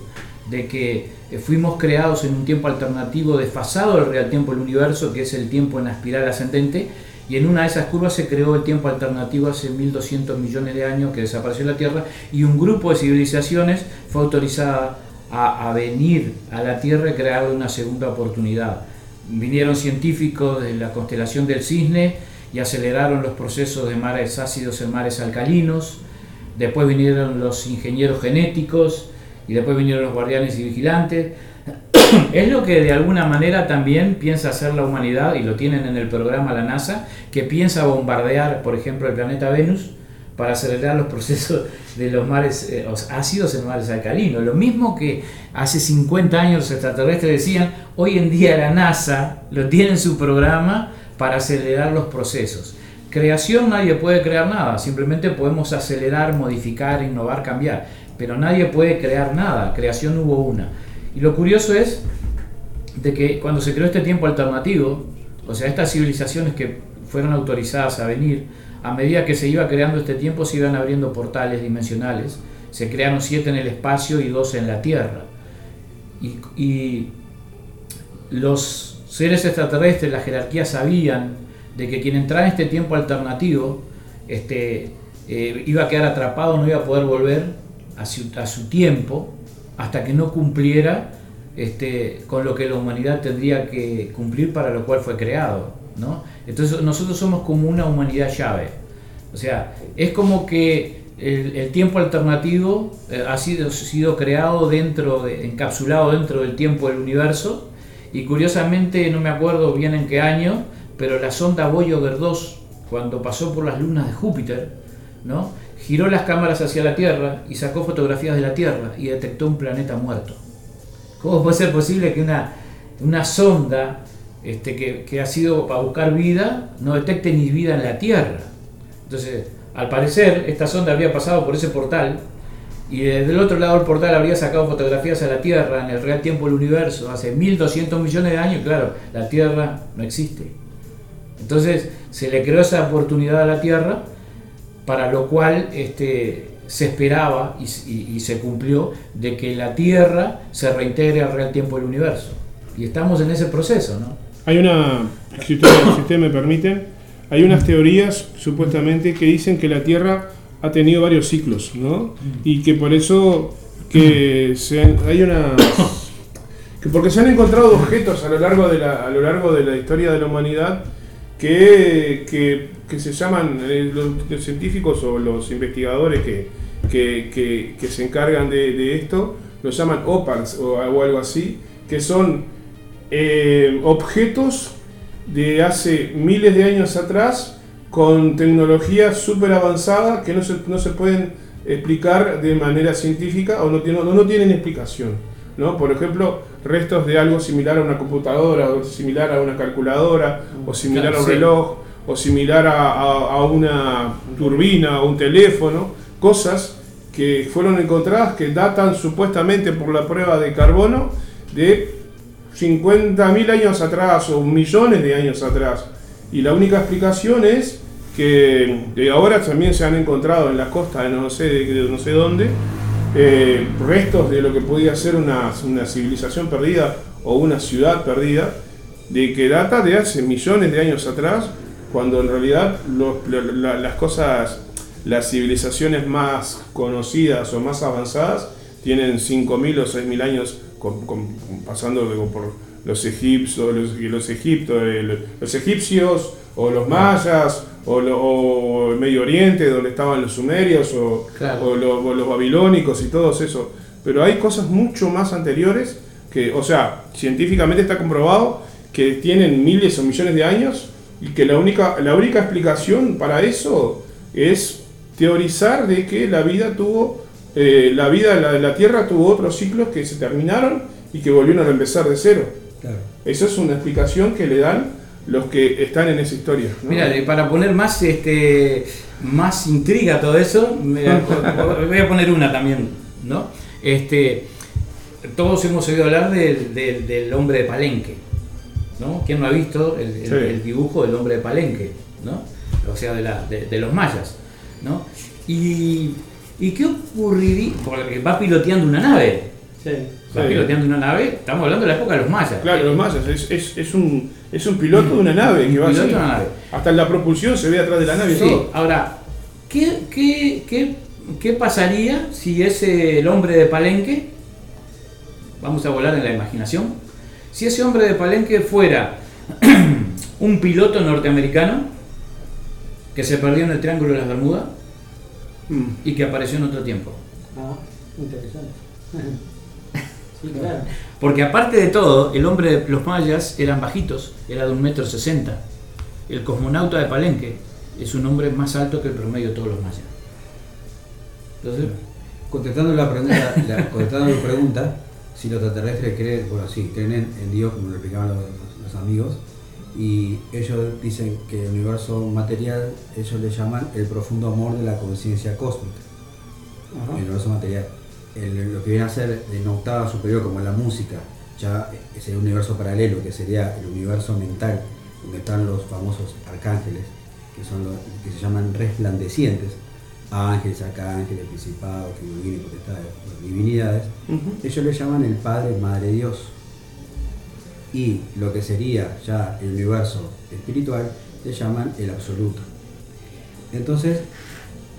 de que fuimos creados en un tiempo alternativo desfasado del real tiempo del universo, que es el tiempo en la espiral ascendente, y en una de esas curvas se creó el tiempo alternativo hace 1200 millones de años que desapareció la Tierra, y un grupo de civilizaciones fue autorizada a, a venir a la Tierra y crear una segunda oportunidad. Vinieron científicos de la constelación del cisne y aceleraron los procesos de mares ácidos en mares alcalinos. Después vinieron los ingenieros genéticos y después vinieron los guardianes y vigilantes. Es lo que de alguna manera también piensa hacer la humanidad, y lo tienen en el programa la NASA, que piensa bombardear, por ejemplo, el planeta Venus para acelerar los procesos de los mares eh, ácidos en mares alcalinos. Lo mismo que hace 50 años los extraterrestres decían, hoy en día la NASA lo tiene en su programa para acelerar los procesos. creación nadie puede crear nada, simplemente podemos acelerar, modificar, innovar, cambiar, pero nadie puede crear nada, creación hubo una. Y lo curioso es de que cuando se creó este tiempo alternativo, o sea, estas civilizaciones que fueron autorizadas a venir, a medida que se iba creando este tiempo se iban abriendo portales dimensionales, se crearon siete en el espacio y dos en la Tierra. Y, los seres extraterrestres, la jerarquía sabían de que quien entrara en este tiempo alternativo este, eh, iba a quedar atrapado, no iba a poder volver a su tiempo hasta que no cumpliera este, con lo que la humanidad tendría que cumplir para lo cual fue creado. ¿no? Entonces nosotros somos como una humanidad llave. O sea, es como que el, tiempo alternativo eh, ha sido, sido creado dentro, de- encapsulado dentro del tiempo del universo y curiosamente no me acuerdo bien en qué año, pero la sonda Voyager 2, cuando pasó por las lunas de Júpiter, ¿no? Giró las cámaras hacia la Tierra y sacó fotografías de la Tierra y detectó un planeta muerto. ¿Cómo puede ser posible que una, una sonda este, que, que ha sido para buscar vida no detecte ni vida en la Tierra? Entonces, al parecer, esta sonda habría pasado por ese portal y desde el otro lado del portal habría sacado fotografías a la Tierra en el real tiempo del universo hace 1200 millones de años. Claro, la Tierra no existe. Entonces, se le creó esa oportunidad a la Tierra para lo cual este, se esperaba y, se cumplió de que la Tierra se reintegre al real tiempo del universo. Y estamos en ese proceso, ¿no? Hay una, si ustedes me permiten, hay unas teorías supuestamente que dicen que la Tierra ha tenido varios ciclos, ¿no? Y que por eso que se han- hay una que porque se han encontrado objetos a lo largo de la, a lo largo de la historia de la humanidad que, que, que se llaman eh, los, los científicos o los investigadores que, que, que- que se encargan de, de esto, los llaman OPARs o, o algo así, que son eh, objetos de hace miles de años atrás con tecnología súper avanzada que no se, no se pueden explicar de manera científica o no, tienen- no, no tienen explicación. ¿no? Por ejemplo, restos de algo similar a una computadora, o similar a una calculadora, o similar a un reloj, o similar a, a- una turbina o un teléfono, cosas que fueron encontradas que datan supuestamente por la prueba de carbono de 50.000 años atrás o millones de años atrás. Y la única explicación es que de ahora también se han encontrado en la costa de no sé, de no sé dónde eh, restos de lo que podía ser una, una civilización perdida o una ciudad perdida, de que data de hace millones de años atrás, cuando en realidad los- la- la- las cosas, las civilizaciones más conocidas o más avanzadas tienen 5.000 o 6.000 años con- con- pasando de- por los egipcios, los, los, egiptos, los egipcios o los mayas o, lo- o el Medio Oriente donde estaban los sumerios o, Claro. o lo- o los babilónicos y todos eso. Pero hay cosas mucho más anteriores que, o sea, científicamente está comprobado que tienen miles o millones de años y que la única, la única explicación para eso es teorizar de que la vida tuvo, eh, la vida de la, de la Tierra tuvo otros ciclos que se terminaron y que volvieron a empezar de cero. Claro. Esa es una explicación que le dan los que están en esa historia. ¿no? Mira, para poner más, este, más intriga a todo eso, me voy a poner una también, ¿no? Este, todos hemos oído hablar del, del- del hombre de Palenque, ¿no? ¿Quién no ha visto el, el- Sí. el dibujo del hombre de Palenque, ¿no? O sea, de, la- de- de los mayas, ¿no? Y, ¿y qué ocurriría? Porque va piloteando una nave. Sí. Va Sí. piloteando una nave, estamos hablando de la época de los mayas. Claro, los mayas, es, es, es un, es un piloto de una nave que va Piloto así. de una nave. Hasta en la propulsión se ve atrás de la nave y Sí, todo. ahora, ¿qué, qué, qué, qué pasaría si ese el hombre de Palenque, vamos a volar en la imaginación, si ese hombre de Palenque fuera un piloto norteamericano que se perdió en el Triángulo de las Bermudas Mm. y que apareció en otro tiempo? Ah, interesante. sí, claro. Porque aparte de todo, el hombre de los mayas eran bajitos, era de un metro sesenta. El cosmonauta de Palenque es un hombre más alto que el promedio de todos los mayas. Entonces, Contestando la contestando la pregunta, si los extraterrestres creen, bueno, sí, creen en, en Dios, como lo explicaban los, los amigos, y ellos dicen que el universo material, ellos le llaman el profundo amor de la conciencia cósmica. El universo material. El- lo que viene a ser en octava superior, como en la música, ya es el universo paralelo, que sería el universo mental, donde están los famosos arcángeles, que son los que se llaman resplandecientes, ángeles, arcángeles, principados, querubines, potestades, divinidades. Ellos le llaman el Padre, Madre Dios y lo que sería ya el universo espiritual le llaman el absoluto. Entonces,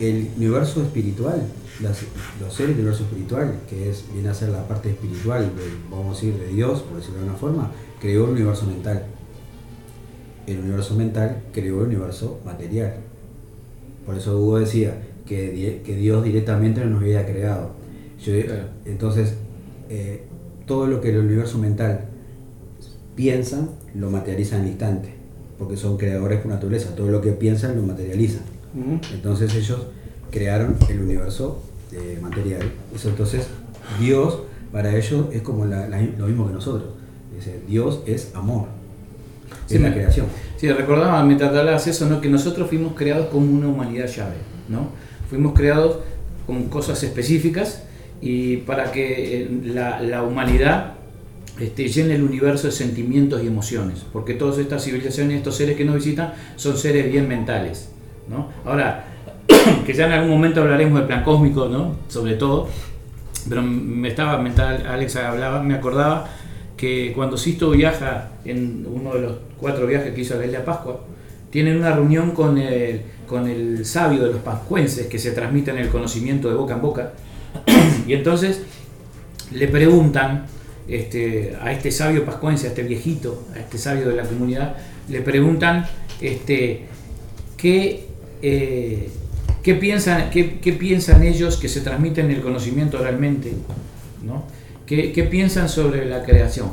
el universo espiritual, las- los seres del universo espiritual, que es, viene a ser la parte espiritual, de- vamos a decir, de Dios, por decirlo de una forma, creó el universo mental. El universo mental creó el universo material. Por eso Hugo decía que, que Dios directamente no nos había creado. Yo- Entonces, eh, todo lo que el universo mental piensan, lo materializan al instante, porque son creadores por naturaleza, todo lo que piensan lo materializan. Entonces ellos crearon el universo eh, material. Eso entonces Dios para ellos es como la- la- lo mismo que nosotros. Dice, Dios es amor. Sí, es la creación. Sí, recordaba mientras hablabas eso, ¿no? que nosotros fuimos creados como una humanidad llave, ¿no? Fuimos creados con cosas específicas y para que eh, la, la humanidad este, llene el universo de sentimientos y emociones, porque todas estas civilizaciones, estos seres que nos visitan, son seres bien mentales, ¿no? Ahora, que ya en algún momento hablaremos del plan cósmico, ¿no? Sobre todo, pero me estaba, mientras Alex hablaba, me acordaba que cuando Sisto viaja en uno de los cuatro viajes que hizo a la isla Pascua, tienen una reunión con el, con el sabio de los pascuenses que se transmiten el conocimiento de boca en boca, y entonces le preguntan este, a este sabio pascuense, a este viejito, a este sabio de la comunidad, le preguntan este, qué, eh, qué, piensan, qué, qué piensan ellos que se transmiten el conocimiento oralmente, ¿no? ¿Qué, qué piensan sobre la creación?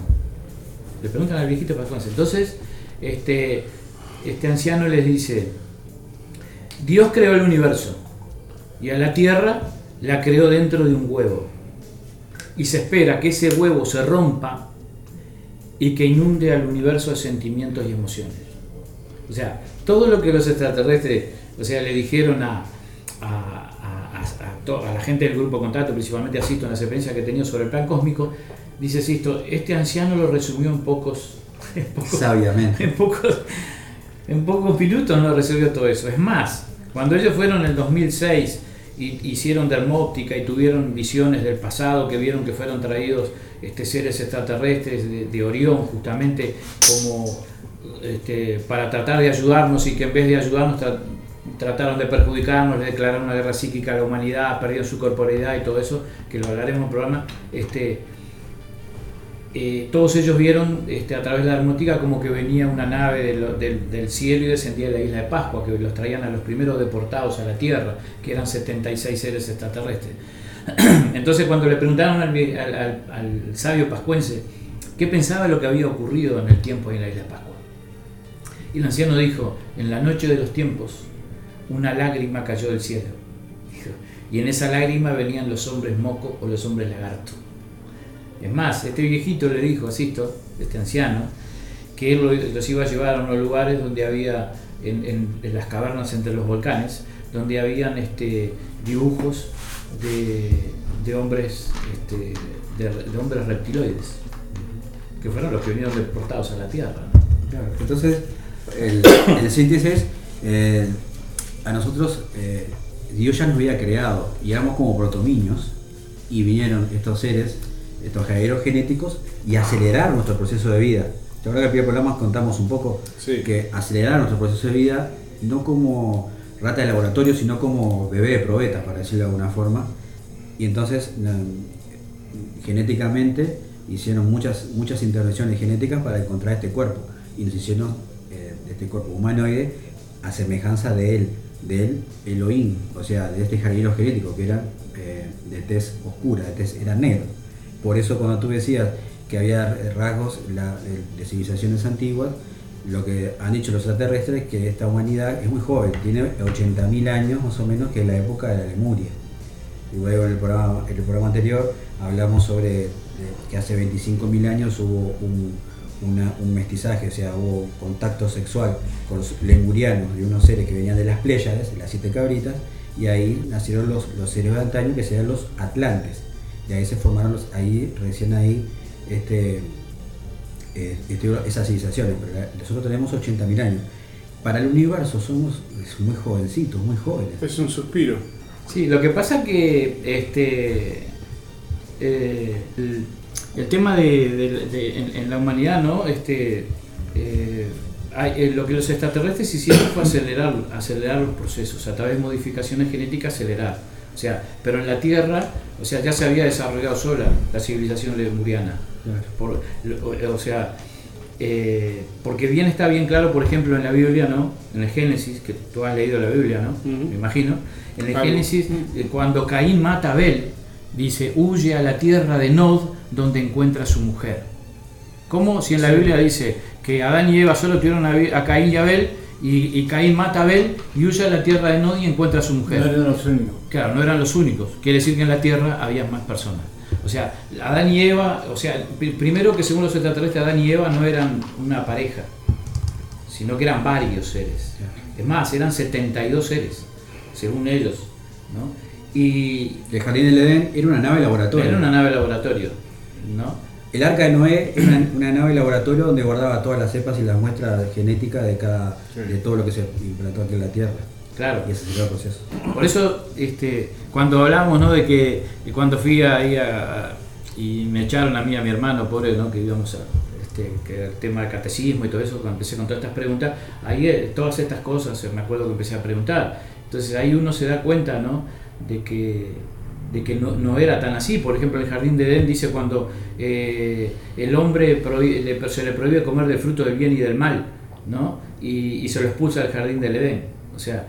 Le preguntan al viejito pascuense. Entonces, este, este anciano les dice, Dios creó el universo y a la tierra la creó dentro de un huevo y se espera que ese huevo se rompa y que inunde al universo de sentimientos y emociones. O sea, todo lo que los extraterrestres, o sea, le dijeron a, a, a- a- la gente del grupo contacto, principalmente a Sisto en la experiencia que he tenido sobre el plan cósmico, dice Sisto, este anciano lo resumió en pocos, en pocos Sabiamente. en pocos, en pocos minutos no resolvió todo eso. Es más, cuando ellos fueron en el 2006 y hicieron dermóptica y tuvieron visiones del pasado que vieron que fueron traídos este, seres extraterrestres de, de Orión justamente como este, para tratar de ayudarnos y que en vez de ayudarnos tra- trataron de perjudicarnos, le declararon una guerra psíquica a la humanidad, perdieron su corporeidad y todo eso, que lo hablaremos en el programa, este, eh, todos ellos vieron este, a través de la hermótica como que venía una nave del, cielo y descendía de la isla de Pascua, que los traían a los primeros deportados a la Tierra, que eran 76 seres extraterrestres. Entonces cuando le preguntaron al, sabio pascuense qué pensaba lo que había ocurrido en el tiempo en la isla de Pascua, y el anciano dijo, en la noche de los tiempos, una lágrima cayó del cielo. Y en esa lágrima venían los hombres moco o los hombres lagarto. Es más, este viejito le dijo a Sisto, este anciano, que él lo- los iba a llevar a unos lugares donde había, en, en- en las cavernas entre los volcanes, donde habían este, dibujos de, de hombres este, de, hombres reptiloides, que fueron los que vinieron deportados a la Tierra. Entonces, el, el síntesis, eh, a nosotros eh, Dios ya nos había creado y éramos como protomiños y vinieron estos seres, estos jaderos genéticos y aceleraron nuestro proceso de vida. Yo creo que el primer programa contamos un poco que aceleraron nuestro proceso de vida no como rata de laboratorio, sino como bebé de probeta, para decirlo de alguna forma. Y entonces, genéticamente, hicieron muchas, muchas intervenciones genéticas para encontrar este cuerpo. Y nos hicieron eh, este cuerpo humanoide a semejanza de él, del Elohim, o sea, de este jardinero genético, que era eh, de tez oscura, de tez, era negro. Por eso cuando tú decías que había rasgos de, civilizaciones antiguas, lo que han dicho los extraterrestres es que esta humanidad es muy joven, tiene 80.000 años más o menos, que es la época de la Lemuria. Y luego en el programa, anterior hablamos sobre eh, que hace 25.000 años hubo un, mestizaje, o sea, hubo contacto sexual con los lemurianos de unos seres que venían de las Pléyades, de las siete cabritas, y ahí nacieron los, los seres de antaño que serían los atlantes. Y ahí se formaron los, ahí, recién ahí, este, eh, este, esas civilizaciones, pero nosotros tenemos 80.000 años. Para el universo somos es muy jovencitos, muy jóvenes. Es un suspiro. Sí, lo que pasa que este eh, el, el tema de, de- de- en, en la humanidad, ¿no? Este eh, hay- eh, lo que los extraterrestres hicieron fue acelerar, acelerar los procesos, a través de modificaciones genéticas acelerar. O sea, pero en la Tierra, o sea, ya se había desarrollado sola la civilización lemuriana. Por- o sea, eh, porque bien está bien claro, por ejemplo, en la Biblia, ¿no? En el Génesis, que tú has leído la Biblia, ¿no? Me imagino. En el. Génesis, eh, cuando Caín mata a Abel, dice, huye a la tierra de Nod, donde encuentra a su mujer. ¿Cómo si en la Sí. Biblia dice que Adán y Eva solo tuvieron a, Caín y Abel, y, y Caín mata a Abel y huye a la tierra de Nod y encuentra a su mujer? No los únicos. Claro, no eran los únicos. Quiere decir que en la Tierra había más personas. O sea, Adán y Eva, o sea, pri- primero que según los extraterrestres, Adán y Eva no eran una pareja, sino que eran varios seres. Es más, eran 72 seres, según ellos. ¿no? Y El jardín del Edén era una nave laboratorio. era una nave laboratorio. ¿no? El arca de Noé era una, una nave laboratorio donde guardaba todas las cepas y las muestras genéticas de cada de todo lo que se implantó aquí en la Tierra. Claro. Y ese sería el proceso. Por eso, este, cuando hablamos ¿no? de que cuando fui ahí a, y me echaron a mí a mi hermano, pobre, ¿no? que íbamos a este, que el tema del catecismo y todo eso, cuando empecé con todas estas preguntas, ahí eh, todas estas cosas, eh, me acuerdo que empecé a preguntar. Entonces ahí uno se da cuenta, ¿no? De que, de que no, no era tan así. Por ejemplo, el jardín de Edén dice cuando eh, el hombre le- se le prohíbe comer del fruto del bien y del mal, ¿no? Y, y se lo expulsa del jardín del Edén. O sea,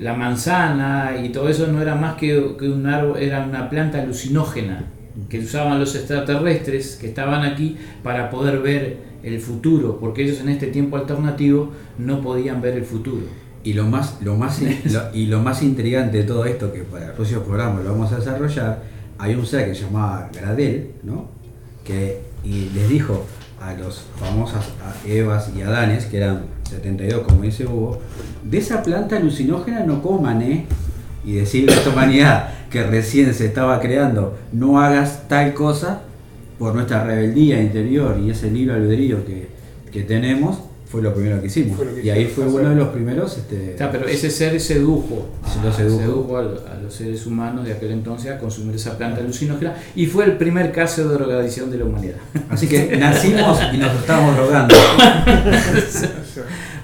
la manzana y todo eso no era más que, que un árbol, era una planta alucinógena que usaban los extraterrestres que estaban aquí para poder ver el futuro, porque ellos en este tiempo alternativo no podían ver el futuro. Y lo más, lo más, lo- y lo más intrigante de todo esto, que para el próximo programa lo vamos a desarrollar, hay un ser que se llamaba Gradel, ¿no? Que y les dijo a los famosos Evas y Adanes, que eran 72 como dice Hugo, de esa planta alucinógena no coman, ¿eh? Y decirle a esta humanidad que recién se estaba creando, no hagas tal cosa por nuestra rebeldía interior y ese libre albedrío que, que tenemos, fue lo primero que hicimos. Fue lo que y ahí fue hacer. uno de los primeros. Este, pero ese ser sedujo, Se lo a, sedujo. a, a los seres humanos de aquel entonces a consumir esa planta alucinógena y fue el primer caso de drogadicción de la humanidad. Así que nacimos y nos estábamos drogando.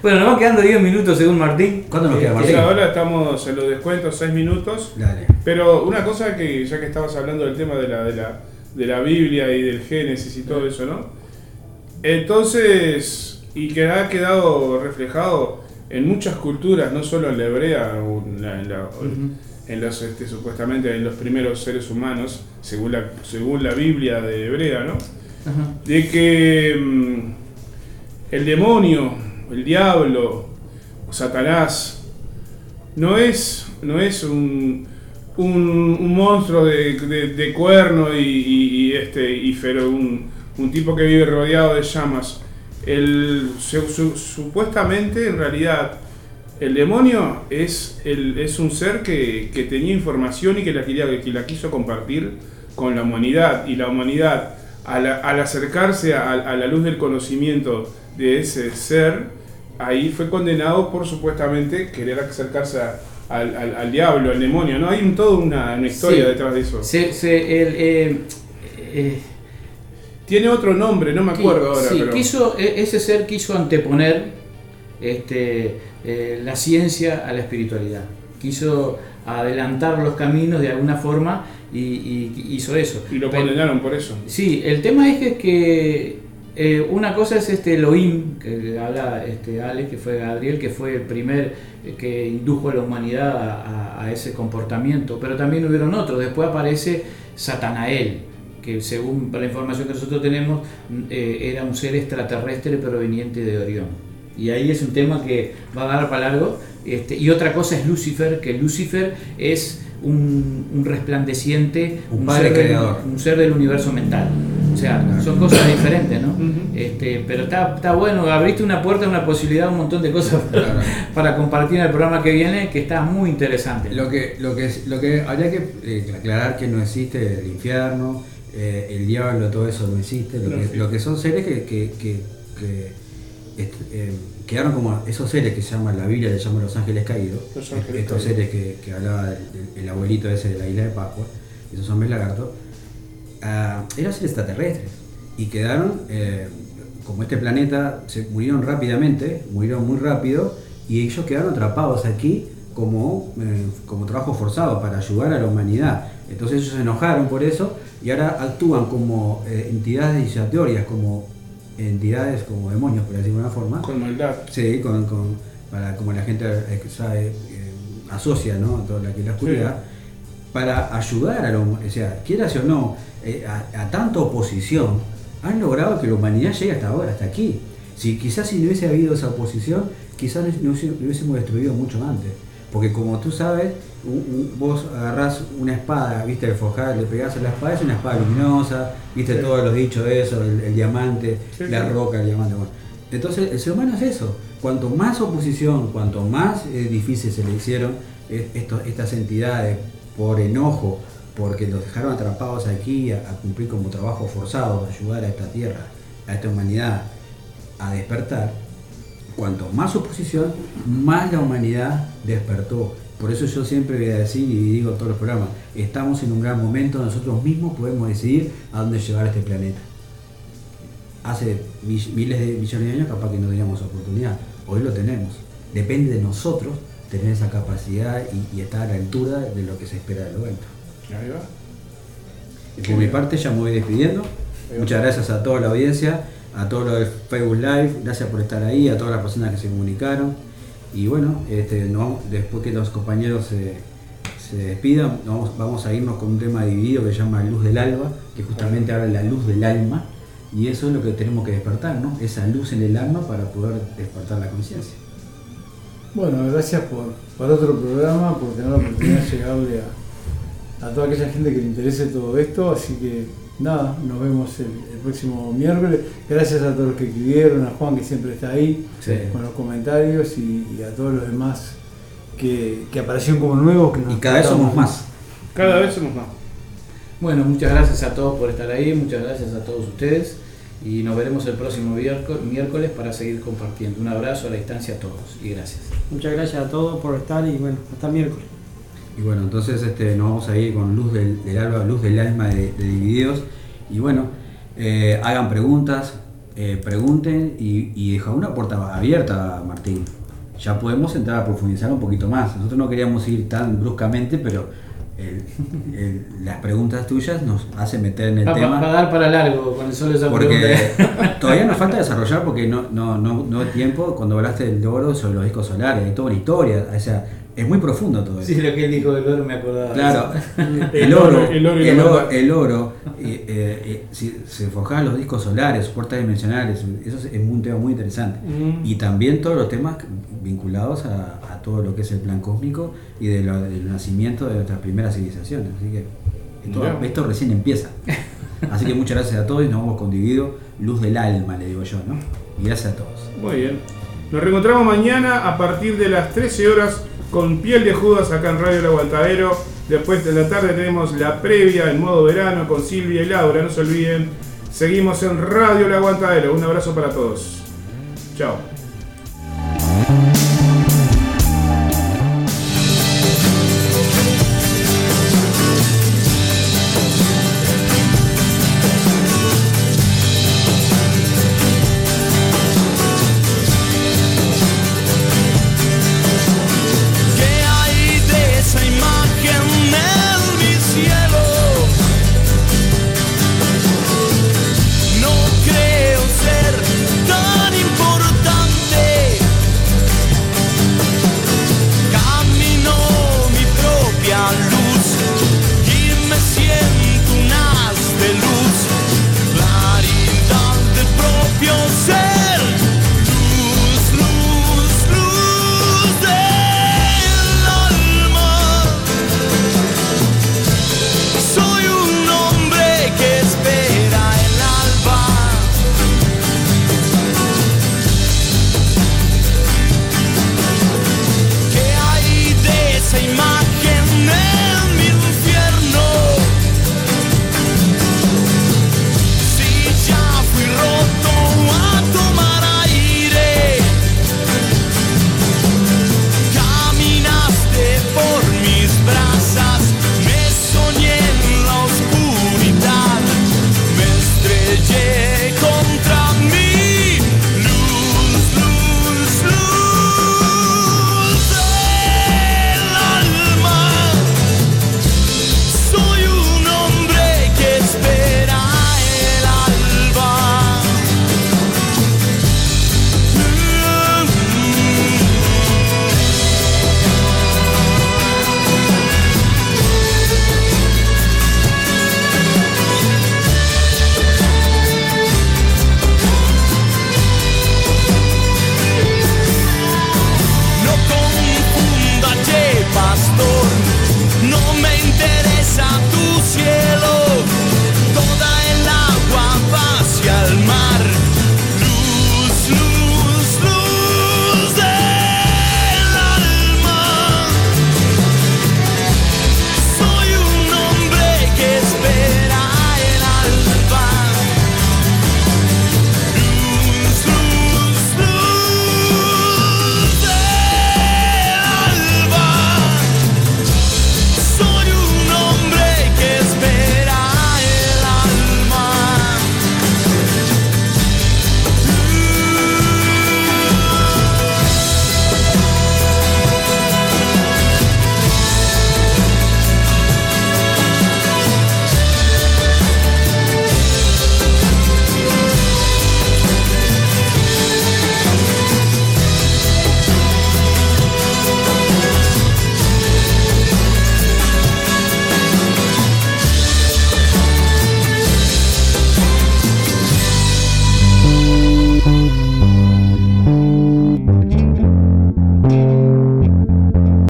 Bueno, nos van quedando 10 minutos según Martín. ¿Cuánto nos queda, Eh, Martín? ahora estamos en los descuentos, 6 minutos. Dale. Pero una cosa que, ya que estabas hablando del tema de la, de la, de la Biblia y del Génesis y todo eso, ¿no? Entonces, y que ha quedado reflejado en muchas culturas, no solo en la hebrea, o en, la- en la- en los, este, supuestamente en los primeros seres humanos, según la, según la Biblia de hebrea, ¿no? De que mm, el demonio, el diablo, o Satanás, no es, no es un, un, un monstruo de, de- de cuerno y, y- y este, y fero- un, un tipo que vive rodeado de llamas. El, su- su- supuestamente, en realidad, el demonio es, el, es un ser que, que tenía información y que la, quería, que la quiso compartir con la humanidad. Y la humanidad, al, al acercarse a, a la luz del conocimiento de ese ser, ahí fue condenado por supuestamente querer acercarse a- al, al- al diablo, al demonio. ¿no? Hay un, toda una, una historia Sí. detrás de eso. Se- se- el, eh, eh, Tiene otro nombre, no me acuerdo ahora. sí, pero... quiso, e- ese ser quiso anteponer este, eh, la ciencia a la espiritualidad. Quiso adelantar los caminos de alguna forma y, y hizo eso. Y lo condenaron por eso. Sí, el tema es que, que, eh, una cosa es este Elohim, que habla este Ale, que fue Gabriel, que fue el primer eh, que indujo a la humanidad a, a- a ese comportamiento, pero también hubieron otros. Después aparece Satanael, que según la información que nosotros tenemos, mm, eh, era un ser extraterrestre proveniente de Orión. Y ahí es un tema que va a dar para largo. Este, y otra cosa es Lucifer, que Lucifer es un, un resplandeciente, Un padre ser del- creador. un ser del universo mental. O sea, son cosas diferentes, ¿no? este, pero está, está bueno, abriste una puerta, una posibilidad, un montón de cosas para, para compartir en el programa que viene, que está muy interesante. Lo que, lo que, lo que habría que eh, aclarar que no existe el infierno, eh, el diablo, todo eso no existe. Lo, No que, lo que son seres que, que- que- que, est- eh, quedaron como esos seres que se llaman, la Biblia le llama los ángeles caídos, Los ángeles estos caídos. seres que, que hablaba el, el abuelito ese de la isla de Pascua, esos hombres lagartos, ah, eran seres extraterrestres y quedaron, eh, como este planeta, se murieron rápidamente, murieron muy rápido y ellos quedaron atrapados aquí como, eh, como trabajo forzado para ayudar a la humanidad. Entonces ellos se enojaron por eso y ahora actúan como eh, entidades iniciatorias, como entidades, como demonios, por decirlo de alguna forma. Con maldad. Sí, con, con- para, como la gente eh, sabe, eh, asocia ¿no? toda la, la oscuridad, para ayudar a la humanidad, o sea, quieras o no, eh, a, a tanta oposición, han logrado que la humanidad llegue hasta ahora, hasta aquí. Si quizás si no hubiese habido esa oposición, quizás no hubiese- lo hubiésemos destruido mucho antes. Porque como tú sabes, vos agarrás una espada, viste, el forjar, le pegás a la espada, es una espada luminosa, viste Sí. todos los dichos de eso, el, el diamante, Sí, la sí. roca, el diamante. bueno. Entonces, el ser humano es eso. Cuanto más oposición, cuanto más eh, difícil se le hicieron eh, estos- estas entidades por enojo, porque los dejaron atrapados aquí a, a cumplir como trabajo forzado, a ayudar a esta tierra, a esta humanidad a despertar, cuanto más oposición, más la humanidad despertó. Por eso yo siempre voy a decir y digo en todos los programas, estamos en un gran momento, nosotros mismos podemos decidir a dónde llevar este planeta. Hace mi- miles de millones de años capaz que no teníamos oportunidad, hoy lo tenemos. Depende de nosotros tener esa capacidad y, y estar a la altura de lo que se espera del evento. Ahí va. Y por mi parte ya me voy despidiendo. Muchas gracias a toda la audiencia, a todos los de Facebook Live, gracias por estar ahí, a todas las personas que se comunicaron. Y bueno, este, después que los compañeros se, se despidan, vamos, vamos a irnos con un tema dividido que se llama Luz del Alba, que justamente habla de la luz del alma. Y eso es lo que tenemos que despertar, ¿no? Esa luz en el alma para poder despertar la conciencia. Bueno, gracias por, por otro programa, por tener la oportunidad de llegarle a, a toda aquella gente que le interese todo esto. Así que nada, nos vemos el próximo miércoles. Gracias a todos los que escribieron, a Juan que siempre está ahí Sí. con los comentarios y, y a todos los demás que, que aparecieron como nuevos. Que nos Y cada vez somos más. Cada vez somos más. Bueno, muchas gracias a todos por estar ahí, muchas gracias a todos ustedes y nos veremos el próximo miérco- miércoles para seguir compartiendo. Un abrazo a la distancia a todos y gracias. Muchas gracias a todos por estar y bueno, hasta miércoles. Y bueno, entonces este, nos vamos a ir con Luz del, del Alba, Luz del Alma de, de Divididos. Y bueno, eh, hagan preguntas, eh, pregunten y, y deja una puerta abierta, Martín. Ya podemos entrar a profundizar un poquito más. Nosotros no queríamos ir tan bruscamente, pero el- el- las preguntas tuyas nos hacen meter en el Va, tema. va a dar para largo con solo esa Porque pregunta. todavía nos falta desarrollar porque no, no, no, no hay tiempo cuando hablaste del oro sobre los discos solares, hay toda una historia, o sea, es muy profundo todo eso. Sí, lo que él dijo del oro me acordaba. de Claro, el oro, el oro el oro, verdad. el oro, eh, eh, eh, si se forjaban los discos solares, puertas dimensionales, eso es un tema muy interesante. Mm. Y también todos los temas vinculados a, a todo lo que es el plan cósmico y de lo- del nacimiento de nuestras primeras civilizaciones. Así que esto, esto recién empieza. Así que muchas gracias a todos y nos vamos con Dividido, luz del alma, le digo yo, ¿no? Y gracias a todos. Muy bien. Nos reencontramos mañana a partir de las 13 horas con Piel de Judas acá en Radio El Aguantadero. Después de la tarde tenemos la previa en modo verano con Silvia y Laura. No se olviden. Seguimos en Radio El Aguantadero. Un abrazo para todos. Chao.